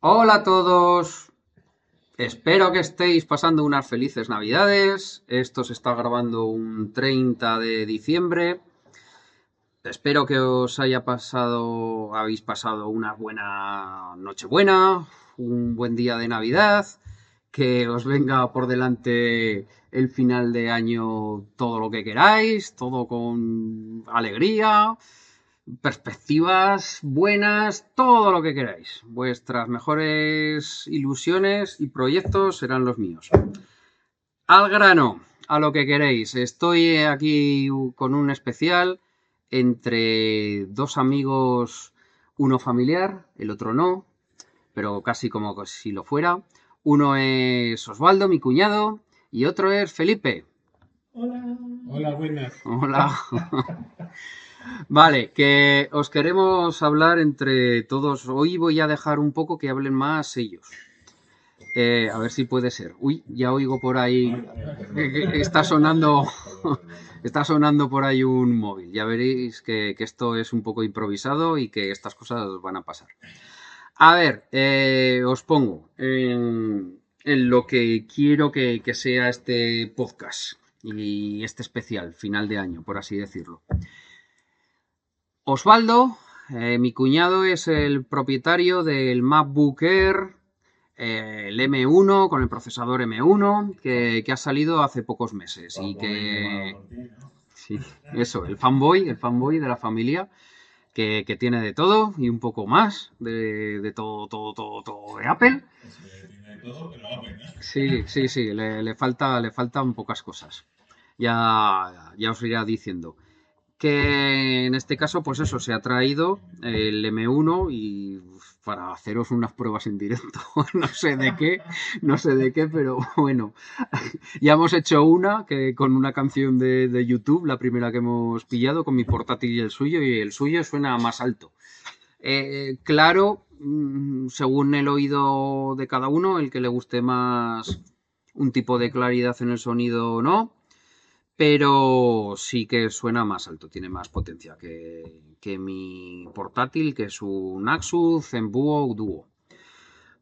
Hola a todos. Espero que estéis pasando unas felices navidades. Esto se está grabando un 30 de diciembre. Espero que os haya pasado, habéis pasado una buena Nochebuena, un buen día de Navidad, que os venga por delante el final de año todo lo que queráis, todo con alegría, perspectivas buenas, todo lo que queráis. Vuestras mejores ilusiones y proyectos serán los míos. Al grano, a lo que queréis. Estoy aquí con un especial entre dos amigos, uno familiar, el otro no, pero casi como si lo fuera. Uno es Osvaldo, mi cuñado, y otro es Felipe. Hola. Hola, buenas. Hola. Vale, que os queremos hablar entre todos. Hoy voy a dejar un poco que hablen más ellos. Eh, a ver si puede ser. Uy, ya oigo por ahí. está sonando. está sonando por ahí un móvil. Ya veréis que, esto es un poco improvisado y que estas cosas van a pasar. A ver, eh, os pongo en, lo que quiero que, que sea este podcast y este especial, final de año, por así decirlo. Osvaldo, eh, mi cuñado es el propietario del MacBook Air, eh, el M1 con el procesador M1 que, ha salido hace pocos meses y que sí, eso, el fanboy, el fanboy de la familia que, tiene de todo y un poco más de, todo, todo, todo, todo de Apple. Sí, sí, sí, le, falta, le faltan pocas cosas. Ya, ya os iré diciendo que en este caso, pues eso, se ha traído el M1 y para haceros unas pruebas en directo, no sé de qué, no sé de qué, pero bueno, ya hemos hecho una que con una canción de, YouTube, la primera que hemos pillado con mi portátil y el suyo, y el suyo suena más alto. Eh, claro, mm, según el oído de cada uno, el que le guste más un tipo de claridad en el sonido o no, pero sí que suena más alto, tiene más potencia que, mi portátil, que es un Asus Zenbuo Duo.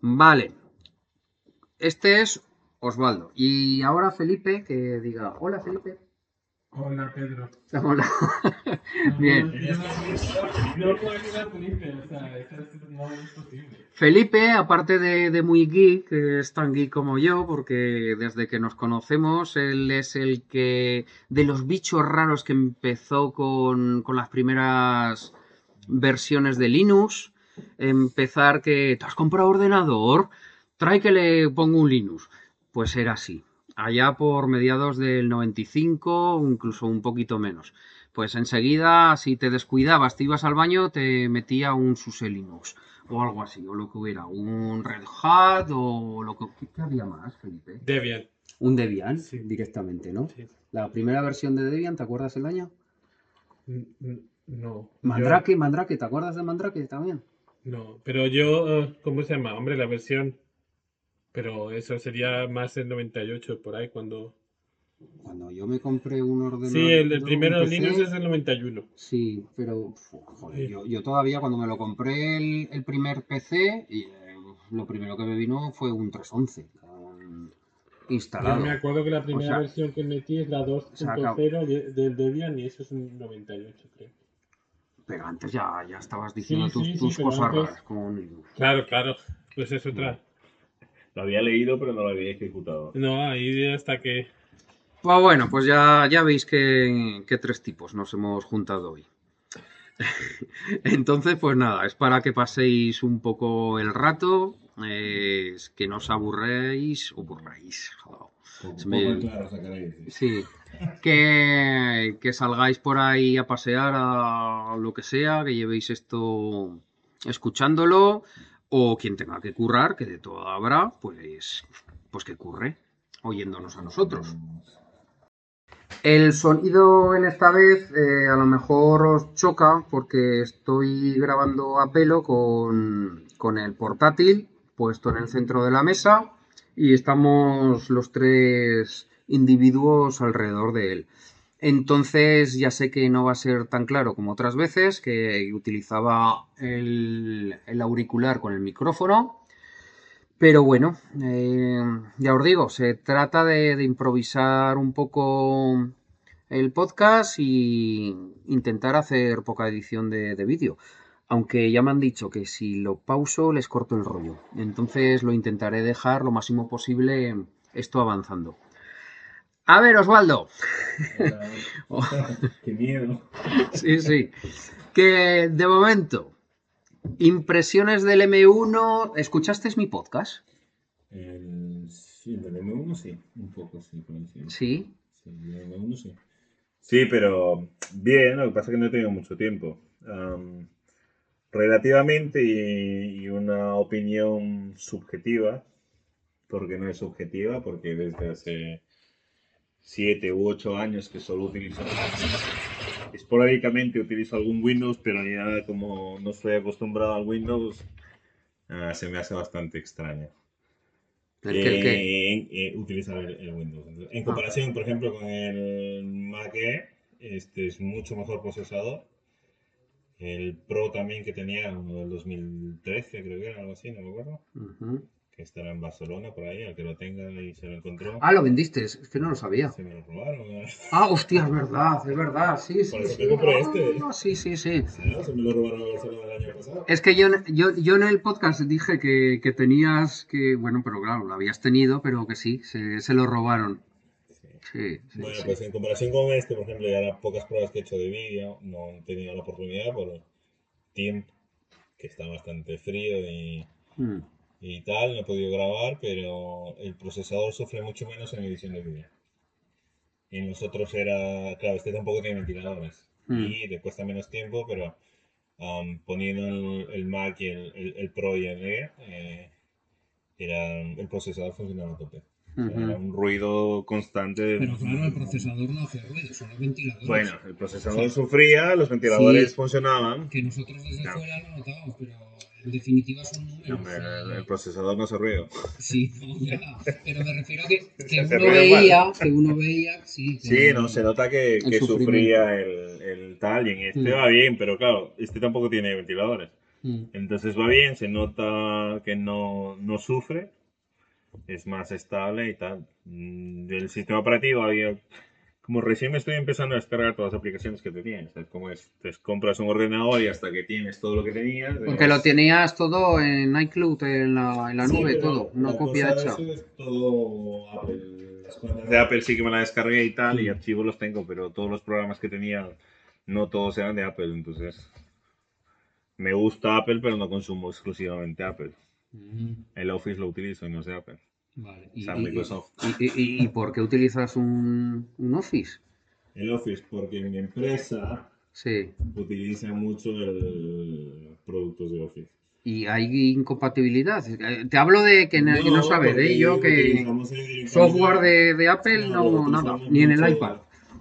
Vale, este es Osvaldo. Y ahora Felipe, que diga, hola Felipe. Hola, Pedro. Hola. Bien. Felipe, aparte de, muy geek, es tan geek como yo, porque desde que nos conocemos, él es el que, de los bichos raros que empezó con, con las primeras versiones de Linux, empezar que, ¿te has comprado ordenador? Trae que le pongo un Linux. Pues era así allá por mediados del 95, incluso un poquito menos. Pues enseguida, si te descuidabas, te ibas al baño, te metía un SUSE Linux o algo así, o lo que hubiera, un Red Hat o lo que... ¿Qué había más, Felipe? Debian. Un Debian, directamente, ¿no? Sí. La primera versión de Debian, ¿te acuerdas el año? No. Mandrake, Mandrake, ¿te acuerdas de Mandrake también? No, pero yo, eh, ¿cómo se llama? Hombre, la versión pero eso sería más el 98, por ahí, cuando... Cuando yo me compré un ordenador... Sí, el, primero Linux es el 91. Sí, pero joder, Yo, todavía cuando me lo compré el, primer PC, y, eh, lo primero que me vino fue un 311 instalado. Yo me acuerdo que la primera versión que metí es la 2.0 del Debian y eso es un 98, creo. Pero antes ya, ya estabas diciendo tus, cosas raras con. Claro, claro. Pues es otra. Lo había leído, pero no lo había ejecutado. No, ahí hasta que. Pues bueno, pues ya, ya veis que, tres tipos nos hemos juntado hoy. Entonces, pues nada, es para que paséis un poco el rato, que no os aburréis, o burréis. Sí, que, que salgáis por ahí a pasear a lo que sea, que llevéis esto escuchándolo, o quien tenga que currar, que de todo habrá, pues, pues que curre, oyéndonos a nosotros. El sonido en esta vez eh, a lo mejor os choca porque estoy grabando a pelo con, con el portátil puesto en el centro de la mesa y estamos los tres individuos alrededor de él. Entonces ya sé que no va a ser tan claro como otras veces, que utilizaba el, auricular con el micrófono, Pero bueno, eh, ya os digo, se trata de, improvisar un poco el podcast y intentar hacer poca edición de, de vídeo. Aunque ya me han dicho que si lo pauso les corto el rollo. Entonces lo intentaré dejar lo máximo posible esto avanzando. A ver, Osvaldo. Qué miedo. Sí, sí. Que de momento, impresiones del M1. ¿Escuchaste mi podcast? El, sí, el del M1 sí, un poco sí, por encima. Sí. Sí, el del M1 sí. Sí, pero bien, lo que pasa es que no he tenido mucho tiempo. Am, relativamente y, y una opinión subjetiva, porque no es subjetiva, porque desde hace siete u ocho años que solo utilizo, esporádicamente utilizo algún Windows, pero ya como no estoy acostumbrado al Windows, ah, se me hace bastante extraño. ¿El qué, el qué? Eh, eh, utilizar el, el Windows. En comparación, por ejemplo, con el Mac Air, este es mucho mejor procesador. El Pro también que tenía, uno del 2013, creo que era algo así, no me acuerdo. Ujú. Que estará en Barcelona, por ahí, al que lo tenga y se lo encontró. Ah, lo vendiste, es que no lo sabía. Se me lo robaron. ¿no? Ah, hostia, es verdad, es verdad, sí, sí. Por eso sí. te compré este. Ah, sí, sí, sí. Se me lo robaron en Barcelona el año pasado. Es que yo, yo, yo en el podcast dije que, que tenías que, bueno, pero claro, lo habías tenido, pero que sí, se, se lo robaron. Sí. Sí, sí, Bueno, pues en comparación con este, por ejemplo, ya las pocas pruebas que he hecho de vídeo, no he tenido la oportunidad por tiempo, que está bastante frío y, Mm, y tal, no he podido grabar, pero el procesador sufre mucho menos en edición de vídeo. Y en los otros era, claro, este tampoco tiene ventiladores Mm. y le cuesta menos tiempo, pero am, poniendo el, el Mac y el, el- el Pro y el Air, eh, era, el procesador funcionaba a tope. Sea, Ujú. Era un ruido constante. de- Pero claro, el procesador no hace ruido, son los ventiladores. Bueno, el procesador sufría, los ventiladores Sí. funcionaban. Que nosotros desde Claro. fuera lo notamos, pero en definitiva son números. Hombre, o sea, el, el procesador no hace ruido. Sí, no, ya. Pero me refiero a que, que Se uno veía, que uno veía, sí. Sí, no, se nota que, El que sufrimiento. sufría el, el tal y en este Mm. va bien, pero claro, este tampoco tiene ventiladores. mm. Entonces va bien, se nota que no, no sufre, es más estable y tal. Mm, Del sistema operativo había... Como recién me estoy empezando a descargar todas las aplicaciones que tenía, ¿sabes cómo es? Te compras un ordenador y hasta que tienes todo lo que tenías... Porque lo tenías todo en iCloud, en la, en la Sí, nube, todo, una copia hecha. de eso es todo Apple. Las cuentas de Apple sí que me la descargué y tal, y archivos los tengo, pero todos los programas que tenía, no todos eran de Apple, entonces me gusta Apple, pero no consumo exclusivamente Apple. Mm, El Office lo utilizo y no es de Apple. Vale. O Y, sea, y- Microsoft. ¿Y, y, y por qué utilizas un, un Office? El Office, porque mi empresa Sí. utiliza mucho el productos de Office. ¿Y hay incompatibilidad? Eh, Te hablo de que, na- que no sabes, de ello que software de, de Apple no, nada, ni en el mucho- iPad.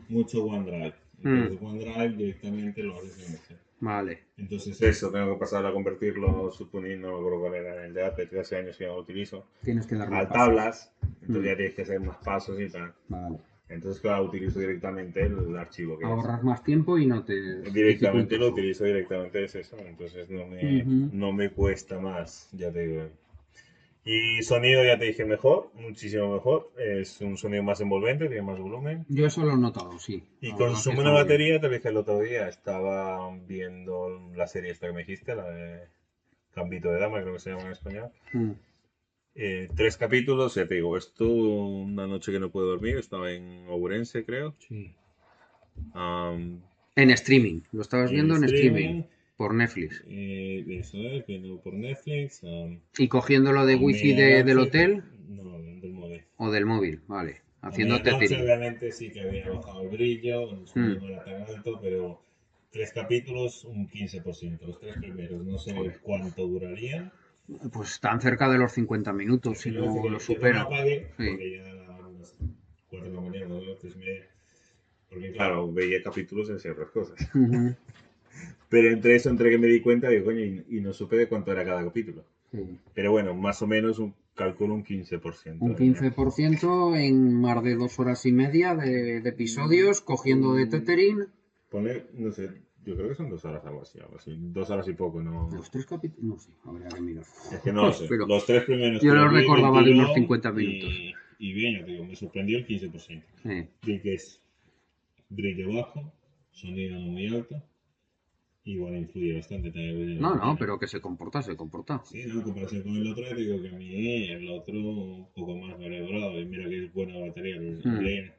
Mucho OneDrive. Mm. Entonces, OneDrive directamente lo haces en. Vale. Entonces eso, tengo que pasar a convertirlo, suponiendo, cuál era el de Apple, que hace años que no lo utilizo, Tienes que darle a pasos. tablas, entonces Mm. ya tienes que hacer más pasos y tal. Vale. Entonces, claro, utilizo directamente el archivo que es. Ahorras más tiempo y no te... Directamente lo utilizo directamente es eso, entonces no me, no me cuesta más, ya te digo. Y sonido, ya te dije, mejor, muchísimo mejor. Es un sonido más envolvente, tiene más volumen. Yo eso lo he notado, sí. Y La consume una batería, te lo dije el otro día. Estaba viendo la serie esta que me dijiste, la de Gambito de Dama, creo que se llama en español. Mm. Eh, tres capítulos, ya te digo, esto una noche que no puedo dormir, estaba en Ourense, creo. Sí. Am, En streaming, lo estabas viendo en streaming, streaming, por Netflix. eh, eso es, viendo por Netflix. am, Y cogiéndolo de wifi de- del hotel No, del móvil. o del móvil, vale. Haciendo tethering. Obviamente sí que había bajado el brillo, Mm. no era tan alto, pero tres capítulos, un 15%. Los tres primeros, no sé Joder. cuánto durarían. Pues están cerca de los 50 minutos, si no lo supera. No apague, Sí. porque ya eran las 4 de la mañana, ¿no? Tres y media. Porque claro, veía capítulos hacía otras cosas. Ujú, Pero entre eso, entre que me di cuenta, digo, coño, y, y no supe de cuánto era cada capítulo. sí. Pero bueno, más o menos un, calculo un 15%. Un 15% en más de dos horas y media de, de episodios, cogiendo de tethering. Pone, no sé, Yo creo que son dos horas, algo así, algo así. Dos horas y poco, no. Los tres capítulos. No sé, habría que mirar. Es que no lo sé. Pero los tres primeros. yo vi, recordaba de unos tiró 50 y- minutos. Y, bien, yo te digo, me sorprendió el 15%. Eh, Vi que es brillo bajo, sonido muy alto. Igual influye bastante también. No, no, pero que se comporta, se comporta. Sí, no, en comparación con el otro, te digo que a mí el otro un poco más valorado. Y mira que es buena batería, el Hmm. Blaine.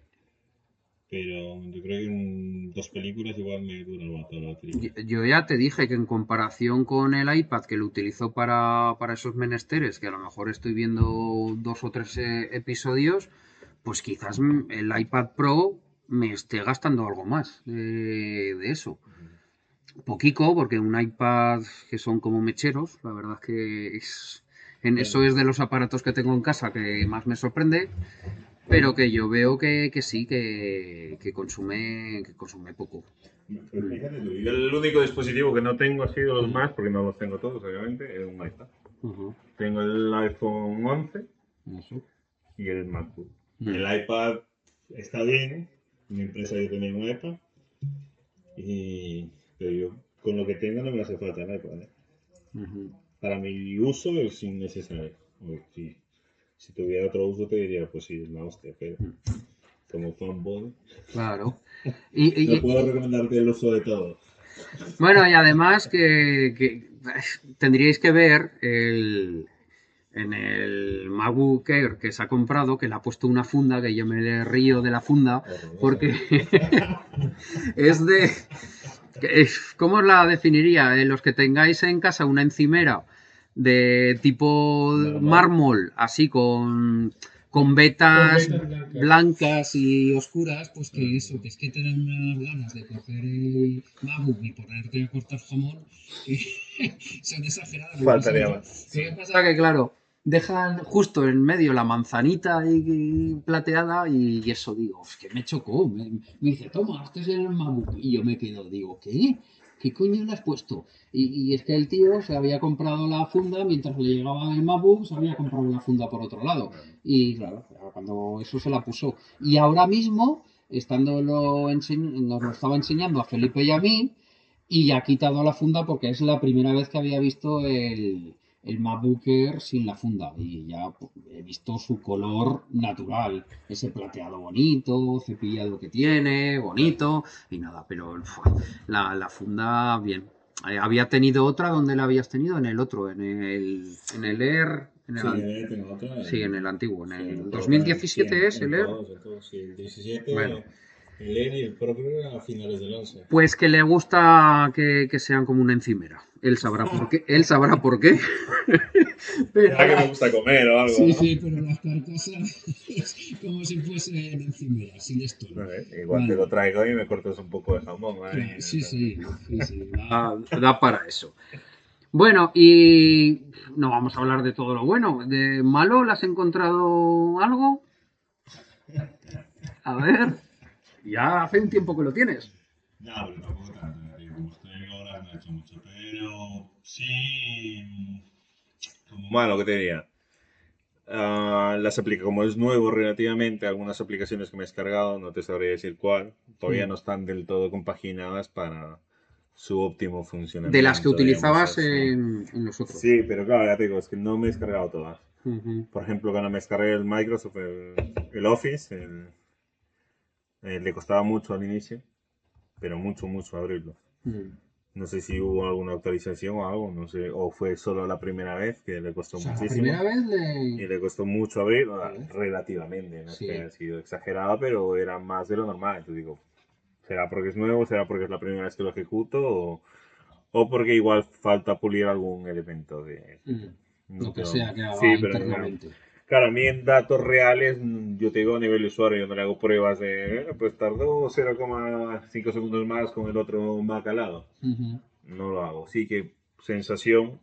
Pero yo creo que en dos películas igual me dura el toda la batería. Yo- ya te dije que en comparación con el iPad que lo utilizo para, para esos menesteres, que a lo mejor estoy viendo dos o tres eh, episodios, pues quizás el iPad Pro me esté gastando algo más de, de eso. Poquico, porque un iPad que son como mecheros, la verdad es que es, en eso es de los aparatos que tengo en casa que más me sorprende, pero que yo veo que, que sí, que, que consume, que consume poco. Fíjate tú, yo el único dispositivo que no tengo así de los más, porque no los tengo todos, obviamente, es un iPad. Tengo el iPhone 11 Eso. y el MacBook. Mm. El iPad está bien, mi empresa yo tenía un iPad, y, pero yo con lo que tengo no me hace falta el iPad. ¿eh? Ujú. Para mi uso es innecesario. Si, si tuviera otro uso te diría, pues sí, es la hostia, pero como fanboy Claro. Y, y- no puedo recomendarte el uso de todo. bueno, y además que, que, eh, tendríais que ver el, en el MacBook Air que se ha comprado, que le ha puesto una funda, que yo me río de la funda, porque es de... ¿Cómo os la definiría? Eh, Los que tengáis en casa una encimera de tipo mármol, así con, con vetas blancas. blancas y oscuras, pues que eso, que es que te dan unas ganas de coger el MacBook y ponerte a cortar jamón, son exageradas. Faltaría más. ¿Qué pasa? que claro, dejan justo en medio la manzanita y plateada y eso digo, "Es que me chocó. Me, dice, toma, este es el MacBook. Y yo me quedo, digo, ¿qué? ¿Qué coño le has puesto? Y, es que el tío se había comprado la funda, mientras le llegaba el MacBook, se había comprado la funda por otro lado. Y claro, cuando eso se la puso. Y ahora mismo, estando lo nos lo estaba enseñando a Felipe y a mí, y ha quitado la funda porque es la primera vez que había visto el, el MacBook Air sin la funda. Y ya pues, he visto su color natural, ese plateado bonito, cepillado que tiene, bonito, y nada, pero la, la funda, bien. Eh, había tenido otra, ¿dónde la habías tenido? En el otro, en el, en el Air. En el, Sí, an- eh, tengo otra. sí, en el antiguo, en Sí, el en 2017 todo, es en el Air. en sí, el 17, Bueno. El Pro creo que a finales del 11. Pues que le gusta que, que sean como una encimera. Él sabrá por qué. Él sabrá por qué. Pero- que me gusta comer o algo, Sí, ¿no? sí, pero las carcasas como si fuesen encimeras, sin esto. Igual te lo traigo y me cortas un poco de jamón. ¿vale? Sí, sí, sí, sí. da, da para eso. Bueno, y no vamos a hablar de todo lo bueno. ¿De malo le has encontrado algo? A ver. Ya hace un tiempo que lo tienes. No, pero tampoco ya Como estoy ahora no he hecho mucho, pero sí. Como malo, ¿qué te diría? Ah, las aplica como es nuevo relativamente, algunas aplicaciones que me he descargado, no te sabría decir cuál, todavía Mm. no están del todo compaginadas para su óptimo funcionamiento. De las que utilizabas en, en los otros. Sí, pero claro, ya te digo, es que no me he descargado todas. Ujú. Por ejemplo, cuando me descargué el Microsoft, el, el Office, el- eh, le costaba mucho al inicio, pero mucho, mucho abrirlo. Mm. No sé si hubo alguna actualización o algo, no sé, o fue solo la primera vez que le costó O sea, la muchísimo. primera vez Y le... le costó mucho abrir, Vale. relativamente, no es Sí. que haya sido exagerado, pero era más de lo normal. Entonces digo, ¿será porque es nuevo? ¿Será porque es la primera vez que lo ejecuto? ¿O, o porque igual falta pulir algún elemento de... Mm. Lo que sea que haga Sí, pero internamente. Claro, a mí en datos reales, mm, yo te digo a nivel usuario, yo no le hago pruebas de, eh, pues tardó 0,5 segundos más con el otro Mac al lado. Ujú. No lo hago. Sí que sensación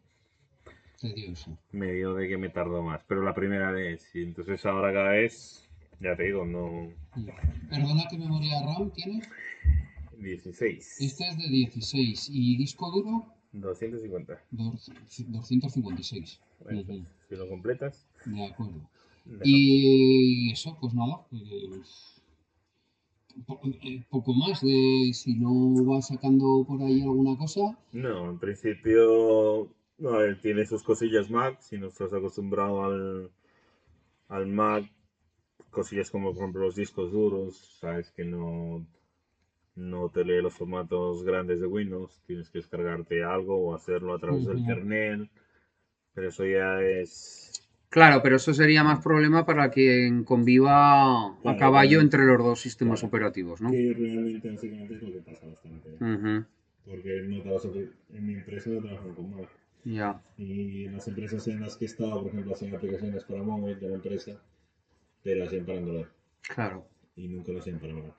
Tedioso. medio de que me tardó más, pero la primera vez. Y entonces ahora cada vez, ya te digo, no... Perdona, ¿qué memoria RAM tiene? 16. Esta es de 16 y disco duro 250. dos- 256. Bueno, Ujú, Si lo completas... De acuerdo. Y eso, pues nada. eh, po- eh, poco más de si no vas sacando por ahí alguna cosa. No, en principio, no, él tiene sus cosillas Mac, si no estás acostumbrado al, al Mac, cosillas como por ejemplo los discos duros, sabes que no, no te lee los formatos grandes de Windows, tienes que descargarte algo o hacerlo a través del kernel, pero eso ya es... Claro, pero eso sería más problema para quien conviva a caballo claro. entre los dos sistemas Claro. operativos, ¿no? Que realmente básicamente es lo que pasa bastante, Ujú, porque no en mi empresa no trabajan con Mac. Ya. Y en las empresas en las que he estado, por ejemplo, hacían aplicaciones para móvil de la empresa, pero hacían para Android Claro. y nunca lo hacían para Mac.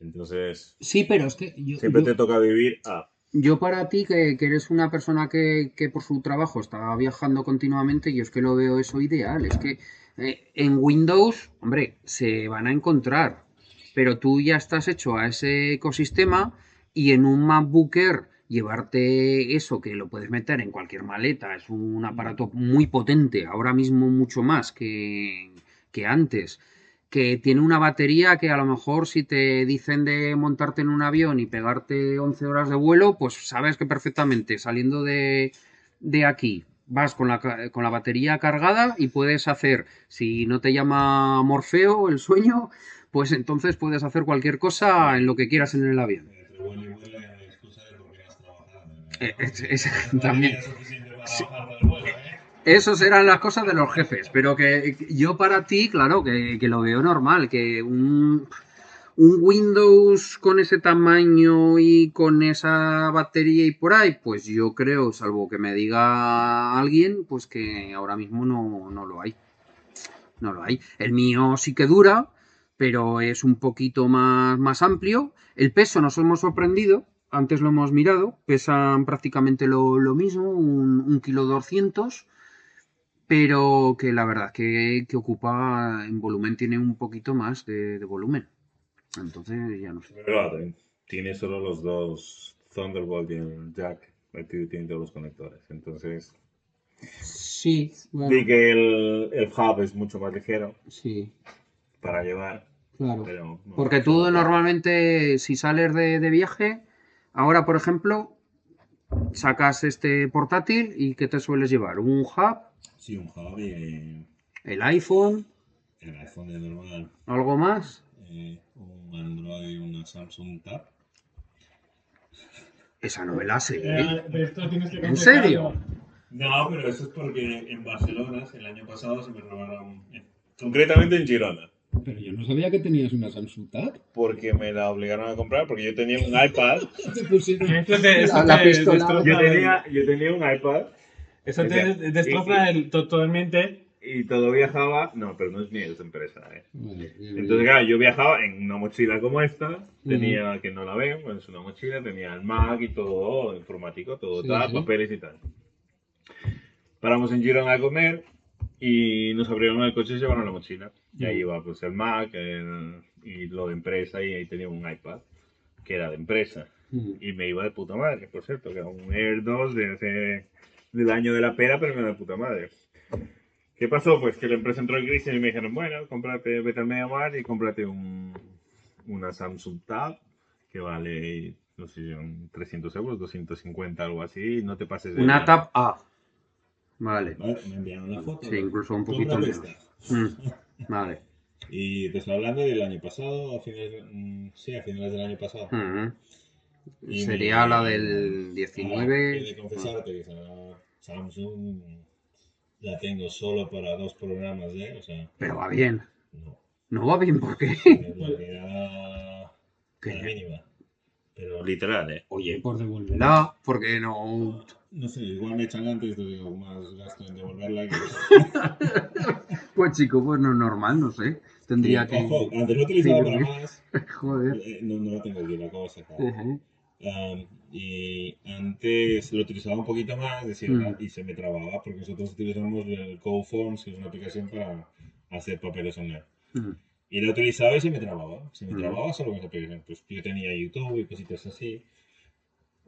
Entonces, Sí, pero es que yo, siempre yo- te toca vivir a... Yo para ti, que, eres una persona que, que por su trabajo está viajando continuamente, yo es que lo veo eso ideal. Es que eh, en Windows, hombre, se van a encontrar, pero tú ya estás hecho a ese ecosistema y en un MacBook Air llevarte eso que lo puedes meter en cualquier maleta, es un aparato muy potente, ahora mismo mucho más que, que antes que tiene una batería que a lo mejor si te dicen de montarte en un avión y pegarte 11 horas de vuelo, pues sabes que perfectamente saliendo de, de aquí vas con la, con la batería cargada y puedes hacer, si no te llama Morfeo el sueño, pues entonces puedes hacer cualquier cosa en lo que quieras en el avión. Eh, es- es- también. Esos eran las cosas de los jefes, pero que que yo para ti, claro, que, que lo veo normal, que un, un Windows con ese tamaño y con esa batería y por ahí, pues yo creo, salvo que me diga alguien, pues que ahora mismo no, no lo hay. No lo hay. El mío sí que dura, pero es un poquito más, más amplio. El peso nos hemos sorprendido, antes lo hemos mirado, pesan prácticamente lo, lo mismo, un, un kilo doscientos pero que la verdad que, que ocupa en volumen tiene un poquito más de, de volumen. Entonces ya no sé. Pero tiene solo los dos Thunderbolt y el jack tiene todos los conectores. Entonces, sí, bueno, vi que el, el hub es mucho más ligero sí, para llevar, claro. pero... no. Porque tú normalmente si sales de, de viaje, ahora por ejemplo, sacas este portátil y ¿qué te sueles llevar? ¿Un hub? Sí, un hub y eh, ¿El iPhone? el iPhone de normal, ¿Algo más? eh, un Android y una Samsung Tab. Esa no me la sé. ¿eh? Pero esto tienes que ¿En serio? No, pero eso es porque en Barcelona el año pasado se me robaron... eh, Concretamente en Girona. Pero yo no sabía que tenías una Samsung Tab. Porque me la obligaron a comprar, porque yo tenía un iPad. Te pusieron- Esto te, esto La- la te pistola. destroza Yo tenía, yo tenía un iPad Eso O te destroza y- totalmente. y todo viajaba. No, pero no es mío, es de empresa. ¿eh? Vale, bien, Entonces, bien. claro, yo viajaba en una mochila como esta. Tenía, que no la ven, pues es una mochila. Tenía el Mac y todo informático, todo Sí, tal, sí. papeles y tal. Paramos en Girona a comer y nos abrieron el coche y llevaron la mochila. Y ahí iba pues el Mac el- y lo de empresa y ahí tenía un iPad que era de empresa. Y me iba de puta madre, por cierto, que era un Air 2 de hace- del año de la pera, pero me iba de puta madre. ¿Qué pasó? Pues que la empresa entró en crisis y me dijeron, bueno, cómprate, vete al MediaMarkt y cómprate un, una Samsung Tab que vale, no sé, son 300 euros, 250, algo así, y no te pases de... Una. Tab A. Vale. Vale, me enviaron la foto. Sí, incluso un poquito menos. Mm, Vale. Y te estoy hablando del año pasado, a finales, mm, sí, a finales del año pasado. Mm. Y Sería me- la del Ah, he 19. de confesarte que Samsung la tengo solo para dos programas, ¿eh? O sea, Pero va bien. no. No va bien porque. Es la ¿Qué? la mínima. Pero literal, ¿eh? Oye, por devolverla. No, porque no. No sé, igual me echan antes, te digo, más gasto en devolverla que... Pues chico, pues no es normal, no sé. Tendría que. Ojo, antes lo utilizaba Sí, para porque- más. Joder. eh, No, no la tengo aquí, la acabo de sacar. Ujú. Um, y antes lo utilizaba un poquito más decía, Mm. y se me trababa porque nosotros utilizamos el CoForms, que es una aplicación para hacer papeles online. Mm. Y la utilizaba y se me trababa. Se me Mm. trababa solo con esa aplicación. Pues yo tenía YouTube y cositas así.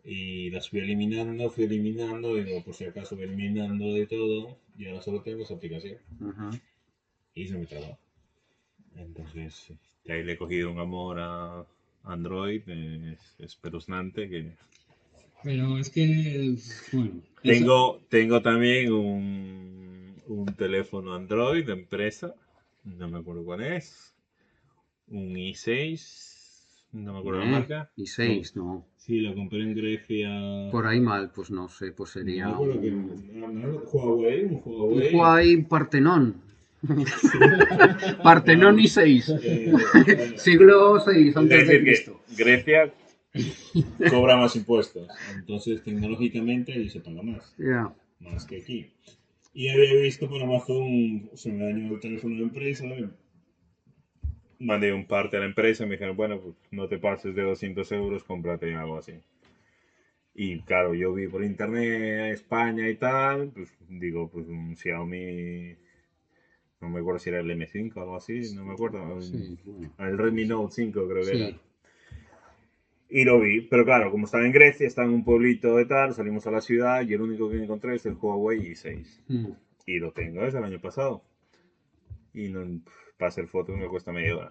Y las fui eliminando, fui eliminando, digo, por si acaso voy eliminando de todo. Y ahora solo tengo esa aplicación. Ujú. Y se me trababa. Entonces, de ahí le he cogido un amor a Android, es espeluznante que... Pero es que, bueno. eso- Tengo, tengo también un, un teléfono Android de empresa, no me acuerdo cuál es, un i6, no me acuerdo la Eh, marca. Y 6, no. Sí, lo compré en Grecia. Por ahí mal, pues no sé, pues sería No que- un, no, no, Huawei, un un Huawei. Huawei Partenón. Partenón y 6. Eh, Siglo 6 Es antes de decir, que Cristo. Grecia cobra más impuestos. Entonces, tecnológicamente, ahí se paga más. Más que aquí. Y había visto por Amazon, se me dañó el teléfono de empresa. Mandé un parte a la empresa y me dijeron, bueno, pues no te pases de 200 euros, cómprate algo así. Y claro, yo vi por internet España y tal, pues digo, pues un Xiaomi, no me acuerdo si era el M5 o algo así, no me acuerdo. Sí, bueno. el Redmi Note 5 creo que Sí. era. Y lo vi, pero claro, como estaba en Grecia, estaba en un pueblito de tal, salimos a la ciudad y el único que encontré es el Huawei i6. Mm. Y lo tengo desde el año pasado. Y no, para hacer fotos me cuesta media hora.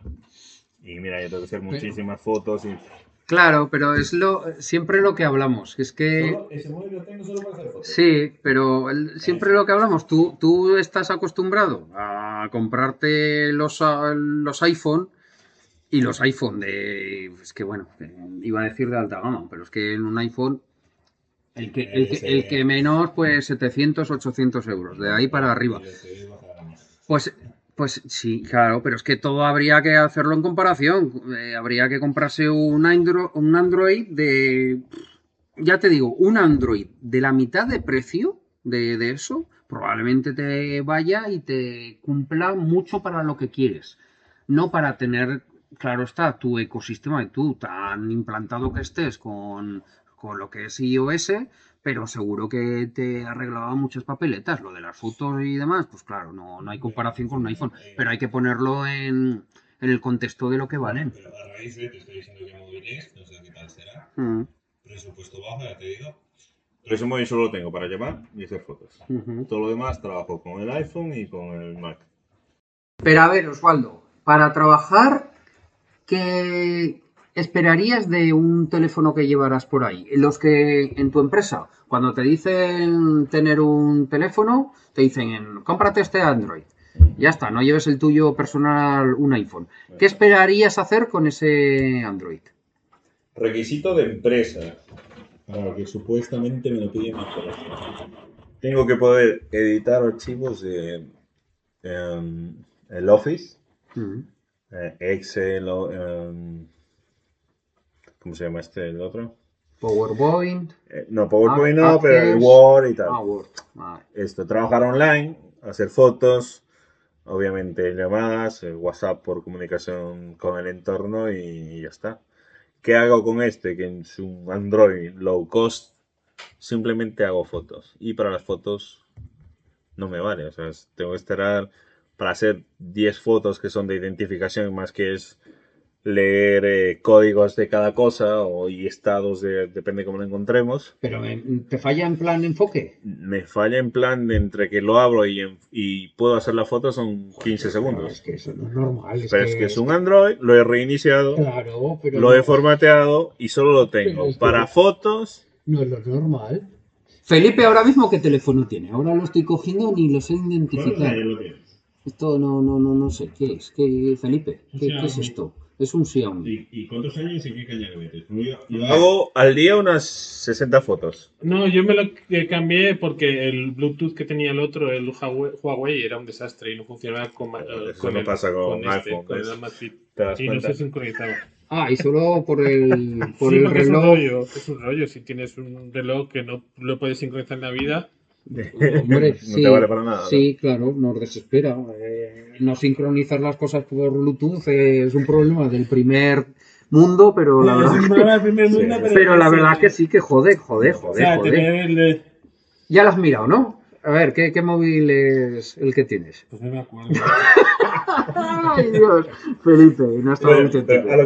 Y mira, yo tengo que hacer muchísimas fotos y... Claro, pero es lo siempre lo que hablamos. Es que ese móvil lo tengo solo para hacer fotos. sí, pero el- siempre lo que hablamos. Tú, tú estás acostumbrado a comprarte los, los iPhone y los iPhone de. Es que bueno, iba a decir de alta gama, pero es que en un iPhone. El que, el que, el que menos, pues 700, 800 euros, de ahí para arriba. Pues, pues sí, claro, pero es que todo habría que hacerlo en comparación. Eh, habría que comprarse un, Andro- un Android de, ya te digo, un Android de la mitad de precio de, de eso, probablemente te vaya y te cumpla mucho para lo que quieres. No para tener, claro está, tu ecosistema, tú tan implantado que estés con, con lo que es iOS, pero seguro que te arreglaba muchas papeletas. Lo de las fotos y demás, pues claro, no, no hay comparación con un iPhone, pero hay que ponerlo en, en el contexto de lo que valen. Pero a raíz de, te estoy diciendo que móvil es, no sé qué tal será. Mm, Presupuesto bajo, ya te digo. Pero ese móvil solo lo tengo para llamar y hacer fotos. Todo lo demás trabajo con el iPhone y con el Mac. Pero a ver, Osvaldo, para trabajar, ¿qué esperarías de un teléfono que llevarás por ahí? Los que en tu empresa, cuando te dicen tener un teléfono, te dicen, cómprate este Android. Ya está, no lleves el tuyo personal, un iPhone. ¿Qué esperarías hacer con ese Android? Requisito de empresa. Para lo que supuestamente me lo piden mi. Tengo que poder editar archivos de em, el Office, eh, Excel, em, ¿cómo se llama este el otro? PowerPoint. Eh, no, PowerPoint Ah, no, pero el. Word y tal. Ah, Word. Vale. Esto, trabajar online, hacer fotos, obviamente llamadas, eh, WhatsApp por comunicación con el entorno y, ya está. ¿Qué hago con este? Que es un Android low cost, simplemente hago fotos. Y para las fotos no me vale, o sea, tengo que esperar para hacer 10 fotos que son de identificación, más que es leer eh, códigos de cada cosa o, y estados, de, depende cómo lo encontremos. Pero eh, ¿te falla en plan enfoque? Me falla en plan de entre que lo abro y, en- y puedo hacer la foto son 15 Es segundos. que eso no es normal. Pero es que es un Android, lo he reiniciado, Claro, pero lo he formateado y solo lo tengo es que- para fotos. no es lo normal. Felipe ahora mismo qué teléfono tiene. Ahora lo estoy cogiendo ni lo sé identificar. Esto no, no, no, no sé qué es. ¿Qué, Felipe? ¿Qué, qué es esto? Es un Xiaomi. ¿Y, cuántos años y qué caña le metes? Yo hago al día unas 60 fotos. No, yo me lo cambié porque el Bluetooth que tenía el otro, el Huawei, era un desastre y no funcionaba con, eso con no el, pasa con este, iPhone, con el ¿ves? Amazfit. ¿Te das Y no cuenta? se sincronizaba. Ah, y solo por el, por Sí, el porque es un reloj. rollo, es un rollo. Si tienes un reloj que no lo puedes sincronizar en la vida, Hombre, no sí, te vale para nada. ¿no? Sí, claro, nos desespera. Eh, no sincronizar las cosas por Bluetooth es un problema del primer mundo, pero la verdad, que, mundo, Sí. pero, la es- verdad que sí que jode, jode, O jode, sea, jode. el. Ya lo has mirado, ¿no? A ver, ¿qué, qué móvil es el que tienes? Pues no me acuerdo. Ay, Dios, Felipe, no está a lo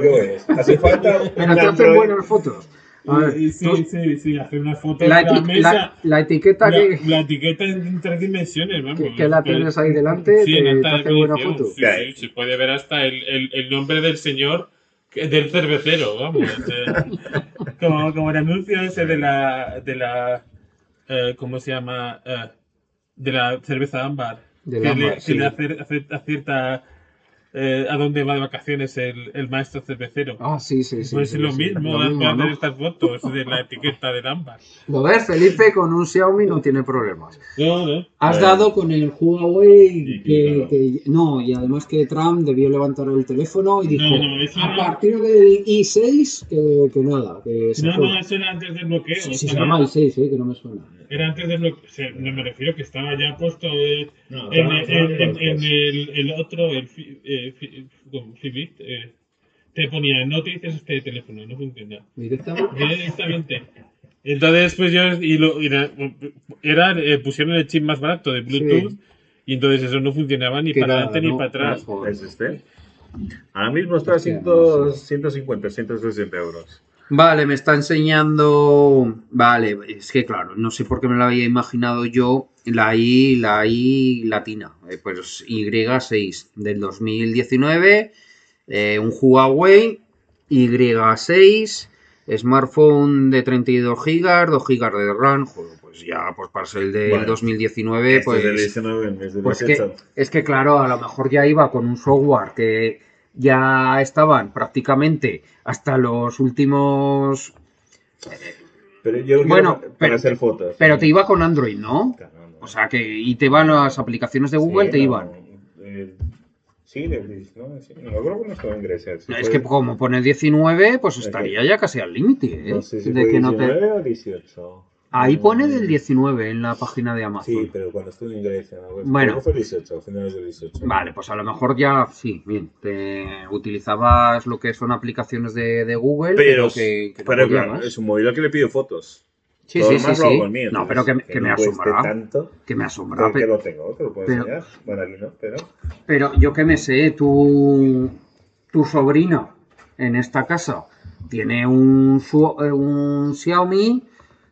que voy es, hace falta Pero te hacen buenas fotos. A ver, Y- y sí, tú- sí, sí, hacer una foto la, de la mesa. la- la etiqueta La, que, la etiqueta en tres dimensiones, vamos. que- que la Pero- tienes ahí delante Sí, te, en te hace buena foto. Sí, sí, se puede ver hasta el, el, el nombre del señor, del cervecero, vamos. como, como el anuncio ese de la. De la eh, ¿Cómo se llama? Eh, de la cerveza ámbar. Del que ámbar, le, que le acer- acer- acierta eh, a dónde va de vacaciones el, el maestro cervecero. Ah, sí, sí, sí. pues sí, es lo sí. mismo, Lo estas fotos de la etiqueta del ámbar. Lo ves, Felipe con un Xiaomi no tiene problemas. No, no. Has Eh, dado con el Huawei que, claro. que- no, y además que Trump debió levantar el teléfono y dijo a partir del i6 que, que nada, que se No, fue. no, eso era antes del bloqueo. Sí, se estaba- llama i6, eh, que no me suena. Era antes del bloqueo. o sea, no me refiero que estaba ya puesto eh, No, en, el- estaba en- en- después. en el, el otro, el fi- eh, como Fitbit, eh, te ponía no utilices este teléfono, no funciona. Directamente. Directamente. Entonces, pues yo, y lo, era, era, eh, pusieron el chip más barato de Bluetooth, Sí. y entonces eso no funcionaba ni Que para adelante ni para atrás. Joder. ¿Es este? Ahora mismo está a Hostia, 100, no sé. 150, 160 euros. Vale, me está enseñando. Vale, es que claro, no sé por qué me lo había imaginado yo. La I, la I latina. Eh, pues Y6 del 2019. eh, un Huawei Y6. Smartphone de 32 GB, 2 GB de RAM. Joder, pues ya, pues para ser el del Bueno, 2019, Este del pues. 19, en vez del Pues que, 18. es que claro, a lo mejor ya iba con un software que ya estaban prácticamente hasta los últimos... Pero yo Bueno, para pero- hacer fotos. Pero te iba con Android, ¿no? Claro, no. O sea que y te iban las aplicaciones de Google, Sí, te no, iban. eh, sí, de, no, sí, no, creo que no estaba en Grecia. No, es fue- que como pone 19, pues Es estaría ya casi al límite, ¿eh? no sé si de que no te... 19 o 18. Ahí pone del 19 en la página de Amazon. Sí, pero cuando estuve en Grecia, ¿no? Pues Bueno. fue 18, finales del 18. Vale, pues a lo mejor ya, sí, bien, te utilizabas lo que son aplicaciones de, de Google, Pero, pero que, que pero claro, es un móvil al que le pido fotos. Sí, Todo sí, lo sí, lo sí. hago mío, No, pero que, entonces, que me no cueste asombra. tanto. Que me asombra. Que, que lo tengo, te lo puedo pero- enseñar. Bueno, aquí no, pero... Pero yo que me sé, tu, tu sobrina en esta casa tiene un, eh, un Xiaomi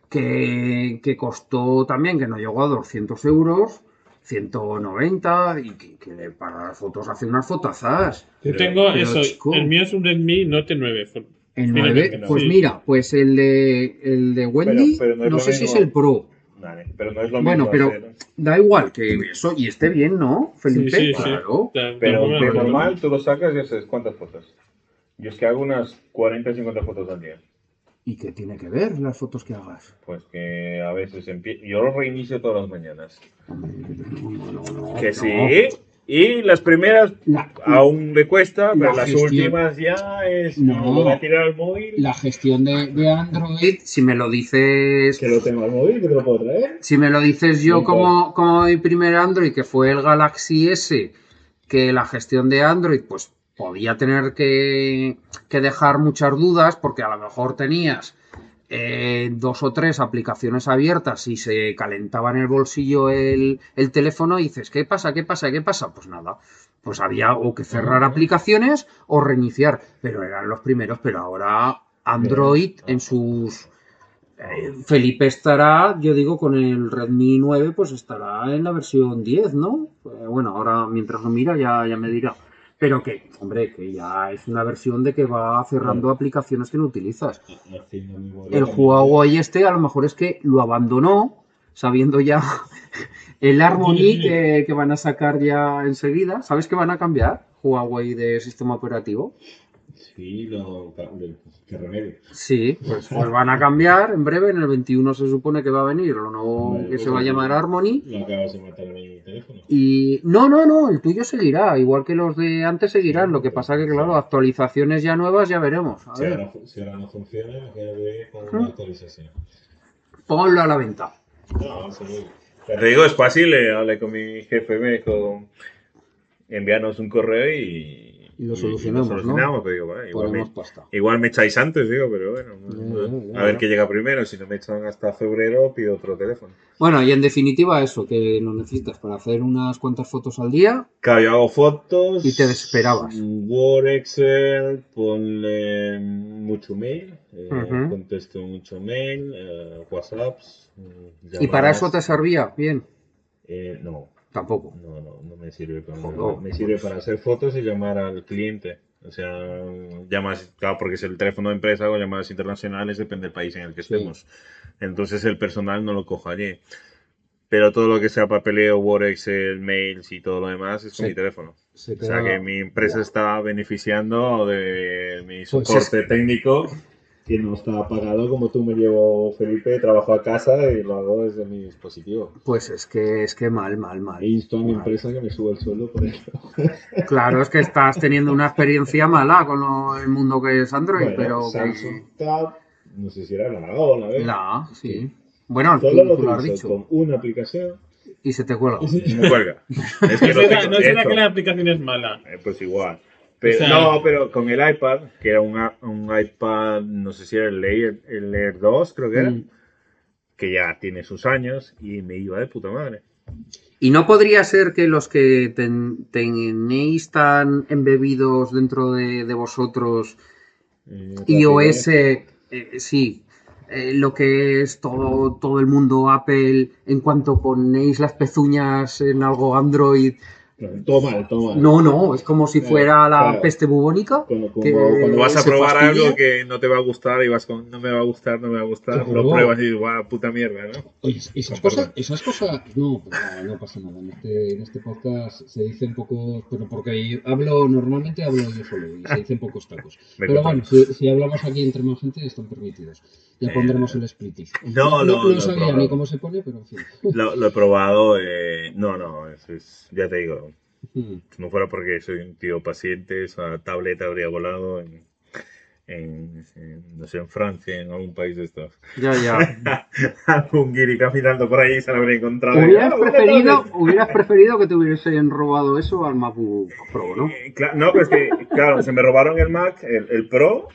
que, que costó también, que no llegó a 200 euros, 190, y que, que para las fotos hace unas fotazas. Yo tengo pero, eso, chico. el mío es un Redmi Note 9. El Mira, 9, que no. pues Sí. mira, pues el de, el de Wendy, pero no sé si es el Pro. Vale, pero no es lo Bueno, mismo pero hacer- da igual que eso, y esté bien, ¿no, Felipe? Sí, sí, sí. claro. Pero acuerdo. normal tú lo sacas y haces cuántas fotos. Yo es que hago unas 40 50 fotos al día. ¿Y qué tiene que ver las fotos que hagas? Pues que a veces empie- yo lo reinicio todas las mañanas. No, no, no, Que no. sí. Y las primeras La, aún le cuesta, pero La las gestión- últimas ya es No. como lo voy a tirar al móvil. la gestión de, de Android, si me lo dices, Que lo tengo al móvil, que te lo puedo traer. si me lo dices yo como, como mi primer Android, que fue el Galaxy S, que la gestión de Android, pues podía tener que, que dejar muchas dudas, porque a lo mejor tenías eh, dos o tres aplicaciones abiertas y se calentaba en el bolsillo el, el teléfono y dices, ¿qué pasa? ¿Qué pasa? ¿Qué pasa? Pues nada, pues había o que cerrar aplicaciones o reiniciar, pero eran los primeros, pero ahora Android en sus... eh, Felipe estará, yo digo, con el Redmi 9, pues estará en la versión 10, ¿no? Eh, bueno, ahora mientras lo mira ya, ya me dirá. Pero que, hombre, que ya es una versión de que va cerrando aplicaciones que no utilizas. El Huawei este a lo mejor es que lo abandonó, sabiendo ya el Harmony que, que van a sacar ya enseguida. ¿Sabes que van a cambiar Huawei de sistema operativo? Sí, lo que remedio. Sí, pues, pues van a cambiar en breve. En el 21 se supone que va a venir lo nuevo Vale, que se va a llamar Harmony. Lo acabas de matar en mi teléfono. Y no, no, no, el tuyo seguirá, igual que los de antes seguirán. Lo que pasa que, claro, actualizaciones ya nuevas ya veremos. A Si ver, ahora, si ahora no funciona, quedaré con una actualización. ponlo a la venta. No, sí. Te digo, es fácil. eh, hablé con mi jefe, me dijo, envíanos un correo y, Y lo y solucionamos, ¿no? solucionamos, pero digo, bueno, igual, me, igual me echáis antes, digo, pero bueno. A ver qué llega primero. Si no me echan hasta febrero, pido otro teléfono. Bueno, y en definitiva eso, que lo necesitas para hacer unas cuantas fotos al día. Claro, yo hago fotos. Y te desesperabas. Word, Excel, ponle mucho mail. eh. Contesto mucho mail, eh, WhatsApps. ¿Y para eso te servía? Bien, Eh, no, tampoco. no, no, no me sirve para. Joder. Me sirve para hacer fotos y llamar al cliente. O sea, llamas, claro, porque es el teléfono de empresa o llamadas internacionales, depende del país en el que Sí. estemos. Entonces el personal no lo cojo allí. Pero todo lo que sea papeleo, Word, Excel, mails y todo lo demás es con Sí. mi teléfono. Se O sea que mi empresa está beneficiando de mi Pues soporte técnico que no está pagado como tú me llevo, Felipe, trabajo a casa y lo hago desde mi dispositivo. Pues es que es que mal, mal, mal. Insto a mi Mal. empresa que me suba el sueldo por eso. Claro, es que estás teniendo una experiencia mala con lo- el mundo que es Android, Bueno, pero Samsung Tab, no sé si era la o la vez. la, sí. Bueno, tú, Solo lo tú lo has dicho. con una aplicación Y se te cuelga. y me cuelga. Es que No será, no que la aplicación es mala. Eh, pues igual. Pero, O sea- no, pero con el iPad, que era un, a- un iPad, no sé si era el Air, el Air 2, creo que era, Mm. que ya tiene sus años y me iba de puta madre. Y no podría ser que los que ten- tenéis tan embebidos dentro de, de vosotros Eh, iOS, eh, sí, eh, lo que es todo, todo el mundo Apple, en cuanto ponéis las pezuñas en algo Android, Todo mal, todo mal. no, no, es como si fuera la claro. peste bubónica. Cuando, como- que cuando vas a probar fastidia. algo que no te va a gustar y vas con no me va a gustar, no me va a gustar, lo pruebas y dices, guau, puta mierda, ¿no? Oye, esas cosas, esas cosas, no, no pasa nada. En este, en este podcast se dicen pocos, pero porque hablo, normalmente hablo yo solo y se dicen pocos tacos. Me Pero bueno, si, si hablamos aquí entre más gente, están permitidos. Ya Eh, pondremos el splitis. no, no, no, no, sabía ni cómo se pone, pero en fin. Lo, lo he probado, eh, no, no, eso es, ya te digo, Si no fuera porque soy un tío paciente, esa tableta habría volado en, en, en, no sé, en Francia, en algún país de estos. Ya, ya. Algún guiri caminando por ahí se lo habría encontrado. ¿Hubieras preferido, hubieras preferido que te hubiesen robado eso al MacBook Pro, ¿no? Eh, No, pero es que, claro, se me robaron el Mac, el, el Pro,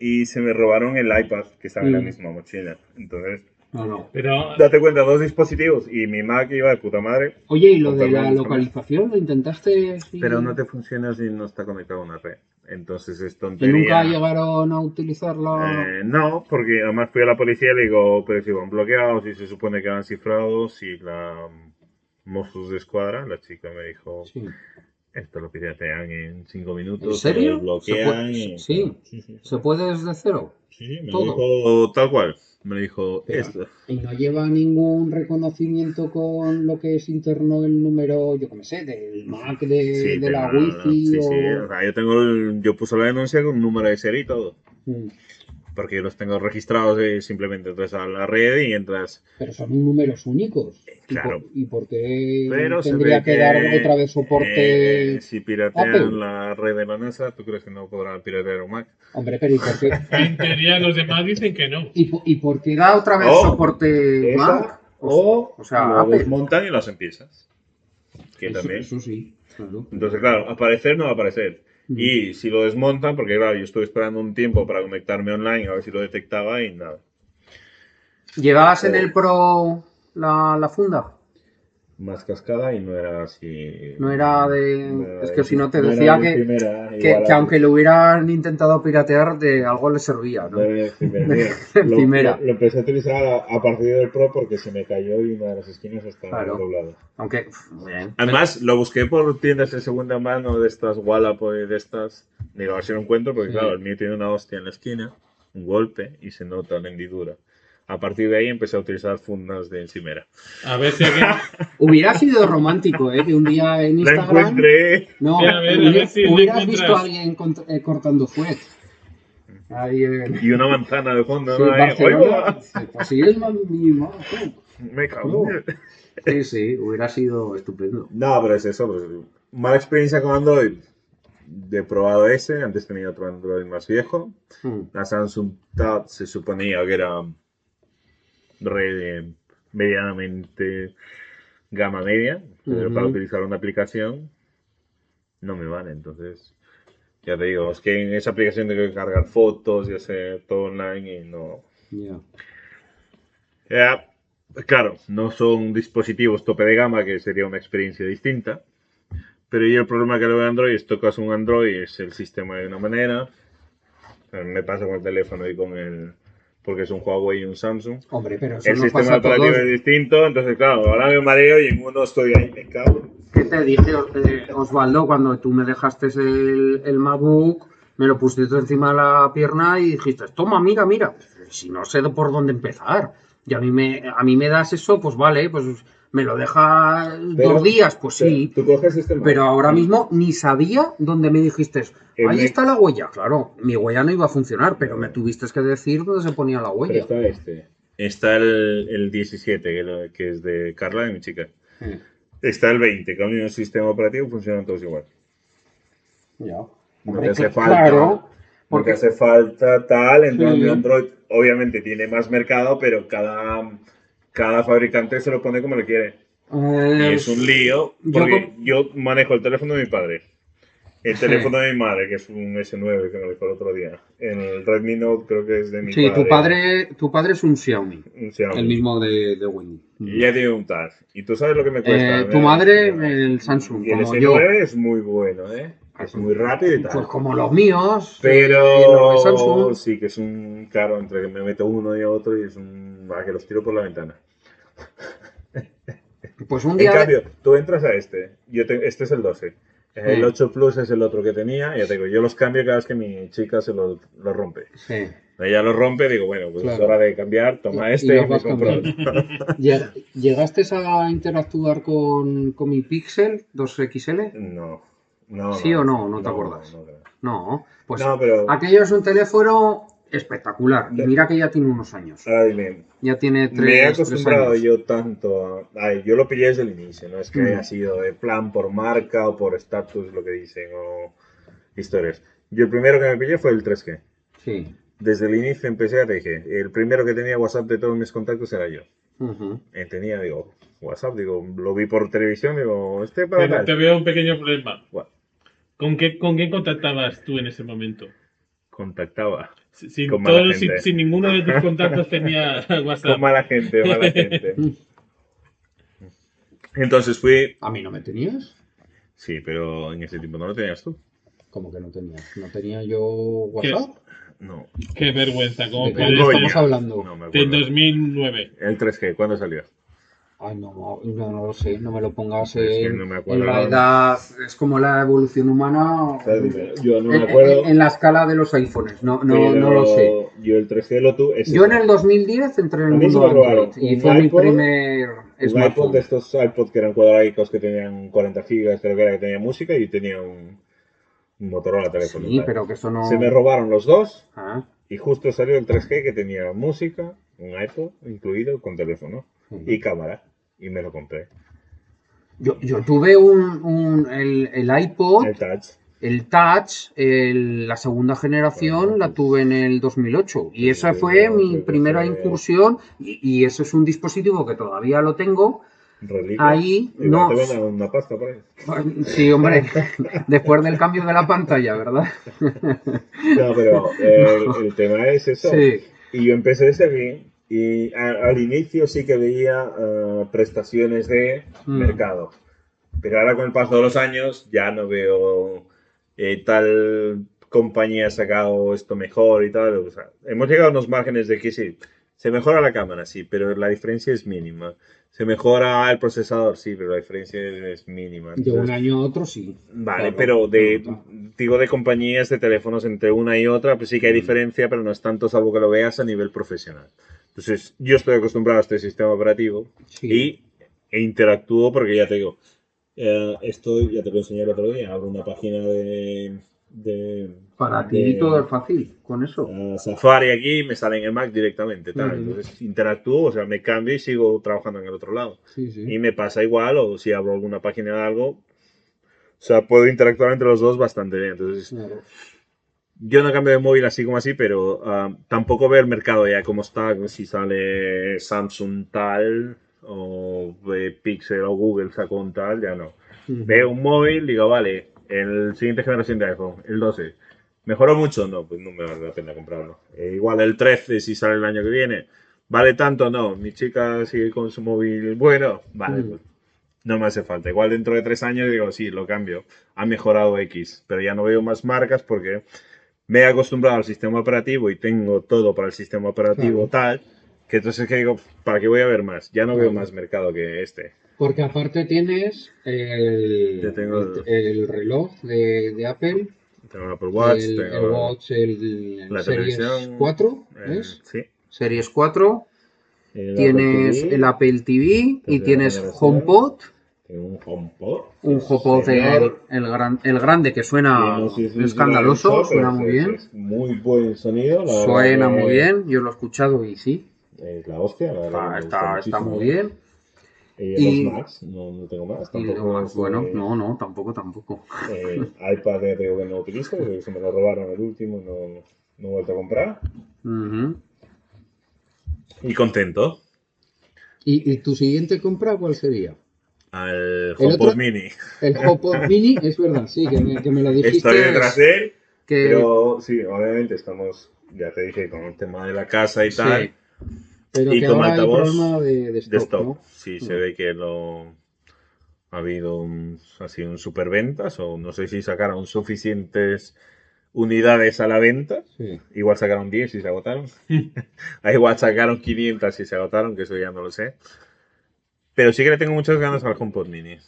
y se me robaron el iPad, que estaba en la Mm. misma mochila. Entonces, No, no. Pero date cuenta, dos dispositivos y mi Mac iba de puta madre, Oye, ¿y lo de la localización lo intentaste? sí? pero no te funciona si no está conectado a una red. Entonces es ¿Y tontería. nunca llegaron a utilizarla? Eh, no, porque además fui a la policía y le digo, pero si van bloqueados, si se supone que van cifrados, y la Mossos de Escuadra, la chica me dijo, Sí. esto lo piratean en cinco minutos, ¿En serio? lo bloquean ¿Se puede- y... sí? sí, sí. ¿Se puede desde cero? Sí, me Todo. lo dijo tal cual. Me lo dijo Pero- esto. Y no lleva ningún reconocimiento con lo que es interno el número, yo qué me sé, del Mac, de, Sí, de la tengo- Wi-Fi sí, o... sí, o sea, yo tengo el- yo puse la denuncia con un número de serie y todo. Mm. Porque yo los tengo registrados eh, simplemente entras a la red y entras. Pero son números únicos. ¿Y Claro. por, y por qué Pero tendría que, dar otra vez soporte? eh, si piratean Apple? la red de la NASA, ¿tú crees que no podrán piratear un Mac? Hombre, pero ¿y por qué? en teoría los demás dicen que no. ¿Y, po- y por qué Da otra vez Oh, soporte esa, Mac. O, o sea, lo Apple. desmontan y las empiezas. Que Eso, también. eso sí, claro. Entonces, claro, aparecer no va a aparecer. Y si lo desmontan, porque claro, yo estuve esperando un tiempo para conectarme online a ver si lo detectaba y nada. ¿Llevabas en el Pro la, la funda? Más cascada y no era así. No era de- no era es que si no te decía de que- primera, Que, que aunque lo hubieran intentado piratear, de algo le servía, ¿no? no era de primera. Mira, lo, primera. lo- lo empecé a utilizar a, a partir del Pro porque se me cayó y una de las esquinas estaba Claro. doblada. Aunque, bien. Además, lo busqué por tiendas de segunda mano de estas Wallapop y de estas. Digo, a ver si lo encuentro, porque Sí. claro, el mío tiene una hostia en la esquina, un golpe y se nota la hendidura. A partir de ahí empecé a utilizar fundas de encimera. A ver si alguien. Hubiera sido romántico, ¿eh? Que un día en La Instagram. encontré. No, Sí, a ver, a ver si hubieras visto a alguien cont- eh, cortando fuet. Ahí en Y una manzana de fondo. sí, ¿no? Ahí, Barcelona. ¡oiga! Así es, mi Me cago Sí, sí, hubiera sido estupendo. No, pero es eso. pues, mala experiencia con Android. He probado ese, antes tenía otro Android más viejo. Mm. La Samsung Tab se suponía que era red medianamente gama media, pero para utilizar una aplicación no me vale. Entonces Ya te digo, es que en esa aplicación tengo que cargar fotos y hacer todo online y no. Ya. Ya, claro, no son dispositivos tope de gama, que sería una experiencia distinta. Pero yo el problema que le veo a Android es tocas un Android, es el sistema de una manera. Me pasa con el teléfono y con el. Porque es un Huawei y un Samsung. Hombre, pero eso El sistema pasa a todos. operativo es distinto, entonces claro, ahora me mareo y en uno estoy ahí, me cago. ¿Qué te dije, eh, Osvaldo, cuando tú me dejaste el, el MacBook, me lo pusiste encima de la pierna y dijiste, toma, mira, mira, si no sé por dónde empezar. Y a mí me, a mí me das eso, pues vale, pues me lo deja Pero- dos días, pues sí. Tú coges este Pero ahora mismo ni sabía dónde me dijiste, ahí está la huella. Claro, mi huella no iba a funcionar, pero me tuviste que decir dónde se ponía la Pero huella. está este. Está el, el 17, que, lo- que es de Carla y mi chica. Está el 20, que el sistema operativo funcionan todos igual. ya. No te hace falta. claro, Porque hace falta tal, en Sí. cambio Android obviamente tiene más mercado, pero cada, cada fabricante se lo pone como le quiere. Y eh, es un lío, yo porque yo, manejo el teléfono de mi padre, el Sí. teléfono de mi madre, que es un S9 que me dejó el otro día, el Redmi Note creo que es de mi sí, padre. tu padre, tu padre es un Xiaomi, un Xiaomi. el mismo de, de Wendy. Y ya tiene un TAC. ¿Y tú sabes lo que me cuesta? Eh, tu madre, el Samsung, Y el como S9 yo. es muy bueno, ¿eh? Es muy rápido y tal. Pues como los míos, eh, Pero los de Samsung. sí que es un caro entre que me meto uno y otro y es un va que los tiro por la ventana. Pues un En día. cambio, tú entras a este, yo te- este es el 12. El Sí. 8 Plus es el otro que tenía, ya te digo, yo los cambio cada vez que mi chica se lo, lo rompe. Sí. Ella lo rompe, digo, bueno, pues es hora de cambiar, toma Y- este y me compro otro. Lleg- ¿Llegaste a interactuar con, con mi Pixel 2XL? No, no. ¿Sí o no? ¿No te acuerdas? No. No, pues No, pero aquello es un teléfono espectacular. Y mira que ya tiene unos años. ahora dime, Ya tiene tres, me he acostumbrado yo tanto a... ay, yo lo pillé desde el inicio, no es que Mm. haya sido de plan por marca o por estatus, lo que dicen, o historias. Yo el primero que me pillé fue el 3G. Sí. Desde el inicio empecé, te dije, el primero que tenía WhatsApp de todos mis contactos era yo. Eh, tenía, digo, WhatsApp, digo, lo vi por televisión, digo, este para Pero tal. te veo un pequeño problema. ¿Con qué, ¿Con quién contactabas tú en ese momento? contactaba. Si- Sin, Con mala todos- si, gente. si ninguno de tus contactos tenía WhatsApp. Con mala gente, mala gente. Entonces fui, ¿A mí no me tenías? sí, pero en ese tiempo no lo tenías tú. ¿Cómo que no tenías? ¿No tenía yo WhatsApp? No. Qué vergüenza. ¿Cómo ¿De qué estamos hablando? No me acuerdo. 2009. El 3G, ¿cuándo salió? Ay, no, no, no lo sé, no me lo pongas Es que en, no me acuerdo. en La edad es como la evolución humana Yo no me acuerdo. en- en la escala de los iPhones. No, no, no lo sé. Yo el 3G lo tuve. Yo en el 2010 entré en el mundo Android y fue mi primer un iPod de estos iPod que eran cuadradicos que tenían 40 gigas, creo que era que tenía música y tenía un, un Motorola teléfono. Sí, pero que eso no. Se me robaron los dos Ah, y justo salió el 3G que tenía música, un iPod incluido con teléfono y cámara. Y me lo compré. Yo, yo tuve un, un- el, el iPod, El touch. el Touch, el- la segunda generación Bueno, la pues- tuve en el 2008 y esa fue mi primera incursión y, y ese es un dispositivo que todavía lo tengo. Ahí Igual no. te una pasta por ahí. Sí, hombre, después del cambio de la pantalla, ¿verdad? No, pero el, el tema es eso. Sí. Y yo empecé desde bien. Y a- al inicio sí que veía eh, prestaciones de Mm. mercado. Pero ahora con el paso de los años ya no veo eh, tal compañía ha sacado esto mejor y tal. O sea, hemos llegado a unos márgenes de que sí, se mejora la cámara, sí, pero la diferencia es mínima. Se mejora el procesador, sí, pero la diferencia es, mínima. De un año a otro, sí. Vale, Claro, pero de, claro. digo de compañías de teléfonos entre una y otra, pues sí que hay diferencia, pero no es tanto salvo que lo veas a nivel profesional. Entonces, yo estoy acostumbrado a este sistema operativo Sí. y e interactúo porque ya te digo, eh, estoy, ya te lo enseñé el otro día, abro una página de, de Para de, ti todo es fácil con eso. eh, Safari aquí me sale en el Mac directamente, tal. Ujú. Entonces interactúo, o sea, me cambio y sigo trabajando en el otro lado. Sí, sí. Y me pasa igual, o si abro alguna página de algo, o sea, puedo interactuar entre los dos bastante bien. Entonces, Claro. yo no cambio de móvil así como así, pero ah, tampoco veo el mercado ya como está, si sale Samsung tal, o eh, Pixel o Google sacó un tal, ya no. Ujú. Veo un móvil, digo, vale, el siguiente generación de iPhone, el 12. ¿Mejoró mucho? No, pues no me vale la pena comprarlo. Eh, igual el 13, si sale el año que viene, ¿vale tanto? No. Mi chica sigue con su móvil bueno, vale, pues no me hace falta. Igual dentro de tres años digo, sí, lo cambio. Ha mejorado X, pero ya no veo más marcas porque me he acostumbrado al sistema operativo y tengo todo para el sistema operativo tal, que entonces que digo, ¿para qué voy a ver más? Ya no veo Claro. más mercado que este. Porque aparte tienes el, tengo el, el reloj de, de Apple, Tengo el Apple Watch, el, tengo el Watch, el, la Series televisión, 4, eh, ¿es? sí. Series 4, El tienes Apple TV, el Apple TV y tienes. HomePod, un HomePod. un HomePod el, gran- el grande que suena sé si es escandaloso, suena muy bien, es muy buen sonido. la suena muy bien, yo lo he escuchado y sí, Es la hostia, la verdad. está, está, está muy bien. Eh, Y- los Macs, no, no tengo más. Tampoco más bueno, eh, no, no, tampoco, tampoco. eh, iPad ya digo que no utilizo, porque se me lo robaron el último, no, no he vuelto a comprar. Ujú. Y contento. ¿Y, y tu siguiente compra cuál sería? Al HomePod Mini. El HomePod Mini, es verdad, sí, que me, que me lo dijiste. Estoy detrás de él, Que, pero sí, obviamente estamos, ya te dije, con el tema de la casa y Sí. tal. Pero y que como ahora hay problema de, de de stock. ¿no? Sí, se Mm. ve que lo ha habido un, así un superventas o no sé si sacaron suficientes unidades a la venta. Sí. Igual sacaron 10 y se agotaron. Ah, Igual sacaron 500 y se agotaron, que eso ya no lo sé. Pero sí que le tengo muchas ganas al HomePod Mini.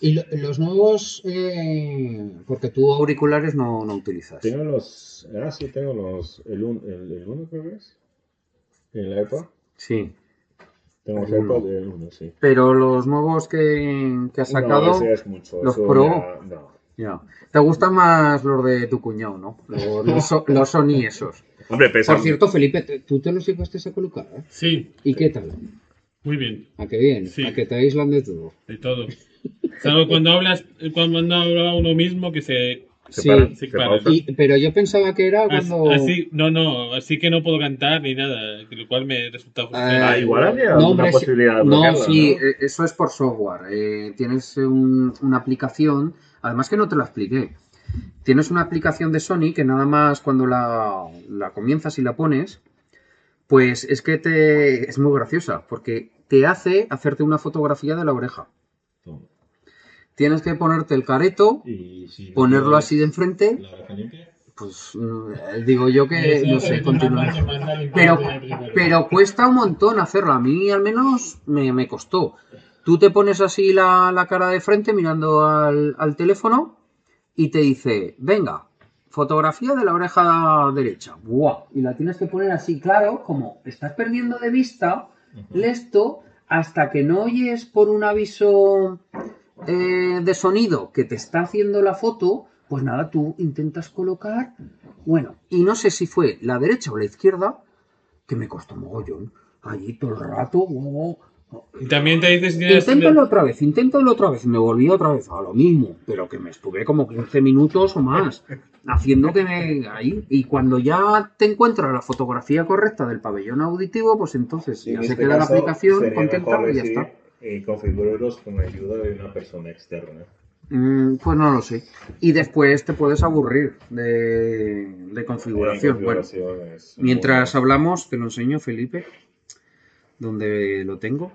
Y lo- los nuevos, eh, porque tú auriculares no, no utilizas. Tengo los... Ah, sí, tengo los... El 1 el, el uno creo que es. El iPod. Sí, Tengo los El uno. del 1, sí. pero los nuevos que, que has sacado, No, ese es mucho. los eso Pro. ya- no. ya. Te gustan más los de tu cuñado, ¿no? Los, los, los Sony esos. Hombre, pesa... Por cierto, Felipe, tú te los llegaste a colocar, ¿eh? Sí, ¿Y qué tal? muy bien, ¿A qué bien? Sí. ¿A que te aíslan de todo? de todo. Salvo cuando hablas, cuando habla uno mismo que se... Se Sí. para, Sí, se para. pausa. Y- pero yo pensaba que era cuando... Así, no, no, así que no puedo cantar ni nada, lo cual me resulta frustrante. Ah, igual había No, sí- posibilidad de no, Sí, ¿no? eh, eso es por software. Eh, tienes un- una aplicación, además que no te la expliqué. Tienes una aplicación de Sony que nada más cuando la, la comienzas y la pones, pues es que te es muy graciosa, porque te hace hacerte una fotografía de la oreja. Tienes que ponerte el careto, Y si ponerlo así de enfrente, la oreja limpia. pues mm, digo yo que no sé, continúa. Pero, Pero, cuesta un montón hacerlo. A mí al menos me, me costó. Tú te pones así la, la cara de frente mirando al, al teléfono y te dice, venga, fotografía de la oreja derecha. ¡Buah! Y la tienes que poner así, claro, como estás perdiendo de vista esto hasta que no oyes por un aviso eh, de sonido que te está haciendo la foto, pues nada, tú intentas colocar, bueno, y no sé si fue la derecha o la izquierda, que me costó mogollón, allí todo el rato, oh, oh. También te dices tienes... Inténtalo otra vez, inténtalo otra vez, me volví otra vez a lo mismo, pero que me estuve como 15 minutos o más haciendo que me ahí y cuando ya te encuentras la fotografía correcta del pabellón auditivo, pues entonces En ya se este queda la aplicación contenta y ya está. Eh, configurarlos con la ayuda de una persona externa. Mm, pues no lo sé. Y después te puedes aburrir de, de configuración. Bueno, mientras hablamos, te lo enseño, Felipe, donde lo tengo.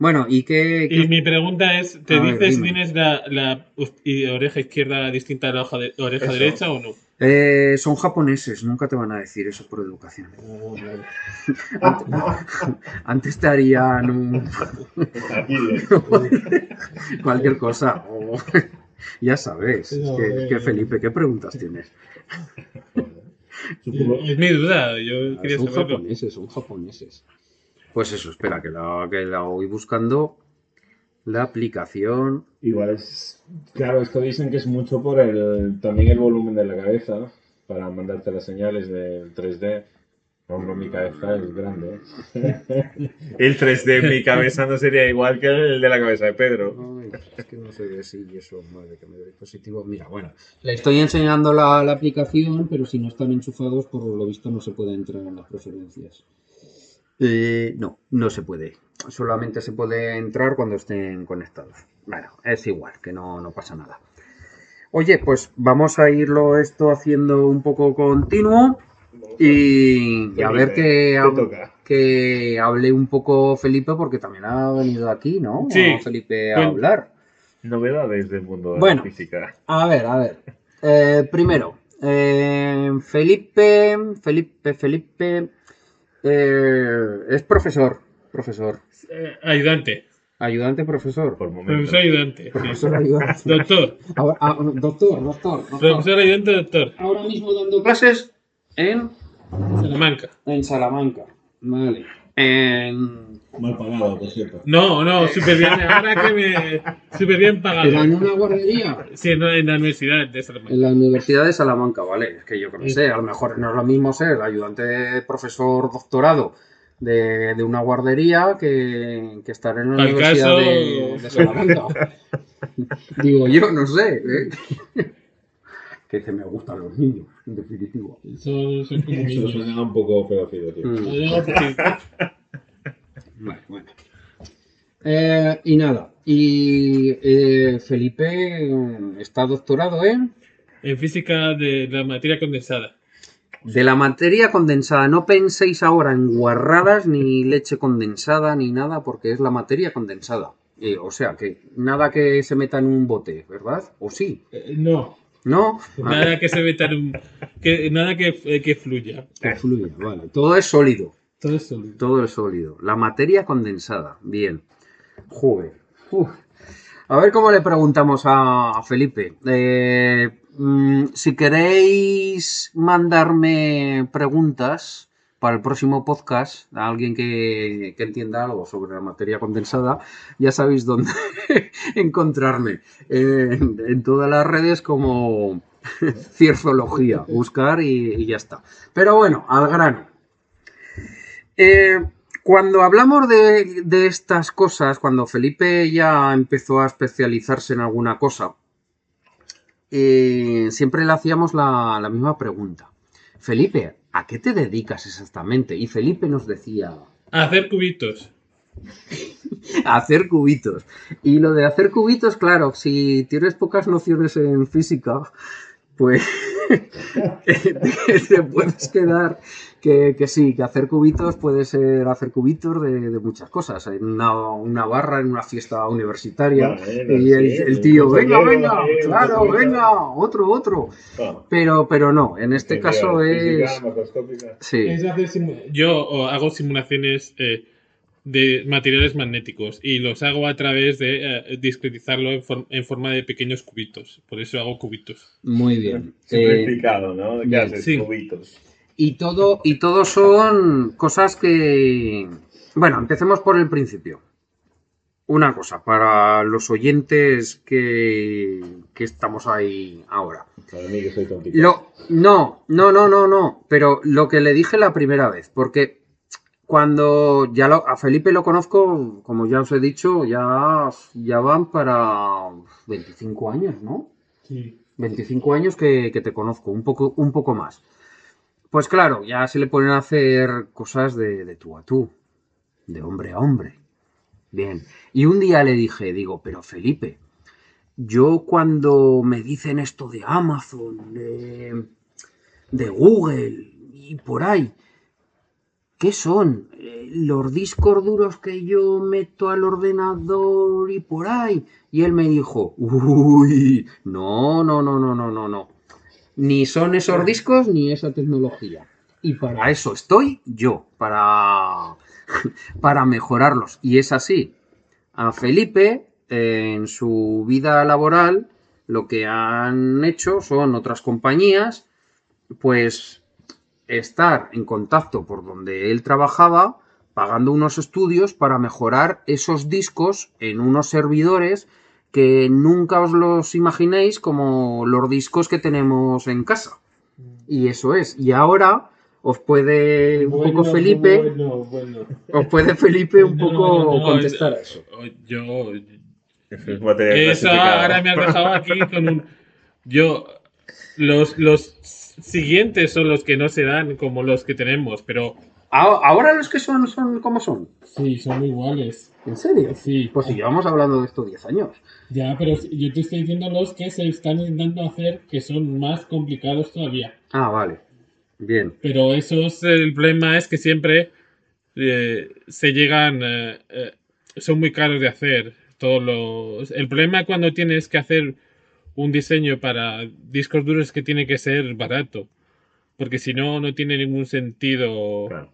Bueno, ¿y qué, qué Y mi pregunta es, ¿te A ver, dices si tienes la, la y- oreja izquierda distinta a la hoja de- oreja Eso. derecha o no? Eh, son japoneses, nunca te van a decir eso por educación. Antes, antes te harían un- cualquier cosa. ya sabes, es No, que, eh. que Felipe, ¿qué preguntas tienes? Supongo- Es mi duda, yo quería son saberlo. japoneses, son japoneses. Pues eso, espera, que la, que la voy buscando. La aplicación. Igual es. Claro, esto dicen que es mucho por el también el volumen de la cabeza para mandarte las señales del 3D. Hombre, mi cabeza es grande. ¿eh? el 3D en mi cabeza no sería igual que el de la cabeza de Pedro. Ay, es que no sé si eso, madre, que me doy positivo. Mira, bueno, Le estoy enseñando la, la aplicación, pero si no están enchufados, por lo visto no se puede entrar en las preferencias. Eh, no, no se puede. Solamente se puede entrar cuando estén conectados. Bueno, es igual, que no, no pasa nada. Oye, pues vamos a irlo esto haciendo un poco continuo y, y a ver que, que hable un poco Felipe porque también ha venido aquí, ¿no? Sí. Felipe a Cuen- hablar. Novedades del mundo de Bueno. la física. A ver, a ver. Eh, primero, eh, Felipe, Felipe, Felipe eh, es profesor, profesor, Eh, ayudante. ayudante profesor, Por momentos. Profesor ayudante. sí. profesor ayudante. Doctor. Ahora- ah, doctor, doctor, doctor. Profesor ayudante, doctor. Ahora mismo dando clases en, Salamanca. en Salamanca. Vale. En, Mal pagado, por cierto. No, no, súper bien. Ahora que me. Súper bien pero en pagado. una guardería. Sí, no, en la universidad de Salamanca. En la Universidad de Salamanca, vale. Es que yo que no sé, a lo mejor no es lo mismo ser ayudante profesor doctorado de, de una guardería que, que estar en la Al Universidad caso- de, de Salamanca. Digo yo, no sé. ¿eh? que dice, me gustan los niños, en definitivo. Son, son como Eso suena un poco pedófilo, tío. Mm, Vale, bueno. Eh, y nada, y eh, Felipe está doctorado en... En física de la materia condensada. De la materia condensada, no penséis ahora en guarradas, ni leche condensada, ni nada, porque es la materia condensada. Eh, o sea, que nada que se meta en un bote, ¿verdad? ¿O sí? Eh, no, ¿No? nada que se meta en un. Que, nada que, eh, que fluya. Que fluya, vale. Todo es sólido. Todo es sólido. Todo es sólido. La materia condensada. Bien. Joder. Uf. A ver cómo le preguntamos a, Felipe. Eh, mm, si queréis mandarme preguntas para el próximo podcast, a alguien que, que entienda algo sobre la materia condensada, ya sabéis dónde encontrarme. En, en todas las redes como cierzoología. Buscar y, y ya está. Pero bueno, al grano. Eh, cuando hablamos de, de estas cosas, cuando Felipe ya empezó a especializarse en alguna cosa, eh, siempre le hacíamos la, la misma pregunta. Felipe, ¿a qué te dedicas exactamente? Y Felipe nos decía, Hacer cubitos. a hacer cubitos. Y lo de hacer cubitos, claro, si tienes pocas nociones en física, pues te, puedes quedar que, que sí, que hacer cubitos puede ser hacer cubitos de, de muchas cosas. En una, una barra, en una fiesta universitaria. Bueno, y el, sí, el tío, un venga, venga, claro, compañero. venga, otro, otro. Pero, pero no, en este caso es... Sí. Es hacer Yo hago simulaciones eh, de materiales magnéticos y los hago a través de eh, discretizarlo en, for- en forma de pequeños cubitos. Por eso hago cubitos. Muy bien. Eh, Simplificado, ¿no? ¿Qué bien, haces? sí. Cubitos. Y todo, y todo son cosas que. Bueno, empecemos por el principio. Una cosa, para los oyentes que, que estamos ahí ahora. Para mí que soy. Lo, no, no, no, no, no. Pero lo que le dije la primera vez, porque cuando ya lo- a Felipe lo conozco, como ya os he dicho, ya, ya van para 25 años, ¿no? Sí. 25 años que, que te conozco, un poco, un poco más. Pues claro, ya se le ponen a hacer cosas de, de tú a tú, de hombre a hombre. Bien. Y un día le dije, digo, pero Felipe, yo cuando me dicen esto de Amazon, de, de Google y por ahí, ¿qué son? Eh, Los discos duros que yo meto al ordenador y por ahí. Y él me dijo, uy, no, no, no, no, no, no, no. Ni son esos discos ni esa tecnología. Y para eso estoy yo, para, para mejorarlos. Y es así. A Felipe, en su vida laboral, lo que han hecho son otras compañías, pues estar en contacto por donde él trabajaba, pagando unos estudios para mejorar esos discos en unos servidores que nunca os los imaginéis como los discos que tenemos en casa. Y eso es. Y ahora os puede un poco Felipe, Bueno, bueno. os puede Felipe un No, poco no, contestar es- a eso. Yo. Eso ahora me has dejado aquí con un. Yo. Los, los siguientes son los que no se dan como los que tenemos, pero Ahora los que son, son como son. Sí, son iguales. ¿En serio? Sí. Pues si llevamos hablando de esto 10 años. Ya, pero yo te estoy diciendo los que se están intentando hacer que son más complicados todavía. Ah, vale. Bien. Pero esos, el problema es que siempre eh, se llegan, eh, eh, son muy caros de hacer. Todos los, el problema cuando tienes que hacer un diseño para discos duros es que tiene que ser barato. Porque si no, no tiene ningún sentido. Claro.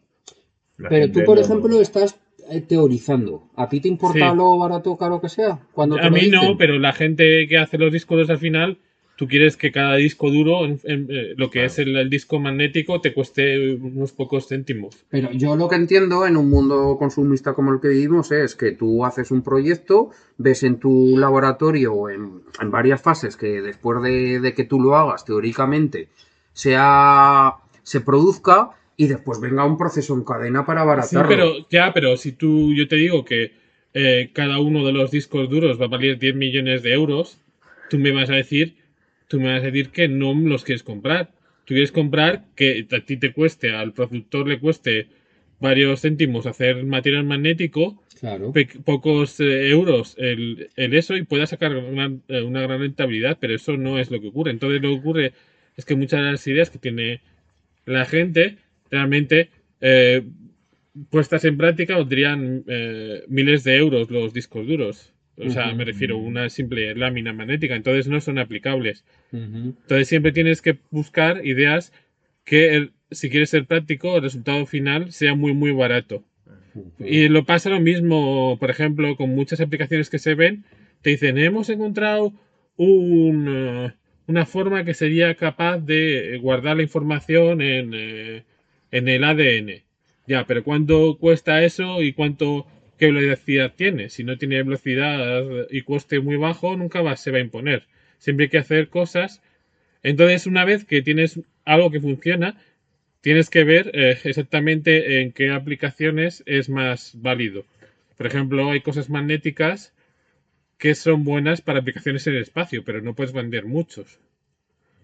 Pero tú, por no- ejemplo, estás eh, teorizando. ¿A ti te importa Sí. lo barato o caro que sea? Cuando te A mí no, pero la gente que hace los discos al final, tú quieres que cada disco duro, en- en, eh, lo que Claro. es el, el disco magnético, te cueste unos pocos céntimos. Pero yo lo que entiendo en un mundo consumista como el que vivimos es que tú haces un proyecto, ves en tu laboratorio en, en varias fases que después de, de que tú lo hagas teóricamente sea, se produzca y después venga un proceso en cadena para Sí, abaratarlo. pero ya, pero si tú, yo te digo que eh, cada uno de los discos duros va a valer 10 millones de euros, tú me vas a decir, tú me vas a decir que no los quieres comprar. Tú quieres comprar que a ti te cueste, al productor le cueste varios céntimos hacer material magnético, Claro. pocos eh, euros el, el eso y pueda sacar una, eh, una gran rentabilidad, pero eso no es lo que ocurre. Entonces lo que ocurre es que muchas de las ideas que tiene la gente realmente eh, puestas en práctica valdrían eh, miles de euros los discos duros. O sea, me refiero a una simple lámina magnética, entonces no son aplicables. Entonces siempre tienes que buscar ideas que, el- si quieres ser práctico, el resultado final sea muy, muy barato. Y lo pasa lo mismo, por ejemplo, con muchas aplicaciones que se ven, te dicen, hemos encontrado un, eh, una forma que sería capaz de guardar la información en, eh, en el ADN. Ya, pero ¿cuánto cuesta eso y cuánto, qué velocidad tiene? Si no tiene velocidad y coste muy bajo, nunca va, se va a imponer. Siempre hay que hacer cosas. Entonces, una vez que tienes algo que funciona, tienes que ver eh, exactamente en qué aplicaciones es más válido. Por ejemplo, hay cosas magnéticas que son buenas para aplicaciones en el espacio, pero no puedes vender muchos.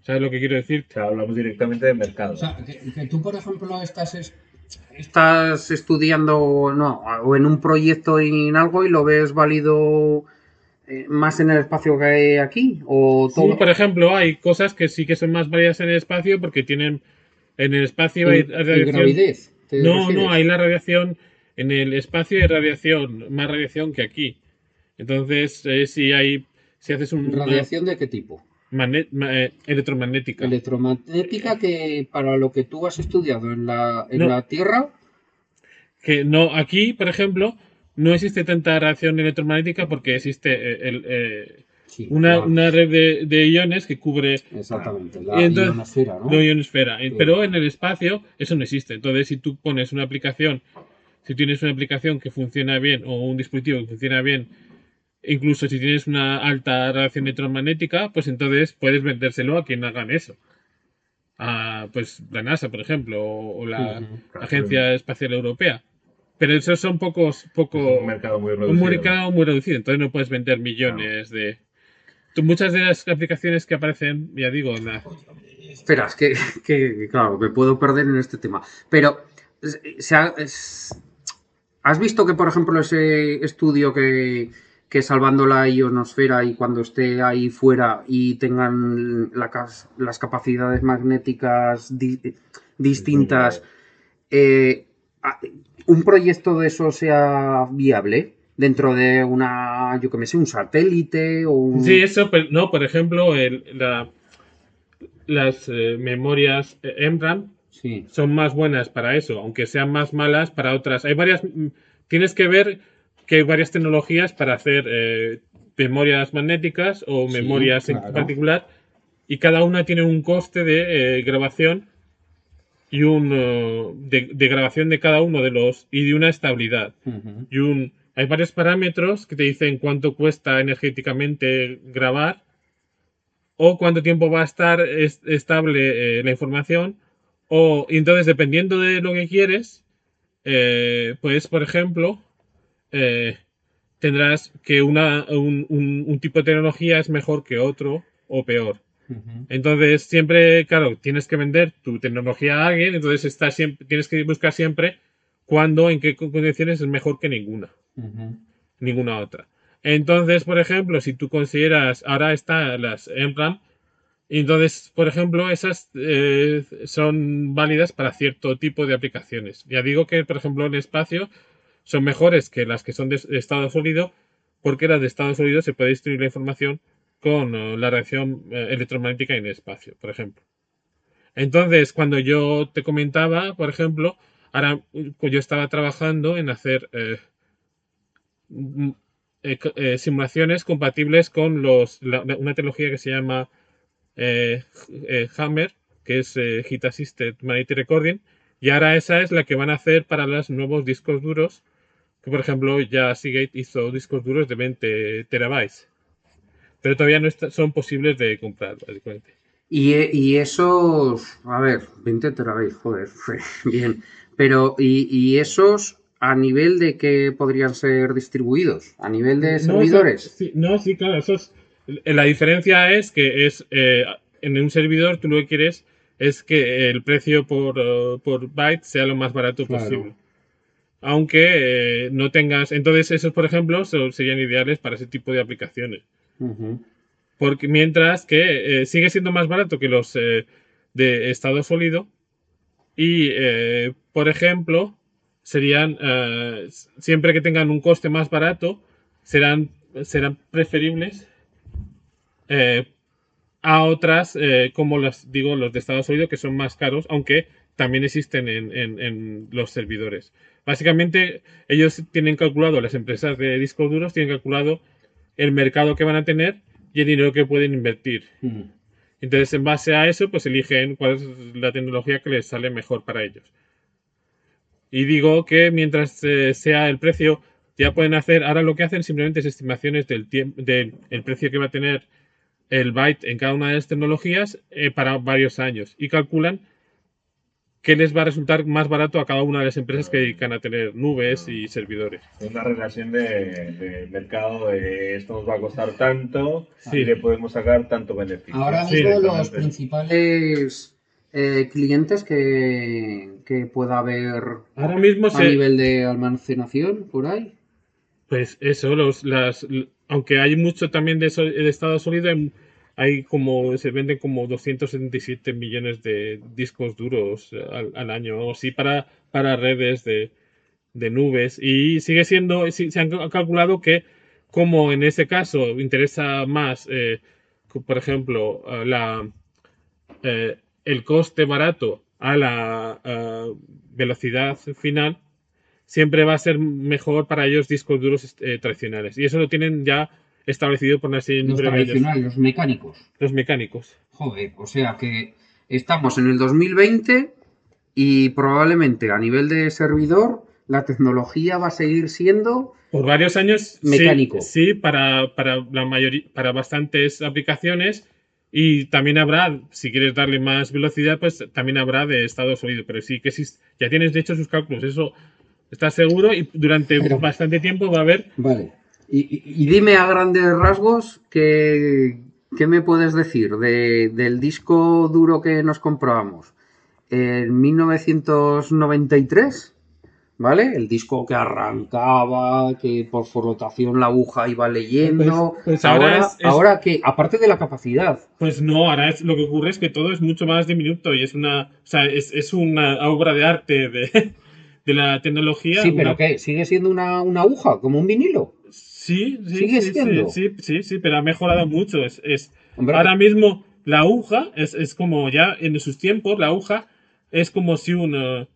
¿Sabes lo que quiero decir? O sea, hablamos directamente de mercado. O sea, que, que tú, por ejemplo, estás... es- Estás estudiando no, o en un proyecto en algo y lo ves válido eh, más en el espacio que hay aquí o Sí, todo por ejemplo, hay cosas que sí que son más válidas en el espacio porque tienen en el espacio hay radiación. gravidez. ¿te No, refieres? no, hay la radiación en el espacio hay radiación, más radiación que aquí. Entonces, eh, si hay si haces un ¿Radiación de qué tipo? Ma- eh, electromagnética. Electromagnética que para lo que tú has estudiado en la, en No. la Tierra... que no aquí, por ejemplo, no existe tanta radiación electromagnética porque existe eh, el, eh, Sí, una, claro, una red de, de iones que cubre Exactamente, Y la entonces- ionosfera, ¿no? la ionosfera. Eh, Sí. Pero en el espacio eso no existe. Entonces, si tú pones una aplicación, si tienes una aplicación que funciona bien o un dispositivo que funciona bien, incluso si tienes una alta radiación electromagnética, pues entonces puedes vendérselo a quien hagan eso. A, pues la NASA, por ejemplo, o, o la. Claro, Agencia Espacial Europea. Pero esos son pocos, poco, Es un mercado muy reducido. un mercado muy reducido, entonces no puedes vender millones de... Tú- Muchas de las aplicaciones que aparecen, ya digo, la- Espera, es que, que, claro, me puedo perder en este tema. Pero, es- se ha- es- ¿has visto que, por ejemplo, ese estudio que, que salvando la ionosfera y cuando esté ahí fuera y tengan la las capacidades magnéticas di- distintas, eh, un proyecto de eso sea viable dentro de una, yo que me sé, un satélite o un... Sí, eso, pero no, por ejemplo, el- la- las eh, memorias eh, MRAM Sí. son más buenas para eso, aunque sean más malas para otras. Hay varias, mm, tienes que ver que hay varias tecnologías para hacer eh, memorias magnéticas o Sí, memorias en particular, y cada una tiene un coste de eh, grabación y un eh, de, de grabación de cada uno de los y de una estabilidad. Y un hay varios parámetros que te dicen cuánto cuesta energéticamente grabar o cuánto tiempo va a estar es- estable eh, la información o entonces dependiendo de lo que quieres eh, pues por ejemplo eh, tendrás que una, un, un- un tipo de tecnología es mejor que otro o peor. Entonces, siempre, claro, tienes que vender tu tecnología a alguien, entonces estás siempre, tienes que buscar siempre cuándo, en qué condiciones es mejor que ninguna, ninguna otra. Entonces, por ejemplo, si tú consideras, ahora están las MRAM, entonces, por ejemplo, esas eh, son válidas para cierto tipo de aplicaciones. Ya digo que, por ejemplo, en espacio son mejores que las que son de estado sólido, porque las de estado sólido se puede distribuir la información con eh, la reacción eh, electromagnética en espacio, por ejemplo. Entonces, cuando yo te comentaba, por ejemplo, ahora eh, yo estaba trabajando en hacer eh, mm, simulaciones compatibles con los, una tecnología que se llama Hammer, que es Heat Assisted Magnetic Recording, y ahora esa es la que van a hacer para los nuevos discos duros, que por ejemplo ya Seagate hizo discos duros de 20 terabytes, pero todavía no está- son posibles de comprar, básicamente. Y, y esos, a ver, 20 terabytes, joder, bien. Pero, y, y esos a nivel de que podrían ser distribuidos? ¿A nivel de No, servidores? eso- sí, no, sí, claro, eso es- la diferencia es que es eh, en un servidor tú lo que quieres es que el precio por, eh, por byte sea lo más barato Claro. posible. Aunque eh, no tengas. Entonces, esos, por ejemplo, serían ideales para ese tipo de aplicaciones. Porque mientras que eh, sigue siendo más barato que los eh, de estado sólido. Y, por ejemplo, serían, siempre que tengan un coste más barato, serán, serán preferibles a otras, como las digo, los de estado sólido, que son más caros, aunque también existen en, en- en los servidores. Básicamente, ellos tienen calculado, las empresas de discos duros tienen calculado el mercado que van a tener y el dinero que pueden invertir. Entonces, en base a eso, pues eligen cuál es la tecnología que les sale mejor para ellos. Y digo que mientras eh, sea el precio, ya pueden hacer, ahora lo que hacen simplemente es estimaciones del tiempo, del el precio que va a tener el byte en cada una de las tecnologías eh, para varios años y calculan qué les va a resultar más barato a cada una de las empresas que dedican a tener nubes y servidores. Una relación de, de mercado de esto nos va a costar tanto Sí. y le podemos sacar tanto beneficio. Ahora Sí, mismo los principales. Eh, clientes que, que pueda haber Ahora mismo a se, nivel de almacenación por ahí. Pues eso, los, las, aunque hay mucho también de, so- de estado sólido, hay, hay como, se venden como 277 millones de discos duros al, año, o así, para, para redes de, de nubes. Y sigue siendo, sí, se han cal- calculado que como en ese caso interesa más, eh, por ejemplo, la, eh, el coste barato a la velocidad final, siempre va a ser mejor para ellos discos duros eh, tradicionales. Y eso lo tienen ya establecido por una serie Los tradicionales, los mecánicos. Los mecánicos. Joder, o sea que. Estamos en el 2020 y probablemente a nivel de servidor la tecnología va a seguir siendo Por varios años, sí, Mecánico. Sí, para, para la mayoría, para bastantes aplicaciones. Y también habrá, si quieres darle más velocidad, pues también habrá de estado sólido. Pero sí que sí, ya tienes de hecho sus cálculos. Eso está seguro y durante Pero- bastante tiempo va a haber Vale. Y, dime a grandes rasgos qué, qué me puedes decir de- del disco duro que nos comprábamos en 1993, ¿vale? El disco que arrancaba, que por flotación la aguja iba leyendo. Pues- pues ahora es- es- ahora que, aparte de la capacidad, Pues no, ahora es, lo que ocurre es que todo es mucho más diminuto y es una, o sea, es, es una obra de arte de, de la tecnología. sí, pero una- ¿qué? ¿Sigue siendo una, una aguja, como un vinilo? Sí, sí, ¿Sigue sí, sí, siendo? sí, sí, sí, pero ha mejorado mucho. Es, es, Hombre, ahora mismo la aguja es, es como ya en sus tiempos, la aguja es como si una,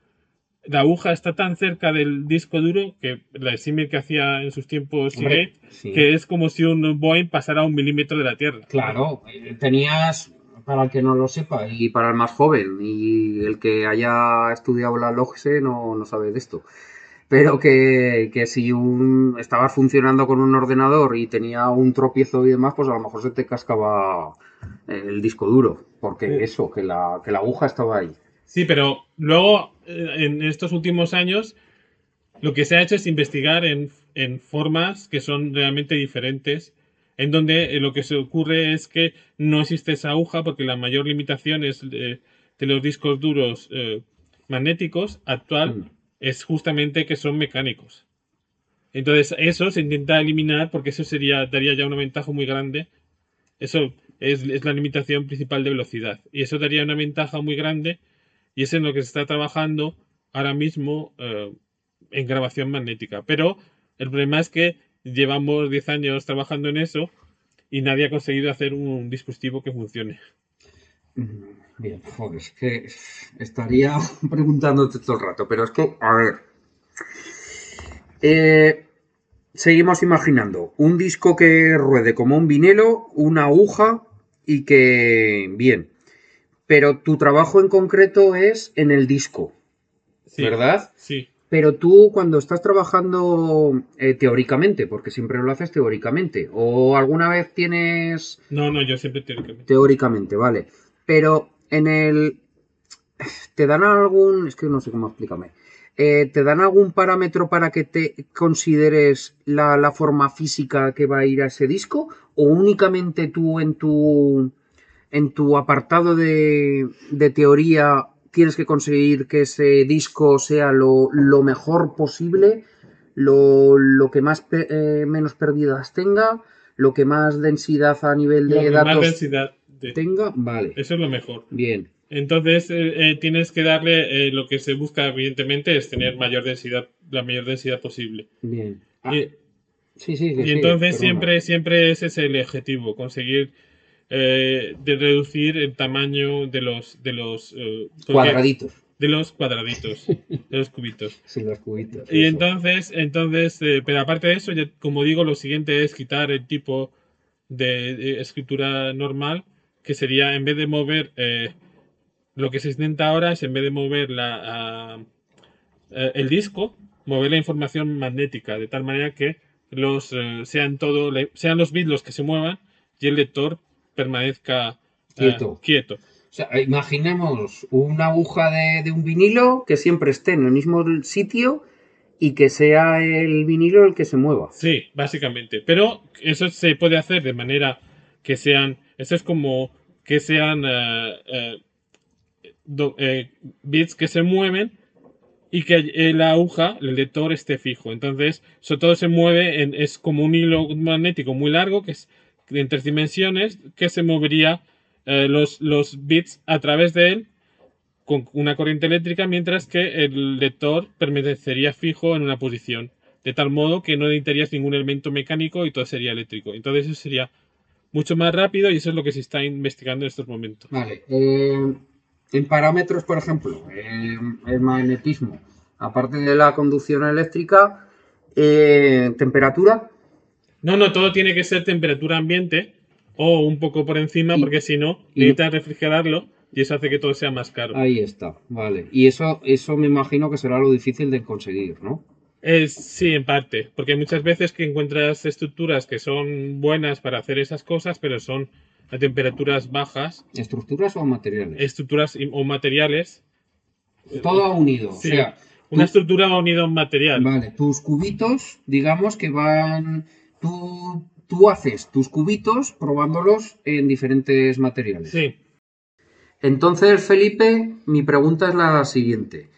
la aguja está tan cerca del disco duro que la símil que hacía en sus tiempos sí. que es como si un Boeing pasara un milímetro de la Tierra. Claro, eh, tenías. Para el que no lo sepa, y Y para el más joven y el que haya estudiado la LOGSE no, no sabe de esto. Pero que, que si un, estabas funcionando con un ordenador y tenía un tropiezo y demás, pues a lo mejor se te cascaba el disco duro. Porque Sí. eso, que la, que la aguja estaba ahí. Sí, pero luego, eh, en estos últimos años, lo que se ha hecho es investigar en, en formas que son realmente diferentes en donde eh, lo que se ocurre es que no existe esa aguja porque la mayor limitación es eh, de los discos duros eh, magnéticos actual Mm. Es justamente que son mecánicos. Entonces, eso se intenta eliminar porque eso sería, daría ya una ventaja muy grande. Eso es, es la limitación principal de velocidad. Y eso daría una ventaja muy grande y es en lo que se está trabajando ahora mismo eh, en grabación magnética. Pero el problema es que llevamos 10 años trabajando en eso y nadie ha conseguido hacer un dispositivo que funcione. Bien, joder, es que estaría preguntándote todo el rato, pero es que, a ver. Eh, seguimos imaginando un disco que ruede como un vinilo, una aguja y que. Bien. Pero tu trabajo en concreto es en el disco, Sí, ¿verdad? Sí. Pero tú cuando estás trabajando eh, teóricamente, porque siempre lo haces teóricamente, o alguna vez tienes No, no, yo siempre teóricamente. Teóricamente, vale. Pero en el... ¿Te dan algún... Es que no sé cómo explícame. Eh, ¿Te dan algún parámetro para que te consideres la, la forma física que va a ir a ese disco? ¿O únicamente tú en tu, en tu apartado de, de teoría tienes que conseguir que ese disco sea lo, lo mejor posible, lo, lo que más eh, menos pérdidas tenga, lo que más densidad a nivel Lo de que más datos densidad de- tenga? Vale, Eso es lo mejor. bien. Entonces eh, eh, tienes que darle eh, lo que se busca, evidentemente, es tener mayor densidad, la mayor densidad posible. Bien. Ah, Y, sí, sí, y entonces siempre, siempre ese es el objetivo, conseguir de reducir el tamaño de los de los Cuadraditos. de los cuadraditos, de los cubitos. Sí, los cubitos. Y eso. entonces, entonces, pero aparte de eso, ya, como digo, lo siguiente es quitar el tipo de, de escritura normal, que sería en vez de mover, eh, lo que se intenta ahora es en vez de mover la, ah, eh, el disco, mover la información magnética, de tal manera que los eh, sean todo, sean los bits los que se muevan y el lector permanezca Quieto. quieto. O sea, imaginemos una aguja de, de un vinilo que siempre esté en el mismo sitio y que sea el vinilo el que se mueva. Sí, básicamente. Pero eso se puede hacer de manera que sean. Eso es como que sean eh, eh, eh, bits que se mueven y que la aguja, el lector, esté fijo. Entonces, todo se mueve, en- es como un hilo magnético muy largo, que es en tres dimensiones, que se movería los, los bits a través de él con una corriente eléctrica, mientras que el lector permanecería fijo en una posición. De tal modo que no necesitarías ningún elemento mecánico y todo sería eléctrico. Entonces eso sería mucho más rápido y eso es lo que se está investigando en estos momentos. Vale. eh, en parámetros, por ejemplo, eh, el magnetismo, aparte de la conducción eléctrica, eh, temperatura. No, no, todo tiene que ser temperatura ambiente o un poco por encima Y- porque si no, necesitas refrigerarlo y eso hace que todo sea más caro. Ahí está, vale. Y eso, eso me imagino que será lo difícil de conseguir, ¿no? Sí, en parte, porque muchas veces que encuentras estructuras que son buenas para hacer esas cosas, pero son a temperaturas bajas, ¿Estructuras o materiales? estructuras o materiales. Todo unido. Sí. O sea, Una tú- estructura unida a un material. Vale, tus cubitos, digamos que van. Tú, tú haces tus cubitos probándolos en diferentes materiales. Sí. Entonces, Felipe, mi pregunta es la siguiente.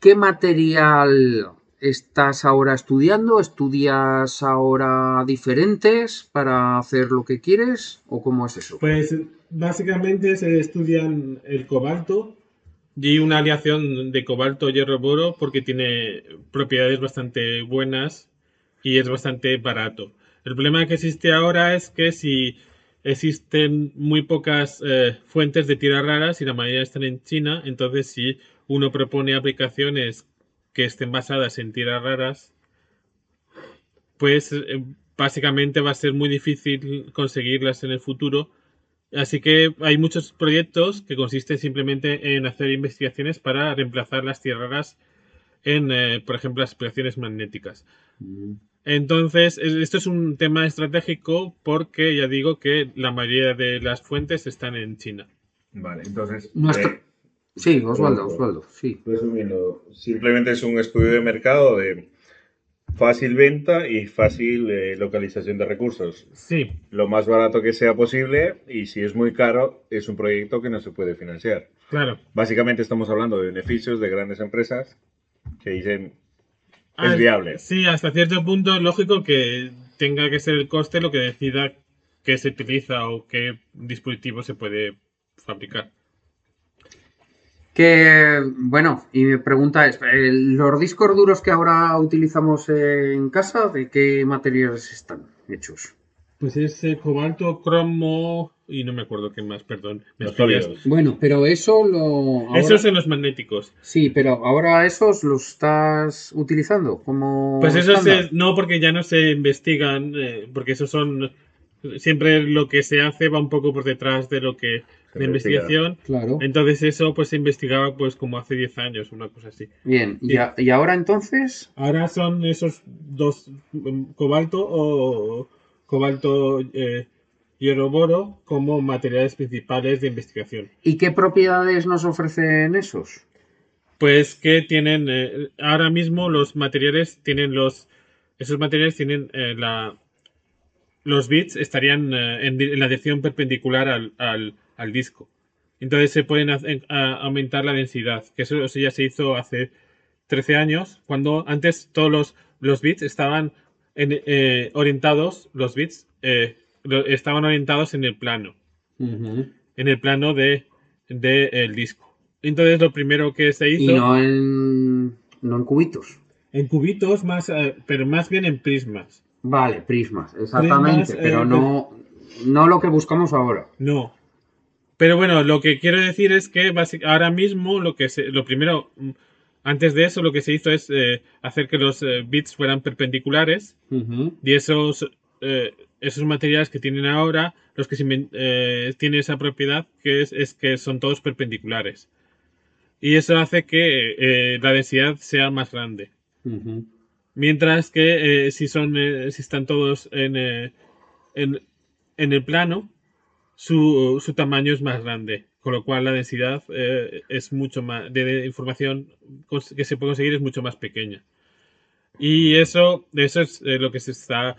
¿Qué material estás ahora estudiando? ¿Estudias ahora diferentes para hacer lo que quieres? ¿O cómo es eso? Pues básicamente se estudian el cobalto y una aleación de cobalto, hierro, boro porque tiene propiedades bastante buenas y es bastante barato. El problema que existe ahora es que si existen muy pocas eh, fuentes de tierras raras y la mayoría están en China, entonces si uno propone aplicaciones que estén basadas en tierras raras, pues eh, básicamente va a ser muy difícil conseguirlas en el futuro. Así que hay muchos proyectos que consisten simplemente en hacer investigaciones para reemplazar las tierras raras en, eh, por ejemplo, las aplicaciones magnéticas. Mm, Entonces, es- esto es un tema estratégico porque ya digo que la mayoría de las fuentes están en China. Vale, entonces. Nuestro- eh, Sí, Osvaldo, Bueno, Osvaldo, sí. resumiendo, simplemente es un estudio de mercado de fácil venta y fácil eh, localización de recursos. Sí, Lo más barato que sea posible y si es muy caro, es un proyecto que no se puede financiar. claro. Básicamente estamos hablando de beneficios de grandes empresas que dicen Ah, es viable. Sí, hasta cierto punto es lógico que tenga que ser el coste lo que decida qué se utiliza o qué dispositivo se puede fabricar. Que, bueno, y mi pregunta es, eh, ¿los discos duros que ahora utilizamos en casa, de qué materiales están hechos? Pues es eh, cobalto, cromo y no me acuerdo qué más, perdón. Me. Bueno, pero eso lo... ahora- Esos son los magnéticos. Sí, pero ahora esos los estás utilizando como Pues eso estándar? no, porque ya no se investigan, eh, porque esos son siempre lo que se hace va un poco por detrás de lo que de investiga. investigación. Claro. Entonces eso pues se investigaba pues como hace 10 años, una cosa así. Bien, y, a- y ahora entonces, Ahora son esos dos, mm, cobalto o cobalto eh, y oroboro como materiales principales de investigación. ¿y qué propiedades nos ofrecen esos? Pues que tienen, eh, ahora mismo los materiales tienen los, esos materiales tienen eh, la, los bits estarían eh, en, la dirección perpendicular al, al, al disco. Entonces se pueden hacer- aumentar la densidad, que eso, eso ya se hizo hace 13 años, cuando antes todos los, los bits estaban en- eh, orientados, los bits eh, estaban orientados en el plano en el plano de, de el disco. Entonces lo primero que se hizo Y no en, no en cubitos. en cubitos, más, eh, pero más bien en prismas. Vale, prismas, exactamente, Prismas, pero eh, no, no lo que buscamos ahora. No. Pero bueno, lo que quiero decir es que ahora mismo lo que se, lo primero, mm, antes de eso, lo que se hizo es eh, hacer que los eh, bits fueran perpendiculares y esos, eh, esos materiales que tienen ahora, los que se tienen esa propiedad, que es, es que son todos perpendiculares. Y eso hace que la densidad sea más grande. Mientras que si son si están todos en, en, en el plano, su, su tamaño es más grande. Con lo cual la densidad eh, es mucho más de, información que se puede conseguir es mucho más pequeña. Y eso, eso es eh, lo que se está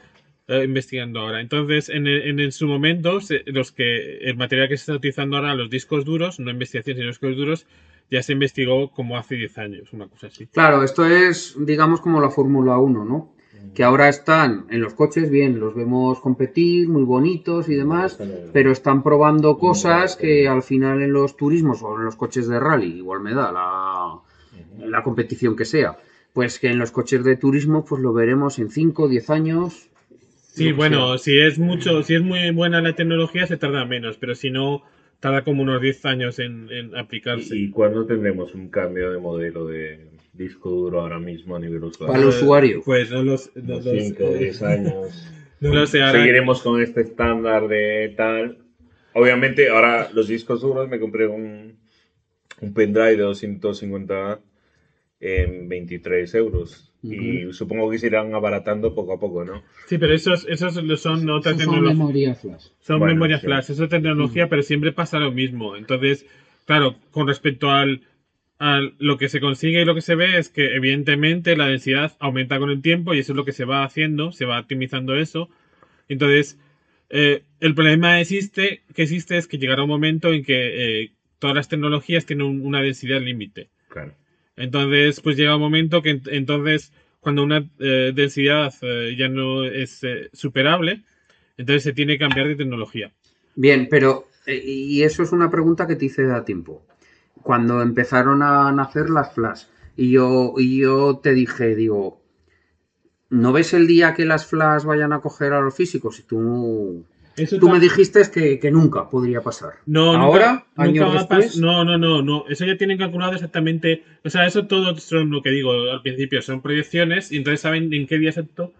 eh, investigando ahora. Entonces, en, en, su momento, los que el material que se está utilizando ahora, los discos duros, no investigación, sino discos duros, ya se investigó como hace 10 años, una cosa así. Claro, esto es, digamos, como la Fórmula 1, ¿no? Que ahora están en los coches, bien, los vemos competir, muy bonitos y demás, pero están probando cosas que al final en los turismos o en los coches de rally, igual me da la, la competición que sea, pues que en los coches de turismo pues lo veremos en 5, 10 años. Sí, bueno, sea. si es mucho, si es muy buena la tecnología, se tarda menos, pero si no, tarda como unos 10 años en, en aplicarse. ¿Y, y cuándo tendremos un cambio de modelo de disco duro ahora mismo a nivel usuario? Para el usuario. Pues no los, no Unos los- 5 o 10 años. no lo sé, ahora- Seguiremos con este estándar de tal. Obviamente, ahora los discos duros me compré un, un pendrive de 250 en 23 euros. Y supongo que se irán abaratando poco a poco, ¿no? Sí, pero esos, esos son otra son tecnología. memoria flash. Son Bueno, memoria sí. flash, eso es tecnología, pero siempre pasa lo mismo. Entonces, claro, con respecto al- lo que se consigue y lo que se ve es que evidentemente la densidad aumenta con el tiempo y eso es lo que se va haciendo, se va optimizando eso. Entonces, eh, el problema existe, que existe es que llegará un momento en que eh, todas las tecnologías tienen un- una densidad límite. Claro. Entonces, pues llega un momento que ent- entonces, cuando una eh, densidad eh, ya no es eh, superable, entonces se tiene que cambiar de tecnología. Bien, pero, eh, y eso es una pregunta que te hice da tiempo. Cuando empezaron a nacer las flash, y yo, y yo te dije, digo, ¿no ves el día que las flash vayan a coger a los físicos? Y tú, Eso tú me dijiste que, que nunca podría pasar. No, Ahora, nunca años después. No, no, no, no. Eso ya tienen calculado exactamente. O sea, eso todo son lo que digo al principio, son proyecciones y entonces saben en qué día exacto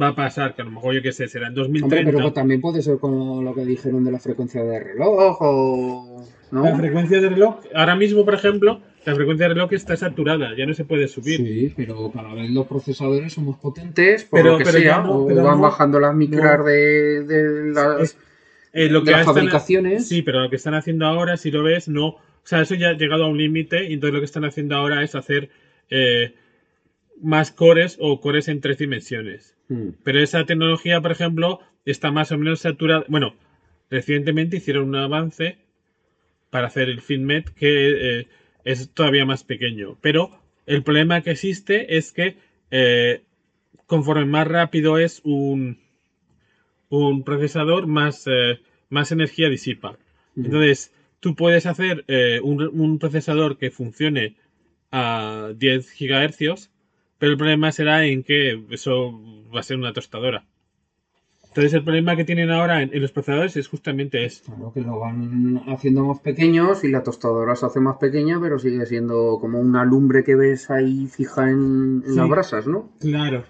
va a pasar. Que a lo mejor yo qué sé, será en Hombre, 2030. pero también puede ser con lo que dijeron de la frecuencia de reloj o... ¿no? La frecuencia de reloj, ahora mismo, por ejemplo, la frecuencia de reloj está saturada, ya no se puede subir. Sí, pero cada vez los procesadores son más potentes. Por Pero- lo que pero sea, no, o pero van no, bastante las micras no. de, de las... Es- eh, lo de que las están- fabricaciones. Sí, pero lo que están haciendo ahora, si lo ves, no. O sea, eso ya ha llegado a un límite y entonces lo que están haciendo ahora es hacer. eh, más cores o cores en tres dimensiones. Mm. Pero esa tecnología, por ejemplo, está más o menos saturada. Bueno, recientemente hicieron un avance para hacer el FinMet que eh, es todavía más pequeño. Pero el problema que existe es que eh, conforme más rápido es un, un procesador, más, eh, más energía disipa. Mm. Entonces, tú puedes hacer un, un procesador que funcione a 10 gigahercios, pero el problema será en que eso va a ser una tostadora. Entonces, el problema que tienen ahora en, en los procesadores es justamente eso. Claro que lo van haciendo más pequeños y la tostadora se hace más pequeña, pero sigue siendo como una lumbre que ves ahí fija en, en Sí. las brasas, ¿no? Claro.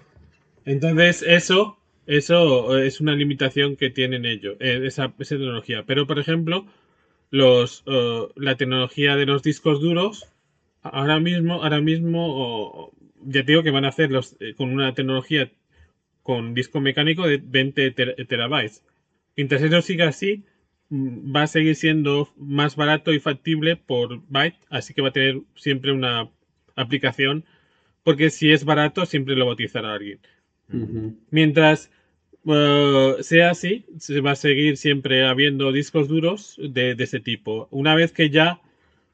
Entonces, eso, eso es una limitación que tienen ellos, eh, esa, esa tecnología. Pero, por ejemplo, los, eh, la tecnología de los discos duros, ahora mismo, ahora mismo, ya te digo que van a hacerlos eh, con una tecnología con disco mecánico de 20 ter- terabytes. Mientras eso siga así, mm, va a seguir siendo más barato y factible por byte, así que va a tener siempre una aplicación, porque si es barato, siempre lo utilizar alguien. Mientras eh, sea así, se va a seguir siempre habiendo discos duros de, de ese tipo. Una vez que ya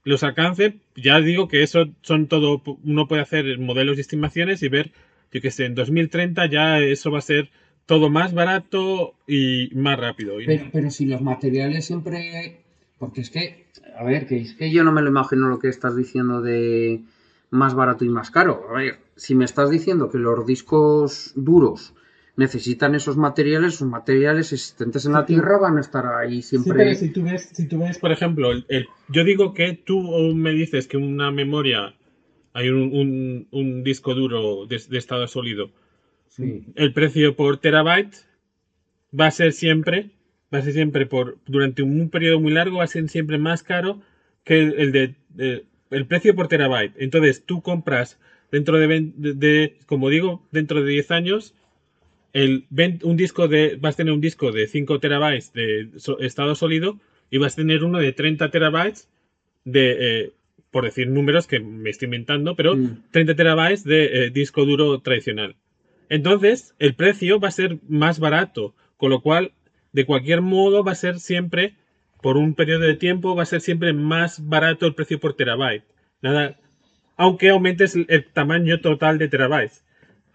los alcance, ya digo que eso son todo, uno puede hacer modelos y estimaciones y ver, yo que sé, en 2030 ya eso va a ser todo más barato y más rápido. Y- Pero, pero si los materiales siempre. Porque es que, a ver, que es que yo no me lo imagino lo que estás diciendo de más barato y más caro. A ver, si me estás diciendo que los discos duros necesitan esos materiales, esos materiales existentes en la Sí. Tierra van a estar ahí Sí, siempre. pero si tú ves, si tú ves, por ejemplo, el- el- yo digo que tú me dices que una memoria, hay un, un- un disco duro de, de estado sólido, Sí. el precio por terabyte va a ser siempre, va a ser siempre por, durante un periodo muy largo, va a ser siempre más caro que el, el de, de- el precio por terabyte. Entonces tú compras dentro de- de- como digo, dentro de 10 años, el, un disco de, vas a tener un disco de 5 terabytes de so- estado sólido y vas a tener uno de 30 terabytes de, eh, por decir números que me estoy inventando, pero Mm. 30 terabytes de eh, disco duro tradicional. Entonces, el precio va a ser más barato, con lo cual, de cualquier modo, va a ser siempre, por un periodo de tiempo, va a ser siempre más barato el precio por terabyte. Nada, aunque aumentes el, el tamaño total de terabytes.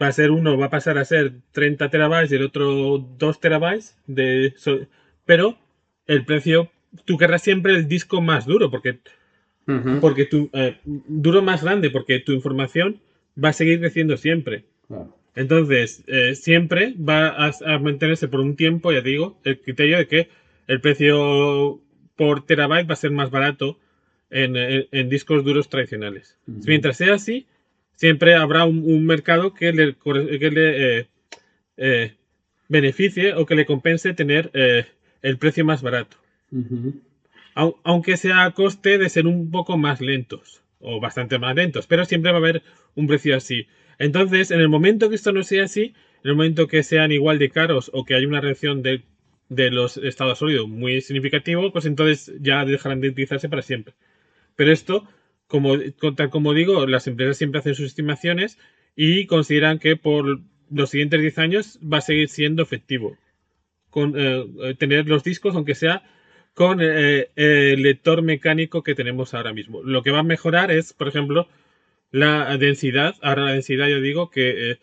Va a ser uno, va a pasar a ser 30 terabytes y el otro 2 terabytes. De, pero el precio, tú querrás siempre el disco más duro, porque porque tu eh, duro más grande, porque tu información va a seguir creciendo siempre. Claro. Entonces, eh, siempre va a, a mantenerse por un tiempo, ya digo, el criterio de que el precio por terabyte va a ser más barato en, en- en discos duros tradicionales. Mientras sea así, siempre habrá un, un mercado que le, corre- que le eh, eh, beneficie o que le compense tener eh, el precio más barato aunque sea a coste de ser un poco más lentos o bastante más lentos, pero siempre va a haber un precio así. Entonces, en el momento que esto no sea así, en el momento que sean igual de caros o que haya una reacción de, de los estados sólidos muy significativo, pues entonces ya dejarán de utilizarse para siempre. Pero esto, como, tal como digo, las empresas siempre hacen sus estimaciones y consideran que por los siguientes 10 años va a seguir siendo efectivo. Con, eh, eh, tener los discos, aunque sea con eh, el lector mecánico que tenemos ahora mismo. Lo que va a mejorar es, por ejemplo, la densidad. Ahora la densidad, yo digo que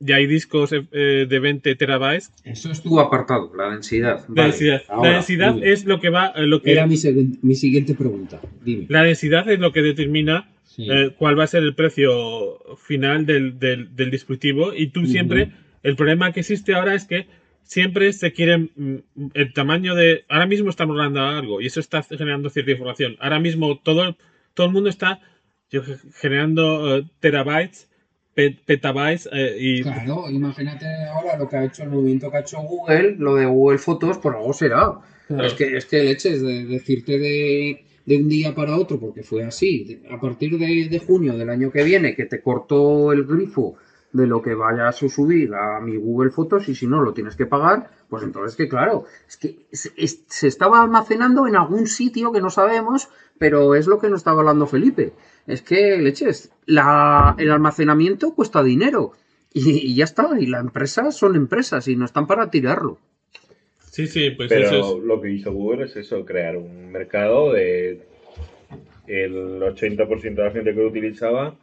ya hay discos eh, de 20 terabytes. Eso es tu apartado, la densidad. La Vale, densidad, la densidad dime. es lo que va, eh, lo que Era mi, mi siguiente pregunta. Dime. la densidad es lo que determina Sí. eh, cuál va a ser el precio final del, del- del dispositivo y tú siempre, el problema que existe ahora es que siempre se quiere mm, el tamaño de, ahora mismo estamos hablando de algo y eso está generando cierta información. Ahora mismo todo, todo el mundo está generando eh, terabytes, pe- petabytes eh, y Claro, imagínate ahora lo que ha hecho el movimiento que ha hecho Google, lo de Google Fotos, por algo será. Claro. Es que es que leches de decirte de, de un día para otro, porque fue así. A partir de, de junio del año que viene, que te cortó el grifo de lo que vayas a subir a mi Google Fotos y si no lo tienes que pagar, pues entonces que claro, es que se, es- se estaba almacenando en algún sitio que no sabemos, pero es lo que nos estaba hablando Felipe. Es que, leches, la, el almacenamiento cuesta dinero y, y ya está, y las empresas son empresas y no están para tirarlo. Sí, sí, pues Pero eso es. lo que hizo Google es eso, crear un mercado de el 80% de la gente que lo utilizaba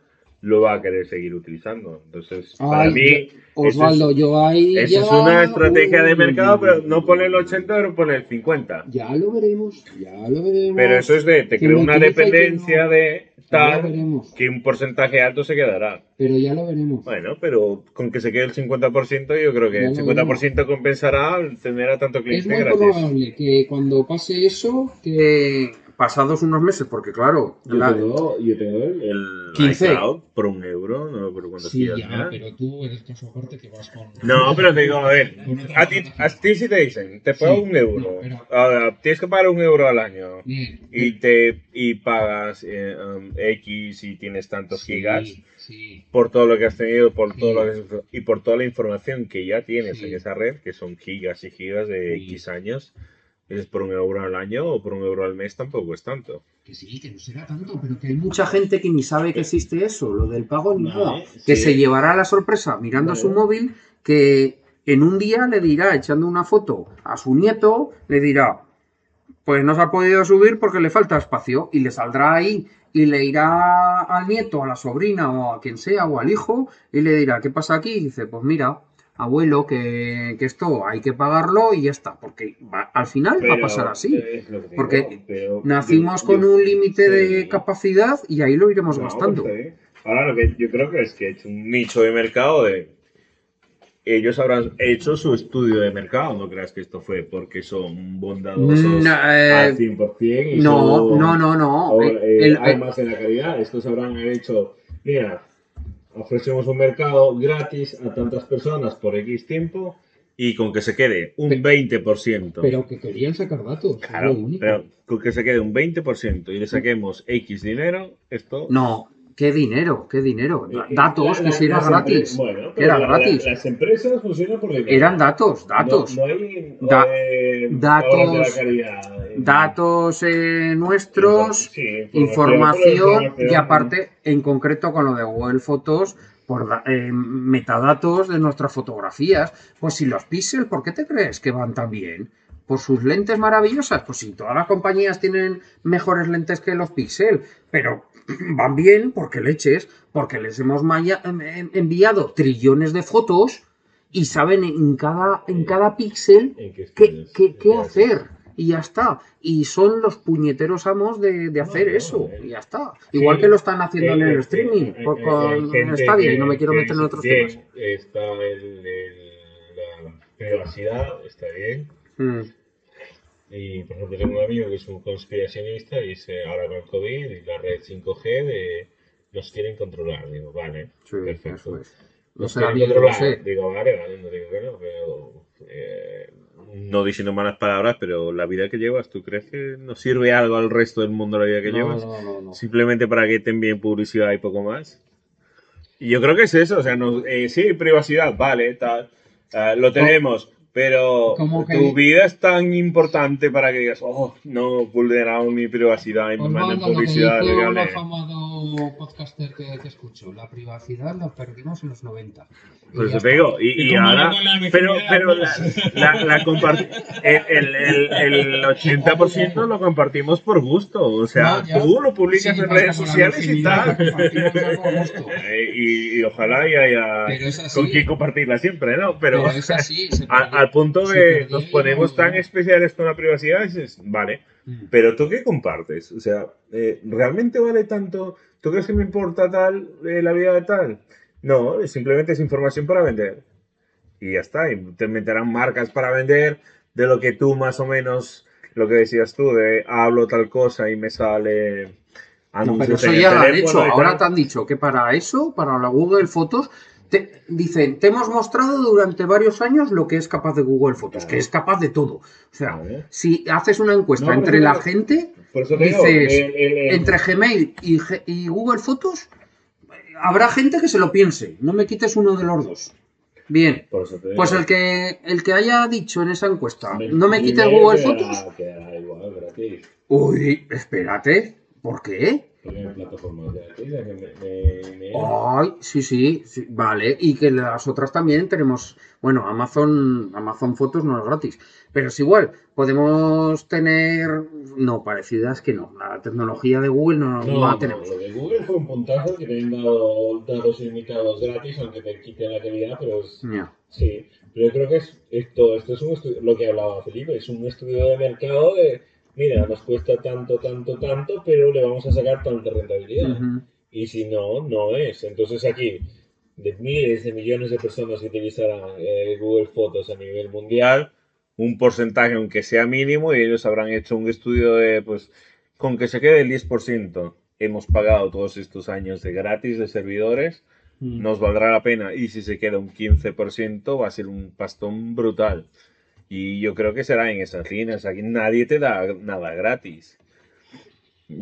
lo va a querer seguir utilizando. Entonces, para mí, Osvaldo, es, yo ahí. eso es una estrategia de mercado, pero no pone el 80, pero pone el 50. Ya lo veremos, ya lo veremos. Pero eso es de, te ¿Quién crea lo una dependencia no? de tal veremos. que un porcentaje alto se quedará. Pero ya lo veremos. Bueno, pero con que se quede el 50%, yo creo que Ya el lo 50% compensará el tener a tanto Es cliente muy gratis. probable que cuando pase eso, Que pasados unos meses, porque claro, Yo la- tengo, yo tengo el, el 15. iCloud por un euro, no acuerdo cuántos sí, gigas ya, era. pero tú eres caso aparte que vas con. No, pero te digo, a ver, a ti, a ti si te dicen, te pago Sí, un euro, no, pero- ahora, tienes que pagar un euro al año Bien. y te y pagas eh, um, X y tienes tantos Sí, gigas Sí. por todo lo que has tenido, por Sí. todo lo que has- y por toda la información que ya tienes Sí. en esa red, que son gigas y gigas de Sí. X años. Es por un euro al año o por un euro al mes tampoco es tanto. Que sí, que no será tanto, pero que hay mucha. gente que ni sabe que existe eso, lo del pago ni Vale, nada, que sí. se llevará la sorpresa mirando Vale. su móvil que en un día le dirá, echando una foto a su nieto, le dirá, pues no se ha podido subir porque le falta espacio y le saldrá ahí y le irá al nieto, a la sobrina o a quien sea o al hijo y le dirá, ¿qué pasa aquí? Y dice, pues mira, abuelo, que, que esto hay que pagarlo y ya está, porque va- al final va a pasar así. eh, es porque Nacimos yo- con yo- un límite de capacidad y ahí lo iremos No, gastando. pues, sí. Ahora lo que yo creo que es que he hecho un nicho de mercado de ellos habrán hecho su estudio de mercado, no creas que esto fue porque son bondadosos No, eh, al 100% y No, son- no, no, no. o, Eh, eh, hay más en la calidad. Estos habrán hecho, mira, ofrecemos un mercado gratis a tantas personas por X tiempo y con que se quede un Pe- 20%. Pero que querían sacar datos. claro, lo único. pero con que se quede un 20% y le saquemos X dinero, esto... No, qué dinero, qué dinero. Da- Eh, Datos, la- que si era gratis. empre- bueno, que era la- gratis. la- las empresas funcionan por dinero. Eran datos, datos. No, no hay Da- eh, datos- obras de la caridad. en- Datos eh, nuestros, Sí, información información, y aparte, en concreto con lo de Google Fotos, por da- eh, metadatos de nuestras fotografías. Pues si los píxeles, ¿por qué te crees que van tan bien? Por sus lentes maravillosas. Pues si todas las compañías tienen mejores lentes que los píxeles, pero van bien porque leches, porque les hemos maya- em- em- enviado trillones de fotos y saben en cada, en cada píxel ¿En qué qué, qué- ¿En hacer. Y ya está. Y son los puñeteros amos de, de hacer No, no, eso. eh. Y ya está. Igual que lo están haciendo en Eh, el eh, streaming por- con Stadia. Y no me quiero meter en otros bien, temas. Está el, el- la privacidad, está bien. Mm. Y por ejemplo, tengo un amigo que es un conspiracionista y dice ahora con el COVID y la red 5G de, nos quieren controlar. Digo, vale, Sí, perfecto. eso es. No Nos será quieren bien, controlar. sé. Digo, vale, vale, no digo que no, pero eh, no diciendo malas palabras, pero la vida que llevas, ¿tú crees que nos sirve algo al resto del mundo la vida que No, llevas? no, no, no. Simplemente para que te envíen publicidad y poco más. Y yo creo que es eso, o sea, no, eh, sí, privacidad, vale, tal, ah, lo tenemos, pero Como que- tu vida es tan importante para que digas, oh, no vulneramos mi privacidad y me manden lo que publicidad legal. Eh". afamado podcaster que, que escucho, la privacidad la perdimos en los 90. Y Por ya eso te digo, y, Y y como ahora, pero, pero la, la, la el, el, el, el 80% lo compartimos por gusto, o sea, No, ya. tú lo publicas Sí, en redes sociales y tal. Eh, y, y ojalá y haya con quién compartirla siempre, ¿no? Pero, Pero es así. perdió. al punto de nos ponemos tan especiales con la privacidad, dices, vale, Mm. pero ¿tú qué compartes? O sea, eh, ¿realmente vale tanto? ¿Tú crees que me importa tal eh, la vida de tal? No, simplemente es información para vender. Y ya está, y te meterán marcas para vender de lo que tú más o menos, lo que decías tú, de hablo tal cosa y me sale No, pero eso ya lo han hecho. Ahora te han dicho que para eso, para la Google Fotos, te, dicen, te hemos mostrado durante varios años lo que es capaz de Google Fotos, Claro. que es capaz de todo. O sea, si haces una encuesta No, entre la te- gente, digo, el- el- el- entre Gmail y, Google Fotos, habrá gente que se lo piense. No me quites uno de los dos. Bien. Por eso. Pues el que, el que haya dicho en esa encuesta, no me quites Google Fotos. igual. Uy, espérate. ¿Por qué? Porque plataformas de- Ay, sí, sí, sí, vale. Y que las otras también tenemos. Bueno, Amazon, Amazon Fotos no es gratis. Pero es igual. Podemos tener. No, parecidas que no. La tecnología de Google no, no No, la tenemos. lo de Google fue un puntazo que te han dado datos ilimitados gratis, aunque te quiten la calidad, pero es, Ya. sí. Pero yo creo que es esto, esto es un estudio, lo que hablaba Felipe, es un estudio de mercado de, mira, nos cuesta tanto, tanto, tanto, pero le vamos a sacar tanta rentabilidad. Y si no, no es. Entonces aquí, de miles de millones de personas que utilizarán eh, Google Fotos a nivel mundial, un porcentaje, aunque sea mínimo, y ellos habrán hecho un estudio de, pues, con que se quede el 10%, hemos pagado todos estos años de gratis de servidores, Mm. nos valdrá la pena. Y si se queda un 15%, va a ser un pastón brutal. Y yo creo que será en esas líneas. Aquí nadie te da nada gratis.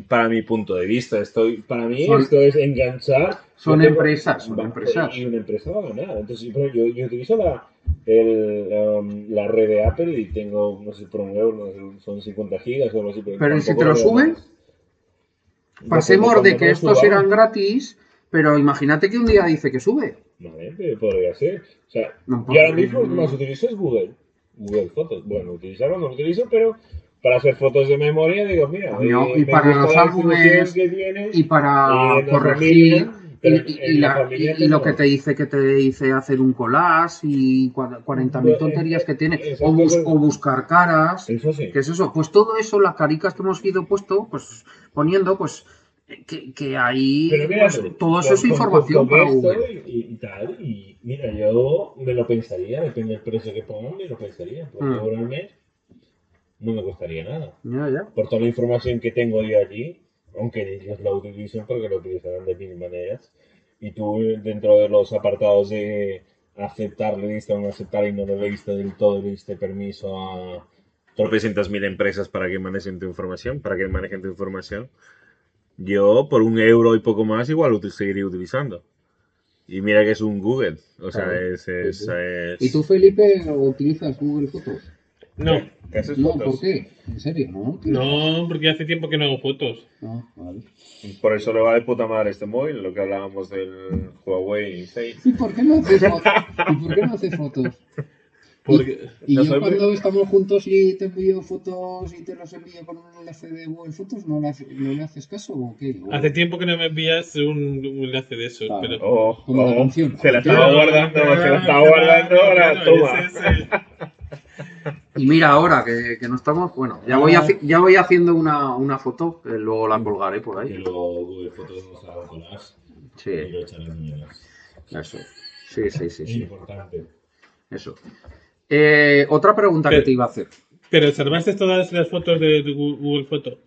Para mi punto de vista, estoy. para mí Son- esto es enganchar. Son tengo- empresas, son empresas. Y una empresa va a ganar. Entonces, yo, yo utilizo la, el, um, la red de Apple y tengo, no sé, por un euro, no sé, son 50 gigas o algo así. Pero ¿y si te lo suben? Pasemos de que estos eran gratis, pero imagínate que un día dice que sube. Vale, podría ser. O sea, No, yo ahora mismo lo que más utilizo es Google. Google Fotos. Bueno, utilizarlo no lo utilizo, pero para hacer fotos de memoria digo, mira, No, eh, y para los álbumes, que Y para corregir. familia, Y, la lo que te dice que te dice hacer un collage y cua- 40.000 Bueno, tonterías eh, que tiene, o, bus- cosas- o buscar caras, Eso sí. ¿qué es eso? Pues todo eso, las caricas que hemos ido puesto, pues poniendo, pues que, que ahí pues, todo eso es información para Google. Y, y tal, y mira, yo me lo pensaría, depende del precio que pongan, me lo pensaría, porque Mm. ahora al mes no me costaría nada. Ya, ya. Por toda la información que tengo yo allí, aunque ellos la utilicen porque lo utilizarán de mil maneras, y tú dentro de los apartados de aceptar la lista o no aceptar y no le diste del todo, le diste permiso a... tropecientas mil empresas para que manejen tu información, para que manejen tu información. Yo, por un euro y poco más, igual lo seguiría utilizando. Y mira que es un Google. O sea, Claro. es, es, Sí, sí. es- ¿Y tú, Felipe, utilizas Google Fotos? No, ¿Qué haces No, fotos? ¿por qué? ¿En serio? No. no, porque hace tiempo que no hago fotos. Ah, vale. Por eso le va de puta madre este móvil, lo que hablábamos del Huawei 6. ¿Y por qué no haces fotos? ¿Y por qué no haces fotos? Porque, Y yo cuando estamos juntos y te envío fotos y te los envío con un enlace de Google Fotos, ¿no le, hace- no le haces caso o qué? O- hace tiempo que no me envías un, un enlace de esos, Ah. pero... Oh, Como la oh, canción. Se la estaba guardando, se la estaba guardando ahora, toma. Y mira ahora que, que no estamos, bueno, ya voy, haci- ya voy haciendo una, una foto, que luego la colgaré por ahí. luego Google Fotos nos haga collage y Sí, lo echarán eso. Sí, sí, sí, Es sí. importante. Eso. Eh, otra pregunta que te iba a hacer. Pero salvaste todas las fotos de Google Foto.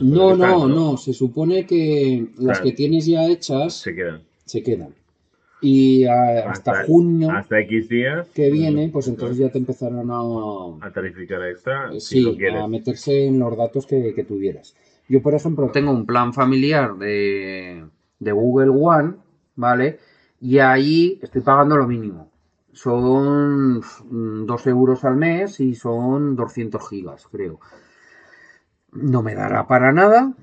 No, no, no. Se supone que las Claro. que tienes ya hechas Se quedan. se quedan. Y ah, hasta Hasta- junio Hasta X días. que viene, pues entonces ya te empezarán a, A tarificar extra, si sí, lo quieres. a meterse en los datos que, que tuvieras. Yo, por ejemplo, tengo un plan familiar de, de Google One, ¿vale? Y ahí estoy pagando lo mínimo. Son mm, 2 euros al mes y son 200 gigas, creo. No me dará para nada.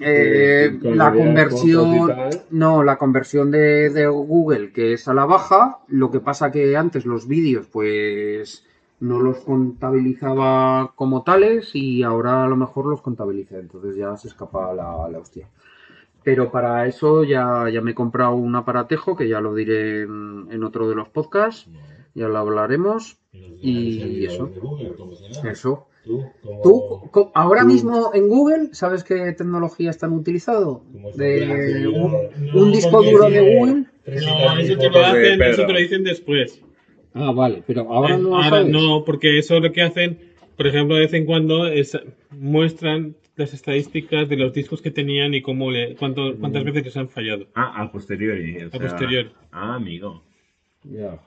Eh, la conversión, no, la conversión de, de Google, que es a la baja, lo que pasa que antes los vídeos, pues no los contabilizaba como tales y ahora a lo mejor los contabiliza, entonces ya se escapa la, la hostia. Pero para eso ya, ya me he comprado un aparatejo, que ya lo diré en, en otro de los podcasts, ya lo hablaremos. Y eso. Eso. Tú, ¿Tú, ahora tú- mismo en Google, sabes qué tecnología están utilizando? De un, No, un disco duro de Google. No, eso te, lo hacen, eso te lo dicen después. Ah, vale, pero ahora no lo Ahora sabes. no, porque eso lo que hacen, por ejemplo, de vez en cuando es, muestran las estadísticas de los discos que tenían y cómo le, cuánto, cuántas veces les han fallado. Ah, a posteriori. o A sea- posteriori. Ah, amigo. Ya.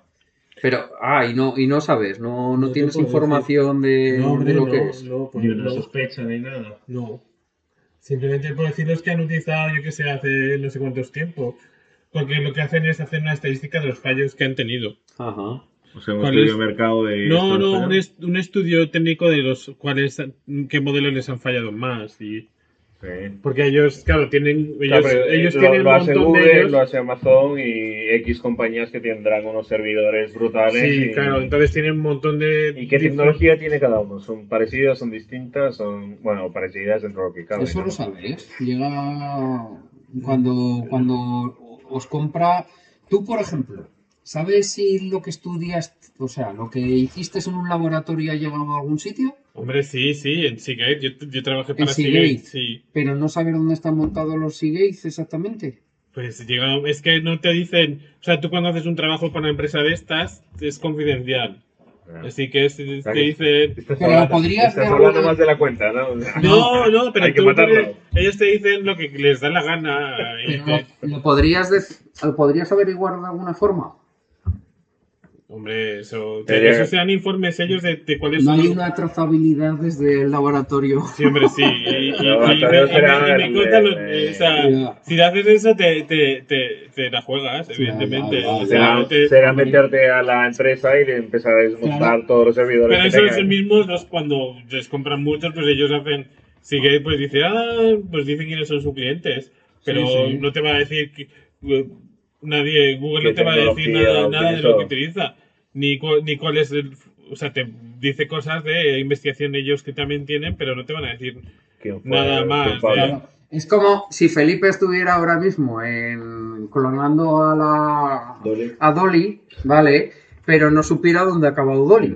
Pero, ah, y no, y no sabes, no, no No tienes información de, No, hombre, de lo no, que es. no, pues no. sospecha ni nada. No. Simplemente por decir los que han utilizado, yo que sé, hace no sé cuántos tiempos. porque lo que hacen es hacer una estadística de los fallos que han tenido. Ajá. O sea, un ¿Cuál estudio es? de mercado de. No, no, un, est- un estudio técnico de los cuales, qué modelos les han fallado más. Y, Sí. porque ellos, claro, tienen, ellos, Claro, eh, ellos lo, tienen lo un hace montón de Google, ellos. lo hace Amazon y X compañías que tendrán unos servidores brutales. Sí, y, claro, entonces tienen un montón de... ¿Y qué tecnología tiene cada uno? ¿Son parecidas, son distintas? Son, bueno, parecidas dentro de lo que cabe. Eso ¿no? lo sabes. Llega cuando, cuando os compra. Tú, por ejemplo, ¿sabes si lo que estudias, o sea, lo que hiciste en un laboratorio ha llegado a algún sitio? Hombre, sí, sí, en Seagate. Yo, yo trabajé para Seagate? Seagate, sí. Pero no sabes dónde están montados los Seagates exactamente. Pues llega, es que no te dicen, o sea, tú cuando haces un trabajo para una empresa de estas, es confidencial. Así que es- te dicen, Estás Pero hablando, podrías estás hablando alguna- más de la cuenta, ¿no? no, no, pero Hay que tú matarlo. puedes- ellos te dicen lo que les da la gana. y Pero te- lo, podrías lo podrías averiguar de alguna forma. Hombre, eso, Sería- eso sean informes ellos de, de cuáles No son hay una trazabilidad desde el laboratorio. Sí, hombre, sí. Y, si haces eso, te, te, te, te la juegas, evidentemente. ya, ya, O sea, Será, te- será meterte a la empresa y empezar a desmontar Claro. todos los servidores. pero que eso es el mismo, los- cuando les compran muchos, pues ellos hacen. Sí que pues dice, ah, pues dicen quiénes son sus clientes. Pero Sí, sí. no te va a decir que. eh, Nadie, Google ¿Qué no te va a decir nada, nada de lo que utiliza. Ni, cu- ni cuál es el. O sea, te dice cosas de investigación ellos que también tienen, pero no te van a decir ¿Quién fue nada más. Es como si Felipe estuviera ahora mismo en clonando a la Dolly. a Dolly, ¿vale? Pero no supiera dónde ha acabado Dolly.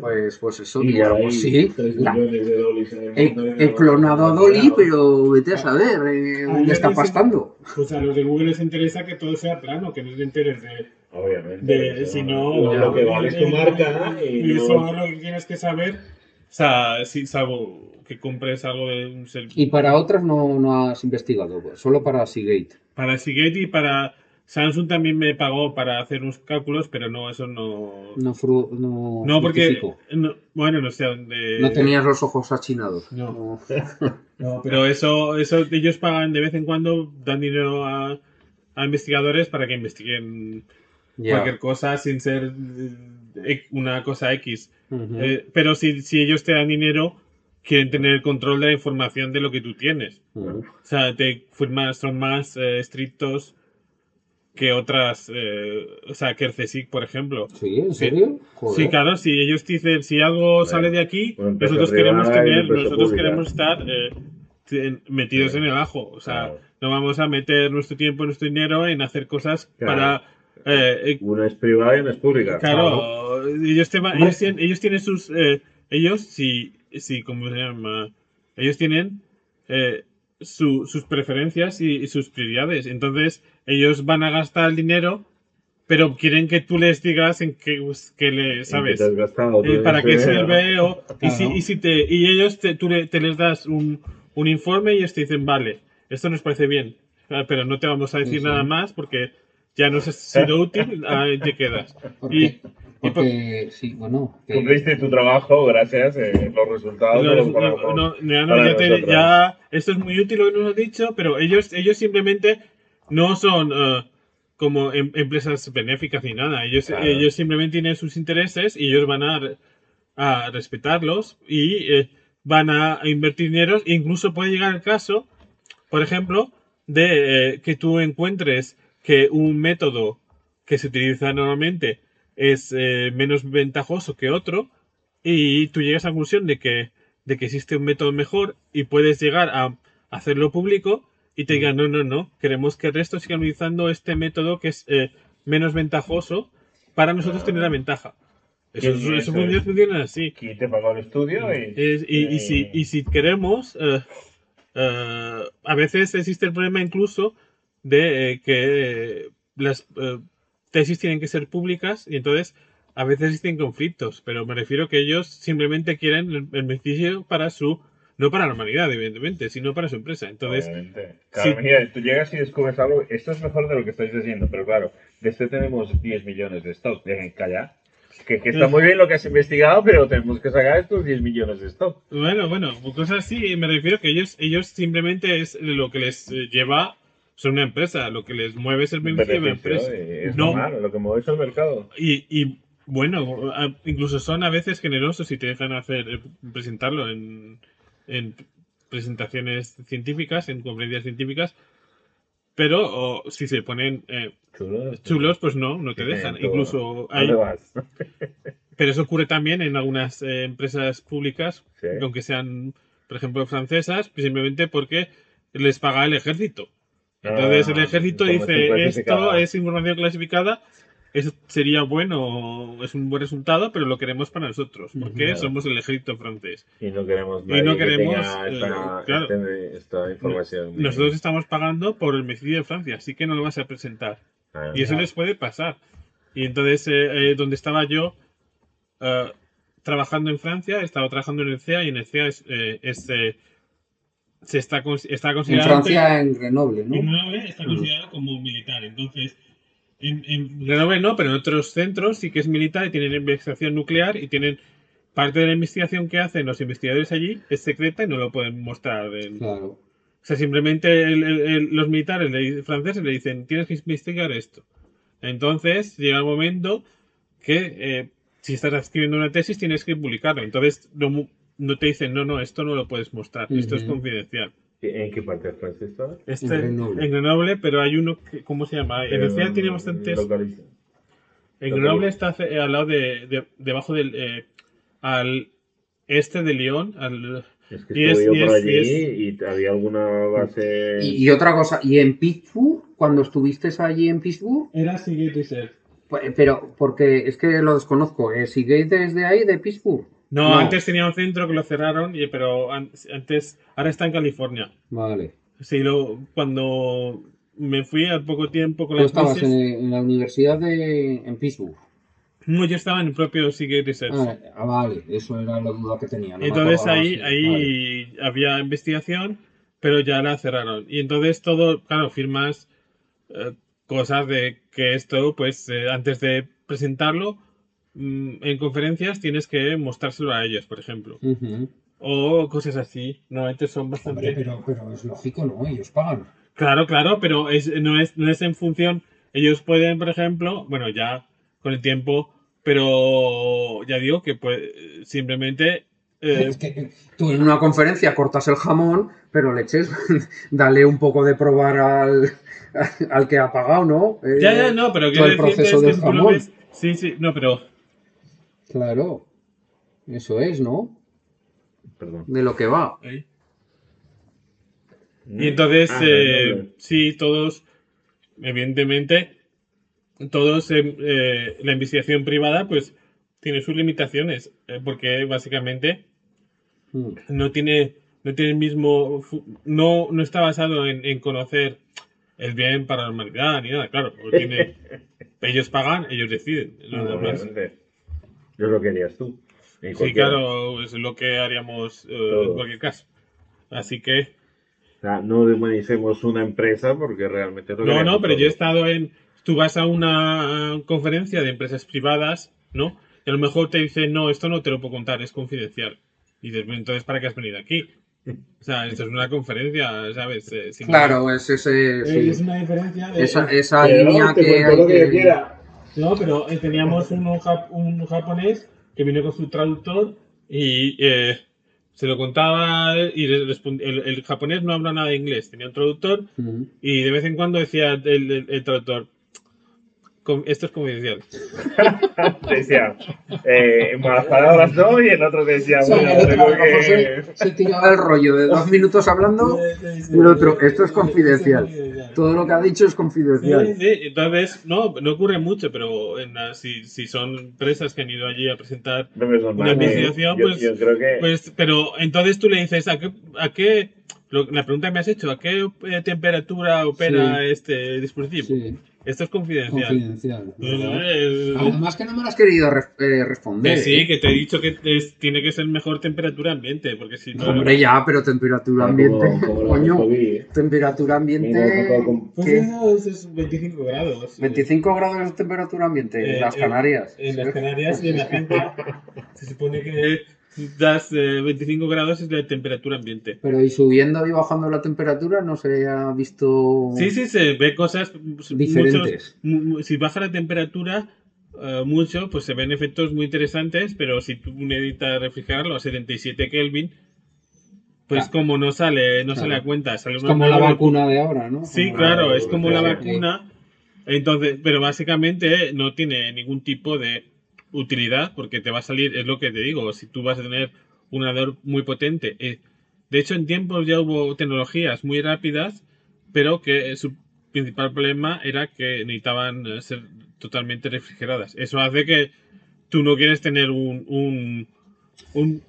Pues, pues eso, Y pues sí. la- de el he, he clonado a Dolly, pero vete a saber eh, Ah, dónde está pastando. Pues a los de Google les interesa que todo sea plano, que no te enteres de. Obviamente. de si no- no. Lo, lo que vale es tu marca Y y eso no- es lo que tienes que saber. O sea, si salvo que compres algo de un ser- Y para otras no, no has investigado, solo para Seagate. Para Seagate y para. Samsung también me pagó para hacer unos cálculos, pero no, eso no. No, fru- no, No, porque. no- bueno, no sé dónde. No tenías los ojos achinados. No. No, pero eso, eso ellos pagan de vez en cuando, dan dinero a, a investigadores para que investiguen Cualquier cosa sin ser eh, una cosa X. Eh, pero si, si ellos te dan dinero, quieren tener el control de la información de lo que tú tienes. O sea, te firmas, son más eh, estrictos que otras, eh, o sea, que el CSIC, por ejemplo. ¿Sí? ¿En serio? Joder. Sí, claro, si ellos dicen, si algo sale de aquí, nosotros queremos tener, nosotros pública. queremos estar eh, metidos en el ajo. O sea, Claro. no vamos a meter nuestro tiempo, nuestro dinero en hacer cosas Claro. para... eh, eh, Una es privada y una es pública. Claro, ellos, te va- ellos, tienen, ellos tienen sus. eh, ellos, si, si, ¿cómo se llama? Ellos tienen eh, su- sus preferencias y, y sus prioridades. Entonces, ellos van a gastar el dinero, pero quieren que tú les digas en qué, pues, qué le, ¿En qué ¿sabes? gastado Eh, para qué sirve o, y, si, y si te y ellos te, tú le- te les das un, un informe y ellos te dicen vale esto nos parece bien pero no te vamos a decir Sí, sí. nada más porque ya nos ha sido útil ahí te quedas Porque, y, y por- porque sí, bueno. que- Cumpliste tu trabajo, gracias. eh, los resultados no, no los no, no, no, no, ya te- ya- esto es muy útil lo que nos has dicho pero ellos ellos simplemente no son eh, como em- empresas benéficas ni nada ellos Claro. ellos simplemente tienen sus intereses y ellos van a, a respetarlos y eh, van a invertir dinero incluso puede llegar el caso por ejemplo de eh, que tú encuentres que un método que se utiliza normalmente es eh, menos ventajoso que otro y tú llegas a la conclusión de que, de que existe un método mejor y puedes llegar a hacerlo público y te digan, no, no, no, queremos que el resto siga utilizando este método que es eh, menos ventajoso para nosotros tener la ventaja. Eso, eso, eso funciona, así. Aquí te pagó el estudio y. Y, y si, y si queremos, eh, a veces existe el problema incluso de eh, que las eh, tesis tienen que ser públicas y entonces a veces existen conflictos, pero me refiero que ellos simplemente quieren el, beneficio para su, no para la humanidad, evidentemente, sino para su empresa. Entonces. Claro, sí. mira, tú llegas y descubres algo, esto es mejor de lo que estáis diciendo, pero claro, de este tenemos 10 millones de stock. Dejen callar. Que, que está muy bien lo que has investigado, pero tenemos que sacar estos 10 millones de stock. Bueno, bueno, cosas así, me refiero que ellos, ellos simplemente es lo que les lleva son una empresa, lo que les mueve es el beneficio de la empresa. eh, Es No. normal, lo que mueve es el mercado. Y, y, bueno, incluso son a veces generosos y te dejan hacer eh, presentarlo en, en presentaciones científicas, en conferencias científicas, pero o, si se ponen eh, Chulo. chulos, pues no, no te dejan. todo. Incluso ¿A hay, vas? pero eso ocurre también en algunas eh, empresas públicas, Sí. aunque sean, por ejemplo, francesas, simplemente porque les paga el ejército. Entonces Ah, el ejército información dice, esto clasificada". es información clasificada, eso sería bueno, es un buen resultado, pero lo queremos para nosotros, porque Claro. somos el ejército francés. Y no queremos Y no que queremos, tenga eh, esta, claro. este- esta información. Nosotros estamos pagando por el homicidio de Francia, así que no lo vas a presentar. Ah, Y eso les puede pasar. Y entonces, eh, eh, donde estaba yo eh, trabajando en Francia, estaba trabajando en el CEA y en el CEA es, eh, es, se está, está En considerado... Francia, en Grenoble, ¿no? En Grenoble está considerado como militar. Entonces, en, en Grenoble no, pero en otros centros sí que es militar y tienen investigación nuclear y tienen parte de la investigación que hacen los investigadores allí es secreta y no lo pueden mostrar. en- Claro. O sea, simplemente el- el- el- los militares le- franceses le dicen, tienes que investigar esto. Entonces, llega el momento que eh, si estás escribiendo una tesis tienes que publicarlo. Entonces, mu- no te dicen, no, no, esto no lo puedes mostrar, esto es confidencial. ¿En qué parte de Francia está? Este, En Grenoble. en Grenoble, pero hay uno que, ¿cómo se llama? En el CEA tiene bastantes... Localiza. En Grenoble está ce- al lado de, de- debajo del, eh, al este de Lyon, al, Es que Y es- estuve y yo por allí y, había alguna base. Y, y otra cosa, ¿y en Pittsburgh? Cuando estuviste allí en Pittsburgh? era Seagate Research. Pues, Pero, porque es que lo desconozco. ¿eh? ¿Seagate desde ahí, de Pittsburgh? No, No. antes tenía un centro que lo cerraron, pero an- antes, ahora está en California. Vale. Sí, lo, cuando me fui al poco tiempo con Tú las estabas crisis, en, en la universidad de en Pittsburgh. no, yo estaba en el propio Seagate Research. Ah, ah, vale, eso era la duda que tenía. no entonces ahí, ahí había investigación, pero ya la cerraron. Y entonces todo, claro, firmas eh, cosas de que esto, pues eh, antes de presentarlo en conferencias tienes que mostrárselo a ellos, por ejemplo. O cosas así. Normalmente son Hombre, bastante... pero, pero es lógico, ¿no? Ellos pagan. Claro, claro, pero es, no, es, no es en función. Ellos pueden, por ejemplo, bueno, ya con el tiempo, pero ya digo que pues simplemente. eh, Es que tú en una conferencia cortas el jamón, pero le eches, dale un poco de probar al, al que ha pagado, ¿no? Eh, ya, ya, no, pero quiero el proceso es que del jamón. ves- Sí, sí, no, pero. Claro. Eso es, ¿no? Perdón. De lo que va. ahí. Y entonces, Ah, eh, no, no. sí, todos, evidentemente, todos, eh, eh, la investigación privada, pues tiene sus limitaciones, eh, porque básicamente Mm. no tiene, no tiene el mismo, no, no está basado en, en conocer el bien para la humanidad ni nada, claro. porque tiene- ellos pagan, ellos deciden. No, nada más. Yo lo querías tú. En Sí, cualquiera. claro, es lo que haríamos eh, en cualquier caso. Así que, O sea, no demonicemos una empresa porque realmente lo no, no, pero yo he estado en, tú vas a una conferencia de empresas privadas, ¿no? Y a lo mejor te dicen, no, esto no te lo puedo contar, es confidencial. Y dices, "Bueno, entonces, ¿para qué has venido aquí? O sea, esto es una conferencia, ¿sabes? Eh, sin- Claro, es ese. sí. Es una diferencia de... Esa, esa línea que hay lo que yo que. quiera. No, pero eh, teníamos un japonés que vino con su traductor y eh, se lo contaba y el, el japonés no habla nada de inglés, tenía un traductor y de vez en cuando decía el, el- el traductor, "Con- esto es confidencial. Decía, eh, en malas palabras no, y el otro decía, Sí, bueno, tengo mejor que... se, se tiraba el rollo de dos minutos hablando y el otro, esto es confidencial. Todo lo que ha dicho es Sí, confidencial. sí, entonces, no, no ocurre mucho, pero en la- si, si son empresas que han ido allí a presentar No normal, Una ¿eh? investigación, pues- yo creo que... Pues, pero entonces tú le dices, ¿a qué, a qué lo- la pregunta que me has hecho, ¿a qué eh, temperatura opera Sí. este dispositivo? Sí, Esto es confidencial. confidencial. Eh, Además que no me lo has querido re- eh, responder. que sí, ¿eh? que te he dicho que es- tiene que ser mejor temperatura ambiente, porque si no... Hombre, ya, pero temperatura Ah, ambiente. como- como lo coño, ¿eh? temperatura ambiente. con- con- Pues ¿qué? eso es, es 25 grados. 25 grados de temperatura ambiente Eh, en las eh, Canarias. En las Canarias y en la India. Se supone que das eh, 25 grados es la temperatura ambiente. Pero y subiendo y bajando la temperatura no se ha visto Sí, sí, se ve cosas diferentes. muchos- mu- mu- si baja la temperatura eh, mucho, pues se ven efectos muy interesantes, pero si tú necesitas refrigerarlo a 77 Kelvin, pues Claro. como no sale, no Claro. sale a cuenta, sale Es como la vacuna de ahora, ¿no? Sí, Como claro, la- es como la vacuna. Entonces, pero básicamente no tiene ningún tipo de utilidad porque te va a salir, es lo que te digo, si tú vas a tener un ordenador muy potente. eh, de hecho, en tiempos ya hubo tecnologías muy rápidas, pero que su principal problema era que necesitaban eh, ser totalmente refrigeradas. Eso hace que tú no quieres tener un, un, un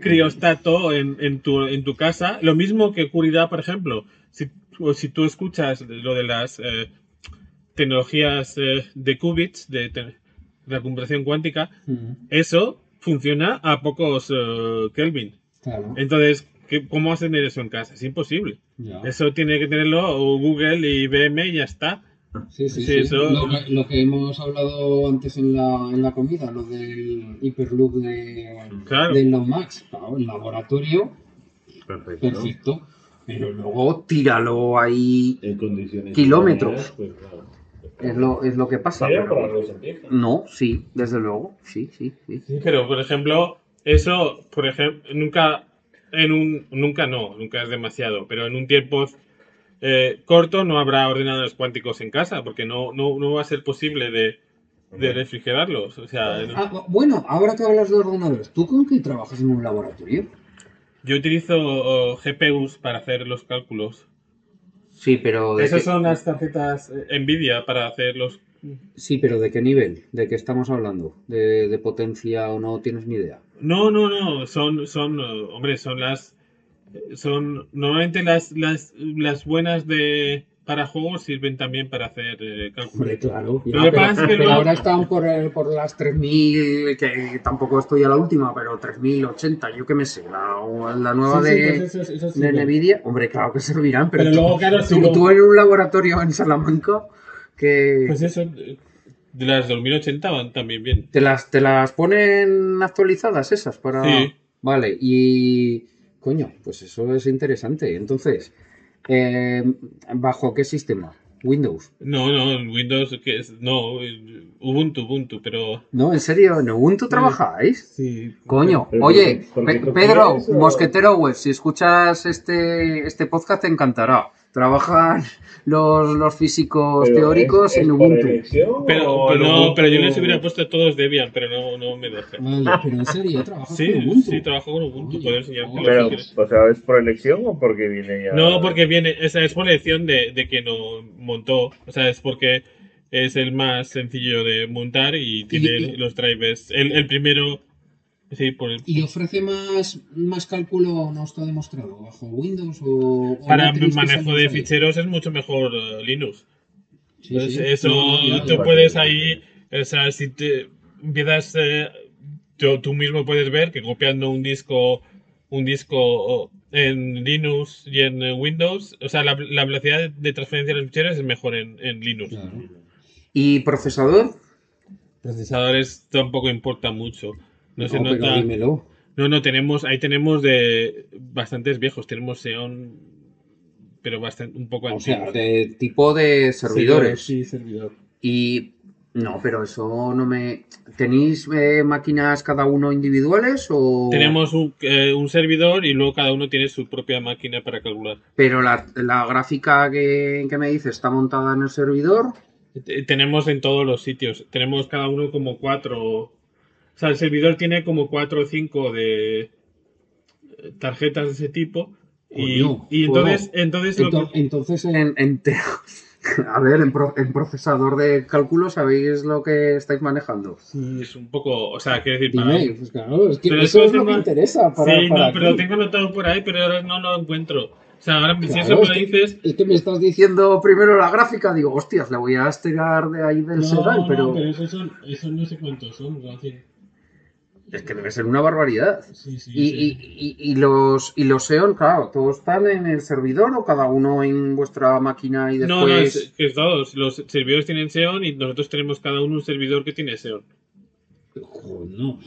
criostato en, en, tu, en tu casa. Lo mismo que ocurrirá, por ejemplo, si, o si tú escuchas lo de las eh, tecnologías eh, de qubits, de, la computación cuántica, eso funciona a pocos eh, Kelvin. Claro. Entonces, ¿qué- ¿cómo vas a tener eso en casa? Es imposible. ya. Eso tiene que tenerlo o Google y IBM y ya está. Sí, sí, Sí, sí. eso- Lo, que, lo que hemos hablado antes en la, en la comida, lo del Hyperloop de, Claro. de Elon Musk. Claro, el laboratorio, Perfecto. perfecto. Pero luego Luego tíralo ahí. En condiciones Kilómetros. pues, claro. Es lo, es lo que pasa. Pero-. No, sí, desde luego. Sí, sí, sí. Pero por ejemplo, eso, por ejemplo, nunca, en un, nunca no, nunca es demasiado, pero en un tiempo eh, corto no habrá ordenadores cuánticos en casa, porque no, no, no va a ser posible de, de refrigerarlos. O sea, Ah, bueno, ahora que hablas de ordenadores, ¿tú con qué trabajas en un laboratorio? yo utilizo oh, GPUs para hacer los cálculos. Sí, pero. ¿de Esas qué- son las tarjetas eh, Nvidia para hacer los... Sí, pero ¿de qué nivel? ¿De qué estamos hablando? ¿De, de potencia o no tienes ni idea? No, no, no, son, son, hombre, son las, son, normalmente las, las, las buenas de, para juegos sirven también para hacer eh, cálculos. Hombre, claro. Pero luego- ahora están por, el- por las 3.000, que tampoco estoy a la última, pero 3.080, yo qué me sé, la, la nueva Sí, sí, de, de. Nvidia. Hombre, claro que servirán, pero, luego, claro, si tú- lo- tú en un laboratorio en Salamanca que Pues eso, eh, de las 2080 van también bien. te, las, te las ponen actualizadas esas para... Sí. Vale, y... Coño, pues eso es interesante. Entonces, eh, ¿bajo qué sistema? Windows. No, no, en Windows, que es, no, Ubuntu, Ubuntu, pero... No, en serio, ¿en Ubuntu trabajáis? Sí. Coño, Pero oye, Pedro, Mosquetero Web, si escuchas este, este podcast te encantará. Trabajan los, los físicos Pero teóricos ¿es- es en Ubuntu. elección Pero, o no, Ubuntu- pero yo les hubiera puesto todos Debian, pero no, no me deja. Vale, pero en serio, trabajas Sí, con Ubuntu. sí, trabajo con Ubuntu, Oye, puedo enseñarte lo Pero, o sea, ¿es por elección o porque viene ya? No, porque viene, esa es por elección de, de que no montó, o sea, es porque es el más sencillo de montar y tiene y- los drivers. El, el primero, sí, por el- ¿Y ofrece más, más cálculo, no está demostrado, bajo Windows o...? o para no manejo de ahí? ficheros es mucho mejor eh, Linux. Sí, Pues sí. eso, No, tú puedes ahí, o sea, si te empiezas, eh, tú, tú mismo puedes ver que copiando un disco, un disco en Linux y en Windows, o sea, la, la velocidad de transferencia de los ficheros es mejor en, en Linux. Claro. ¿Y procesador? Procesadores tampoco importa mucho. No se No, pero nota. dímelo. No, no, tenemos, ahí tenemos de bastantes viejos. Tenemos Xeon, pero bastante, un poco O sea. De tipo de servidores. Sí, servidor. Y no, pero eso no me. ¿Tenéis eh, máquinas cada uno individuales o.? Tenemos un, eh, un servidor y luego cada uno tiene su propia máquina para calcular. Pero la, la gráfica que, que me dice está montada en el servidor. Te- Tenemos en todos los sitios. Tenemos cada uno como cuatro. O sea, el servidor tiene como cuatro o cinco de eh, tarjetas de ese tipo. Y, Coño, y entonces, entonces que- Entonces, en- En, en te- A ver, en, pro- en procesador de cálculo, ¿sabéis lo que estáis manejando? sí, es un poco. O sea, quiero decir, para- dime, pues claro, es que Pero eso eso es lo tengo- que interesa para, sí, para no, pero lo tengo anotado por ahí, pero ahora no lo encuentro. O sea, ahora si eso me que- dices. Es que me estás diciendo... Primero la gráfica, digo, hostias, le voy a estirar de ahí del No, sedal, no, pero, pero esos son, esos no sé cuántos son. ¿no? Sí, es que debe ser una barbaridad. sí, sí, Y, sí. y- y- y los y los Xeon, claro, ¿todos están en el servidor o cada uno en vuestra máquina y después...? No, no, es que es todos. Los servidores tienen Xeon y nosotros tenemos cada uno un servidor que tiene Xeon. Joder, no.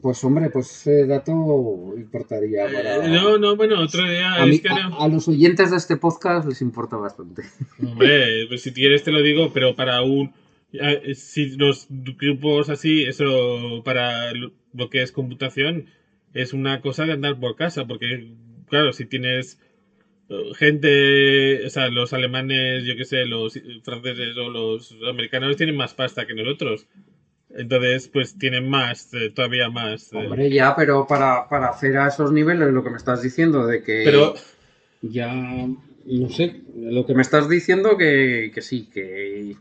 Pues hombre, pues ese dato importaría para... Eh, no, no, bueno, otro día. A, mí- es que no- a los oyentes de este podcast les importa bastante. Hombre, pues si quieres te lo digo, pero para un... eh, Si los grupos así, eso para lo que es computación, es una cosa de andar por casa, porque, claro, si tienes eh, gente, o sea, los alemanes, yo qué sé, los franceses o los americanos tienen más pasta que nosotros. Entonces, pues tienen más, eh, todavía más. eh. Hombre, ya, pero para, para hacer a esos niveles lo que me estás diciendo de que... Pero, Ya, no sé, lo que me estás diciendo que, que sí, que...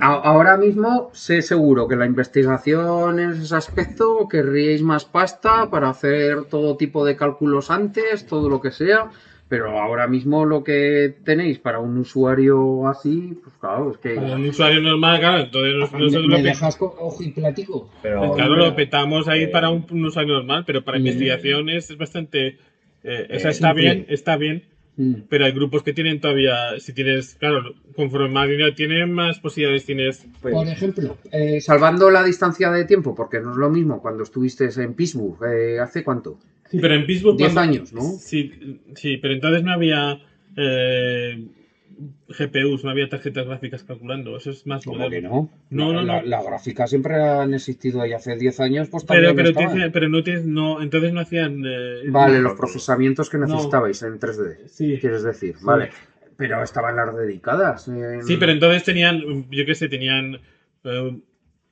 A- ahora mismo sé seguro que la investigación en ese aspecto querríais más pasta para hacer todo tipo de cálculos antes, todo lo que sea, pero ahora mismo lo que tenéis para un usuario así, pues claro, es que... para un usuario normal, claro, entonces nos- ¿Me, nosotros me lo que- dejas con ojo y platico? Pero, Claro, lo petamos ahí Eh, para un, un usuario normal, pero para Mm. investigación es bastante... eh, Eh, está simple. bien, está bien, Mm. pero hay grupos que tienen todavía, si tienes, claro, conforme más dinero tienen, más posibilidades tienes. pues, Por ejemplo, eh, salvando la distancia de tiempo, porque no es lo mismo cuando estuviste en Pittsburgh, eh, ¿hace cuánto? Sí, pero en Pittsburgh... 10 cuando- años, ¿no? Sí, sí, pero entonces no había eh, GPUs, no había tarjetas gráficas calculando, eso es más ¿cómo que moderno. no? No, la, no, la- no. la gráfica siempre han existido ahí hace 10 años, pues Pero, también pero, te- pero no, tienes, no, entonces no hacían... eh, Vale, los procesamientos que necesitabais en 3D, Sí. quieres decir, vale. Pero estaban las dedicadas. en- Sí, pero entonces tenían, yo qué sé, tenían, eh,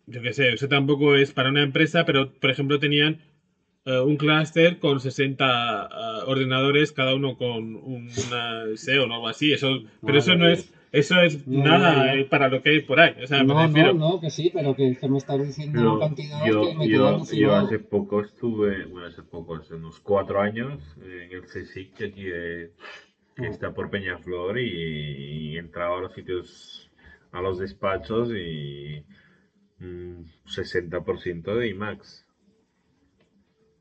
yo qué sé, eso tampoco es para una empresa, pero por ejemplo tenían eh, un clúster con 60 eh, ordenadores, cada uno con una SEO o algo así. Eso, pero eso no es, eso es No, nada no, no. eh, para lo que hay por ahí. O sea, me No, refiero- no, no, que sí, pero que, que me estás diciendo Yo, cantidades yo, que me yo- quedan yo hace poco estuve, bueno, hace poco, hace unos cuatro años, en el CSIC de aquí de- que Oh. está por Peñaflor y, y entraba a los sitios, a los despachos y mm, 60% de IMAX.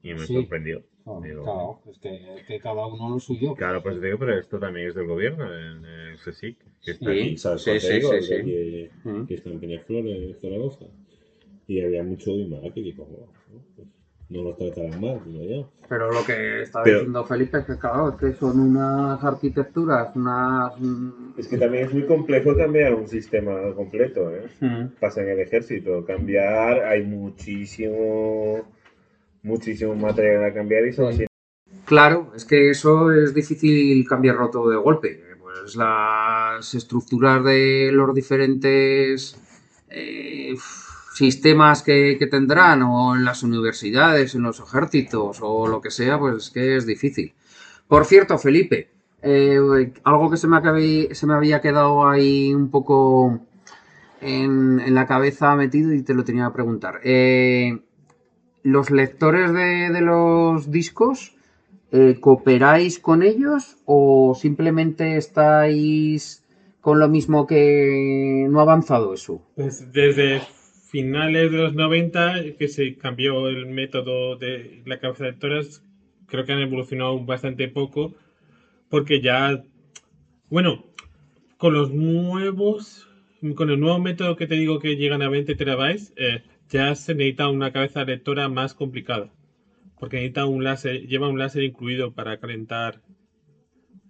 Y me Sí. sorprendió. Claro, Digo, claro, es que, es que cada uno lo suyo. Claro, pues digo, pero esto también es del gobierno, en el CSIC, que está Sí. aquí. aquí, Mm. que está en Peñaflor, en Zaragoza. Y había mucho y digo, "Bueno, pues no los tratarán mal, digo yo. Pero lo que está Pero- diciendo Felipe es que, claro, es que son unas arquitecturas, unas... mm, Es que también es muy complejo cambiar un sistema completo, ¿eh? mm, Pasa en el ejército, cambiar, hay muchísimo, muchísimo material a cambiar y son así. Claro, es que eso es difícil cambiarlo todo de golpe. Pues las estructuras de los diferentes eh, sistemas que, que tendrán, o en las universidades, en los ejércitos, o lo que sea, pues es que es difícil. Por cierto, Felipe, eh, algo que se me, acabe- se me había quedado ahí un poco en, en la cabeza metido y te lo tenía que preguntar. Eh, ¿Los lectores de, los discos eh, cooperáis con ellos o simplemente estáis con lo mismo que no ha avanzado eso? Pues desde finales de los 90 que se cambió el método de la cabeza de lectoras, creo que han evolucionado bastante poco porque ya, bueno, con los nuevos, con el nuevo método que te digo que llegan a 20 terabytes, eh, ya se necesita una cabeza lectora más complicada porque necesita un láser, lleva un láser incluido para calentar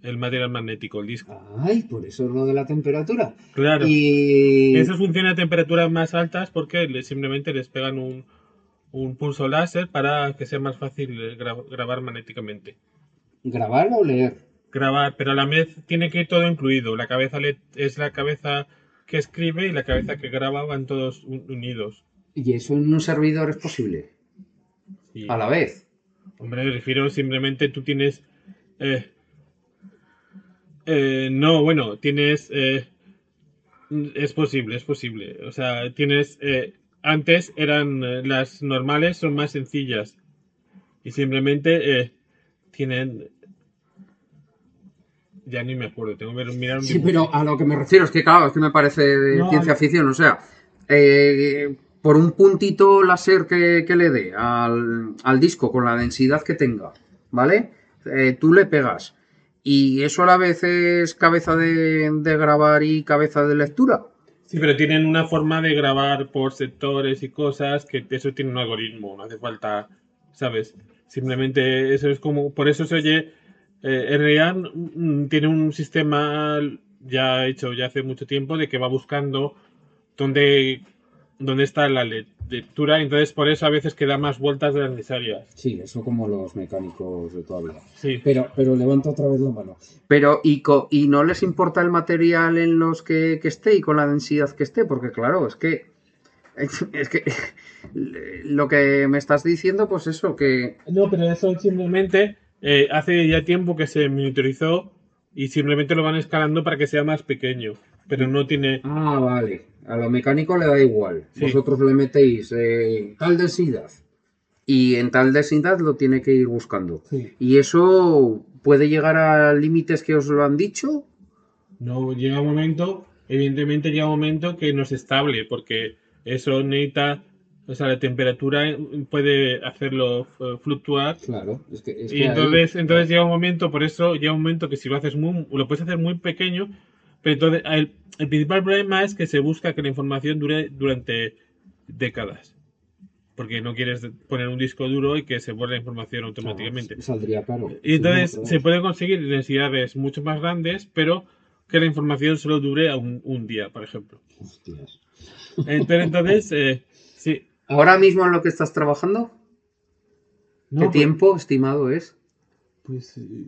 el material magnético, el disco. Ay, por eso es lo de la temperatura. Claro. Y Eso funciona a temperaturas más altas porque le- simplemente les pegan un, un pulso láser para que sea más fácil eh, gra- grabar magnéticamente. grabar o leer. Grabar, pero a la vez tiene que ir todo incluido. La cabeza le- es la cabeza que escribe y la cabeza que graba van todos un- unidos. ¿Y eso en un servidor es posible? A la vez. Hombre, me refiero simplemente tú tienes... eh, eh, no, bueno, tienes... eh, es posible, es posible. O sea, tienes... eh, antes eran las normales, son más sencillas. Y simplemente tienen... Ya ni me acuerdo, tengo que mirar un Sí, pero a lo que me refiero es que, claro, es que me parece de No, ciencia ficción. O sea, eh, por un puntito láser que, le dé al, al disco con la densidad que tenga, ¿vale? Eh, tú le pegas. Y eso a la vez es cabeza de, grabar y cabeza de lectura. Sí, pero tienen una forma de grabar por sectores y cosas que eso tiene un algoritmo, no hace falta, ¿sabes? Simplemente eso es como, por eso se oye, eh, realidad mm, tiene un sistema ya hecho ya hace mucho tiempo de que va buscando dónde, dónde está la lectura, entonces por eso a veces queda más vueltas de las necesarias. Sí, eso como los mecánicos de toda vida. Sí. Pero, pero levanta otra vez la mano. Pero, ¿y, co- y no les importa el material en los que, que esté y con la densidad que esté? Porque claro, es que... Es que lo que me estás diciendo, pues eso, que... No, pero eso simplemente eh, hace ya tiempo que se miniaturizó y simplemente lo van escalando para que sea más pequeño, pero no tiene... Ah, vale. A lo mecánico le da igual. Sí. Vosotros le metéis eh, tal densidad. Y en tal densidad lo tiene que ir buscando. Sí. ¿Y eso puede llegar a límites que os lo han dicho? No, llega un momento, evidentemente llega un momento que no es estable, porque eso necesita, o sea, la temperatura puede hacerlo eh, fluctuar. Claro. Es que, es Y que ahí- entonces, entonces llega un momento, por eso llega un momento que si lo haces muy, lo puedes hacer muy pequeño, pero entonces el, el principal problema es que se busca que la información dure durante décadas. Porque no quieres poner un disco duro y que se borre la información automáticamente. Claro, saldría caro. Y entonces Sí, no, se puede conseguir densidades mucho más grandes, pero que la información solo dure a un, un día, por ejemplo. Hostias. Entonces, entonces eh, sí. ¿Ahora mismo en lo que estás trabajando? No, ¿Qué pues- tiempo estimado es? Pues eh,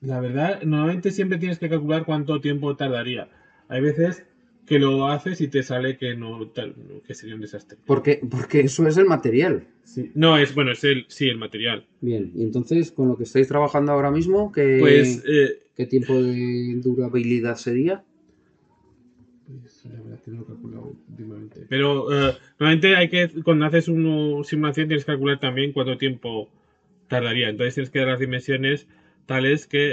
la verdad, normalmente siempre tienes que calcular cuánto tiempo tardaría. Hay veces que lo haces y te sale que no tal- que sería un desastre. Porque, porque eso es el material. Sí. No, es bueno, es el sí, el material. Bien, y entonces con lo que estáis trabajando ahora mismo, ¿qué, Pues, eh, ¿qué tiempo de durabilidad sería? pues, la verdad que no lo he calculado últimamente. Pero eh, normalmente hay que cuando haces una simulación tienes que calcular también cuánto tiempo tardaría. Entonces tienes que dar las dimensiones tales que eh,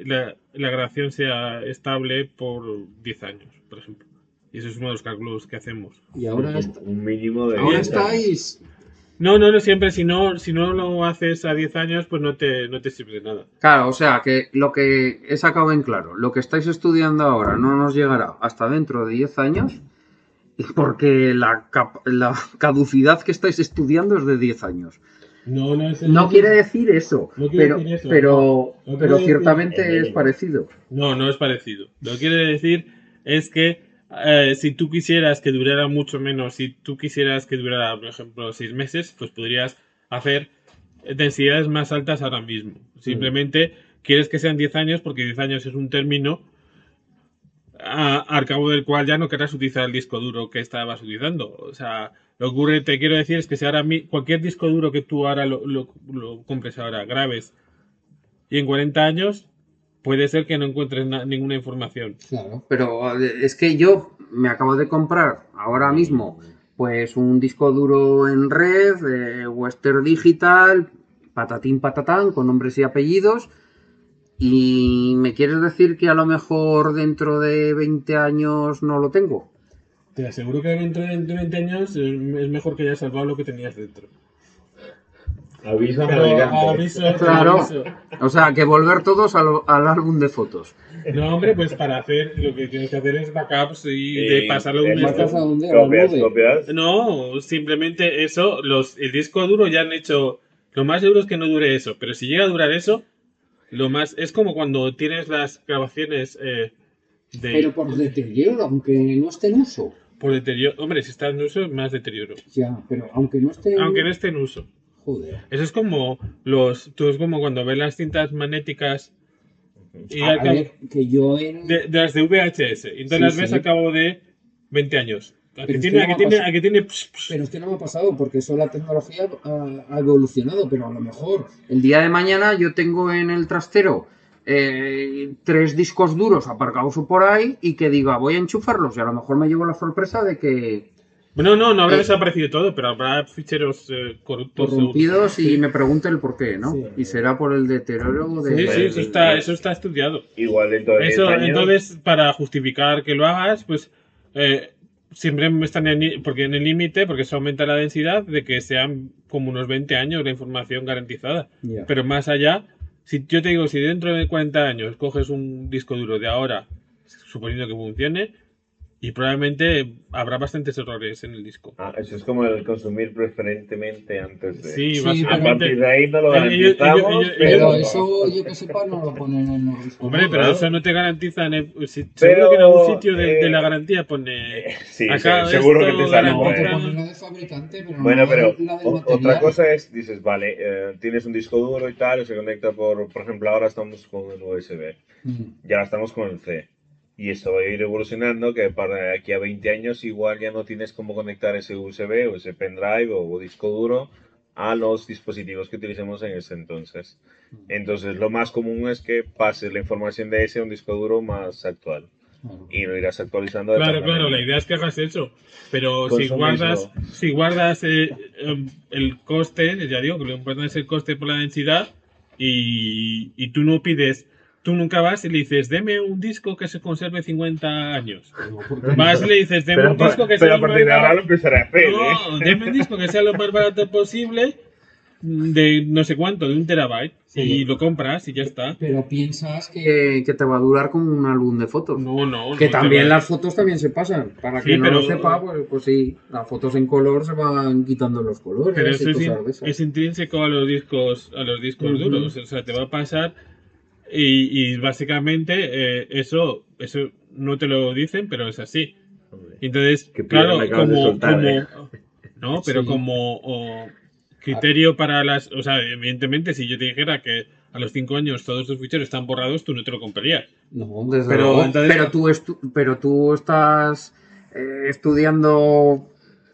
eh, la, la grabación sea estable por 10 años, por ejemplo. Y eso es uno de los cálculos que hacemos. Y ahora, un, un mínimo de. ahora 10 años. estáis. No, no, no siempre. Si no, si no lo haces a 10 años, pues no te, no te sirve de nada. Claro, o sea, que lo que he sacado en claro, lo que estáis estudiando ahora no nos llegará hasta dentro de 10 años, porque la, cap- la caducidad que estáis estudiando es de 10 años. No, no es No quiere decir eso, No quiere pero, decir eso, pero, no. No pero quiere decir ciertamente el es parecido. No, no es parecido. Lo que quiere decir es que eh, si tú quisieras que durara mucho menos, si tú quisieras que durara, por ejemplo, seis meses, pues podrías hacer densidades más altas ahora mismo. Simplemente quieres que sean 10 años porque 10 años es un término a- al cabo del cual ya no querrás utilizar el disco duro que estabas utilizando. O sea, lo que ocurre, te quiero decir, es que si ahora mi- cualquier disco duro que tú ahora lo, compres ahora, grabes, y en 40 años puede ser que no encuentres na- ninguna información. Claro. Pero eh, es que yo me acabo de comprar ahora mismo pues un disco duro en red, eh, Western Digital, patatín patatán, con nombres y apellidos. Y me quieres decir que a lo mejor dentro de 20 años no lo tengo. Te aseguro que dentro de 20 años eh, es mejor que hayas salvado lo que tenías dentro. Aviso Pero aviso, Claro. aviso. O sea, que volver todos al, al álbum de fotos. No, hombre, pues para hacer lo que tienes que hacer es backups y de pasarlo de un disco. No, simplemente eso, los, el disco duro ya han hecho. Lo más seguro es que no dure eso, pero si llega a durar eso, lo más. Es como cuando tienes las grabaciones eh, de. Pero por deterioro, aunque no esté en uso. Por deterioro. Hombre, si está en uso, más deterioro. Ya, pero aunque no esté. Aunque no esté en uso. Joder. Eso es como los. Tú es como cuando ves las cintas magnéticas y A ver, que yo en. de, de las de VHS. Y entonces Sí, las ves sí. al cabo de 20 años. Tiene, que tiene, pasa- aquí tiene. Pero es que no me ha pasado, porque eso la tecnología ha, ha evolucionado, pero a lo mejor. El día de mañana yo tengo en el trastero eh, tres discos duros aparcados por ahí y que diga voy a enchufarlos y a lo mejor me llevo la sorpresa de que No, no, no habrá Eh. desaparecido todo, pero habrá ficheros eh, corruptos. seguro. corrompidos y me pregunte el por qué, ¿no? Sí. Y será por el deterioro de... Sí, sí, eso Sí, está, sí. eso está estudiado. Igual dentro de 10 Eso, años. entonces, para justificar que lo hagas, pues eh, siempre me están en, el- porque en el límite, porque eso aumenta la densidad, de que sean como unos 20 años la información garantizada. Ya. Pero más allá, si yo te digo, si dentro de 40 años coges un disco duro de ahora, suponiendo que funcione, y probablemente habrá bastantes errores en el disco. Ah, eso es como el consumir preferentemente antes de. Sí, Sí, A básicamente. partir de ahí no lo ellos- garantizamos, ellos- pero. Pero eso, yo que sepa, no lo ponen en los discos. Hombre, pero Claro. eso no te garantiza. En el- si- Pero, seguro que en algún sitio de, eh, de la garantía pone. Sí, Acá sí, seguro que te sale No, de fabricante, pero Bueno, no pero la del otra cosa es, dices, vale, eh, tienes un disco duro y tal, y se conecta por, por ejemplo, ahora estamos con el USB, Mm. ya ahora estamos con el C. Y esto va a ir evolucionando, que para aquí a 20 años igual ya no tienes cómo conectar ese USB o ese pendrive o, o disco duro a los dispositivos que utilicemos en ese entonces. Entonces lo más común es que pases la información de ese a un disco duro más actual y lo irás actualizando. de Claro, claro, manera. la idea es que hagas eso. Pero si guardas, si guardas eh, em, el coste, ya digo que lo importante es el coste por la densidad y, y tú no pides, tú nunca vas y le dices, deme un disco que se conserve 50 años. Pero Vas y le dices, deme Pero, un disco que pero sea a lo partir de más ahora lo empezaré a hacer, ¿eh? No, deme un disco que sea lo más barato posible de no sé cuánto, de un terabyte, Sí. y lo compras y ya está. Pero piensas que. Que, te va a durar como un álbum de fotos. No, no. Que no también las fotos también se pasan. Para Sí, que no pero- lo sepa, pues, pues sí, las fotos en color se van quitando los colores Pero eso es, in- es intrínseco a los discos, a los discos duros. O sea, te va a pasar y, y básicamente eh, eso, eso no te lo dicen, pero es así. Entonces, claro, como, soltar, como- eh. no, pero Sí. como o, criterio para las, o sea, evidentemente, si yo te dijera que a los cinco años todos tus ficheros están borrados, tú no te lo comprarías. No, desde Pero luego. entonces- pero, tú estu- pero tú estás eh, estudiando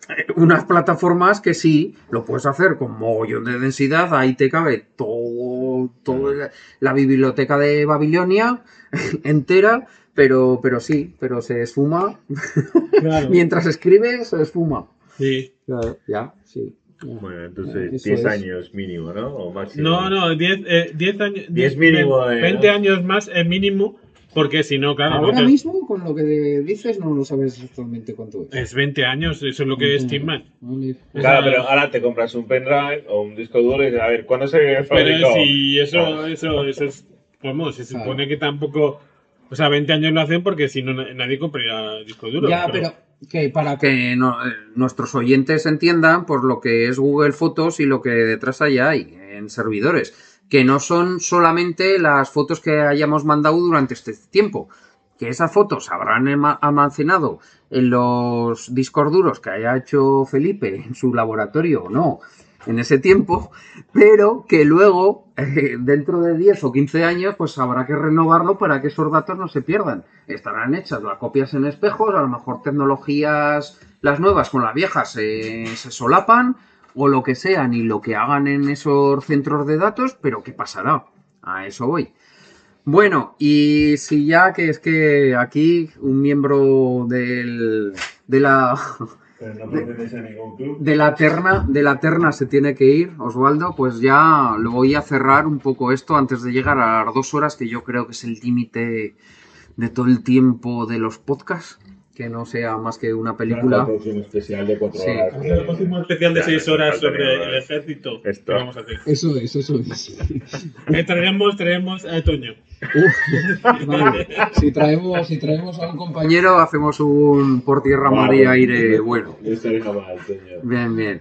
unas plataformas que sí, lo puedes hacer con mogollón de densidad, ahí te cabe todo, todo la, la biblioteca de Babilonia entera, pero, pero sí, pero se esfuma. Claro. Mientras escribes, se esfuma. Sí. Claro, ya, sí. Bueno, entonces Eso 10 es. años mínimo, ¿no? O máximo. No, no, 10 eh, 10 años. 10 mínimo, eh, 20 ¿no? años más es mínimo, porque si no, claro. no Ahora te- mismo, con lo que dices, no lo sabes exactamente cuánto es. Es 20 años, eso es lo que es Steamman. Vale. Claro, pero ahora te compras un pendrive o un disco duro y dices, a ver, ¿cuándo se Pero fabricó? si eso, eso, eso es. Vamos, se Claro. supone que tampoco. O sea, 20 años lo hacen porque si no, na- nadie compraría disco duro. Ya, pero que para que no- eh, nuestros oyentes entiendan por lo que es Google Fotos y lo que detrás allá hay en servidores, que no son solamente las fotos que hayamos mandado durante este tiempo, que esas fotos habrán almacenado en los discos duros que haya hecho Felipe en su laboratorio o no en ese tiempo, pero que luego, eh, dentro de 10 o 15 años, pues habrá que renovarlo para que esos datos no se pierdan. Estarán hechas las copias en espejos, a lo mejor tecnologías, las nuevas con las viejas se, se solapan, o lo que sean y lo que hagan en esos centros de datos, pero ¿qué pasará? A eso voy. Bueno, y si ya que es que aquí un miembro del, de la Pero no perteneces a ningún club. de la terna, de la terna se tiene que ir, Osvaldo, pues ya lo voy a cerrar un poco esto antes de llegar a las dos horas, que yo creo que es el límite de todo el tiempo de los podcasts, que no sea más que una película. Un especial de 4 Sí. horas. Próximo especial de Ya, 6 no horas sobre el ejército. Esto. ¿Qué vamos a hacer? Eso es, eso es. Eh, traemos, traemos a Toño. Uf, vale. Si traemos, si traemos a un compañero. Hacemos un por tierra, mar y aire bueno. Señor. Bien, bien.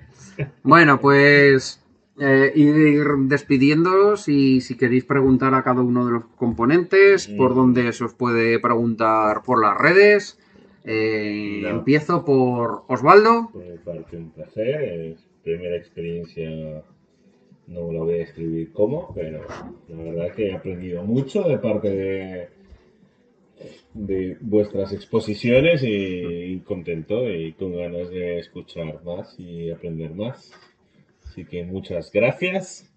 Bueno, pues eh, ir despidiéndoos y si queréis preguntar a cada uno de los componentes, Mm. por dónde se os puede preguntar por las redes. Eh, No. Empiezo por Osvaldo. Por mi parte, un placer. Es primera experiencia. No la voy a escribir cómo, pero la verdad que he aprendido mucho de parte de, de vuestras exposiciones y, y contento y con ganas de escuchar más y aprender más. Así que muchas gracias.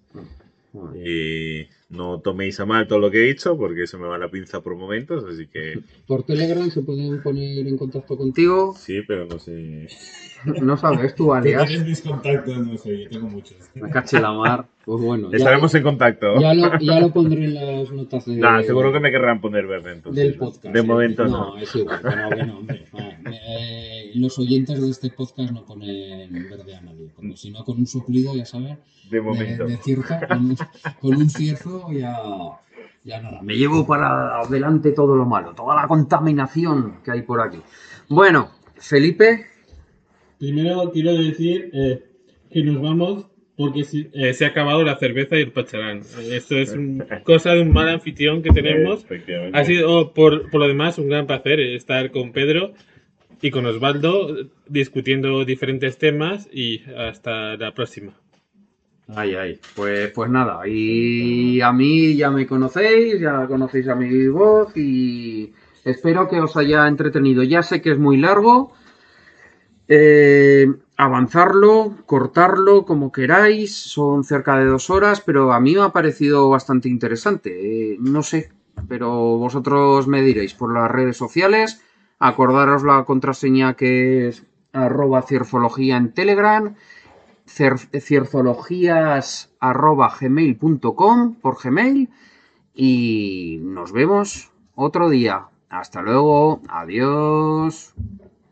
Y no toméis a mal todo lo que he dicho, porque se me va la pinza por momentos, así que Por Telegram se pueden poner en contacto contigo. Sí, pero no sé. no sabes tú, alias. Tienes mis contactos, no sé, yo tengo muchos. Me caché la mar. Pues bueno, ya, Estaremos en contacto. ya lo, ya lo pondré en las notas de, Nah, seguro que me querrán poner verde entonces. del podcast. De momento no. No, es igual, que no, que no, hombre. Ah, eh, los oyentes de este podcast no ponen verde a nadie, porque si no, con un suplido, ya saben, De de, momento. de cierzo, con un, con un cierzo ya, Ya nada. Me llevo para adelante todo lo malo, toda la contaminación que hay por aquí. Bueno, Felipe, Primero quiero decir eh, que nos vamos porque si- eh, se ha acabado la cerveza y el pacharán. Eh, Esto es un- cosa de un mal anfitrión que tenemos. Ha sido, por, por lo demás, un gran placer estar con Pedro y con Osvaldo eh, discutiendo diferentes temas y hasta la próxima. Ay, ay, pues, pues nada, y a mí ya me conocéis, ya conocéis a mi voz y espero que os haya entretenido. Ya sé que es muy largo, eh, avanzarlo, cortarlo, como queráis, son cerca de dos horas, pero a mí me ha parecido bastante interesante. Eh, no sé, pero vosotros me diréis por las redes sociales, acordaros la contraseña que es arroba cierfología en Telegram cer- cierzologías@gmail.com por Gmail y nos vemos otro día. Hasta luego. Adiós.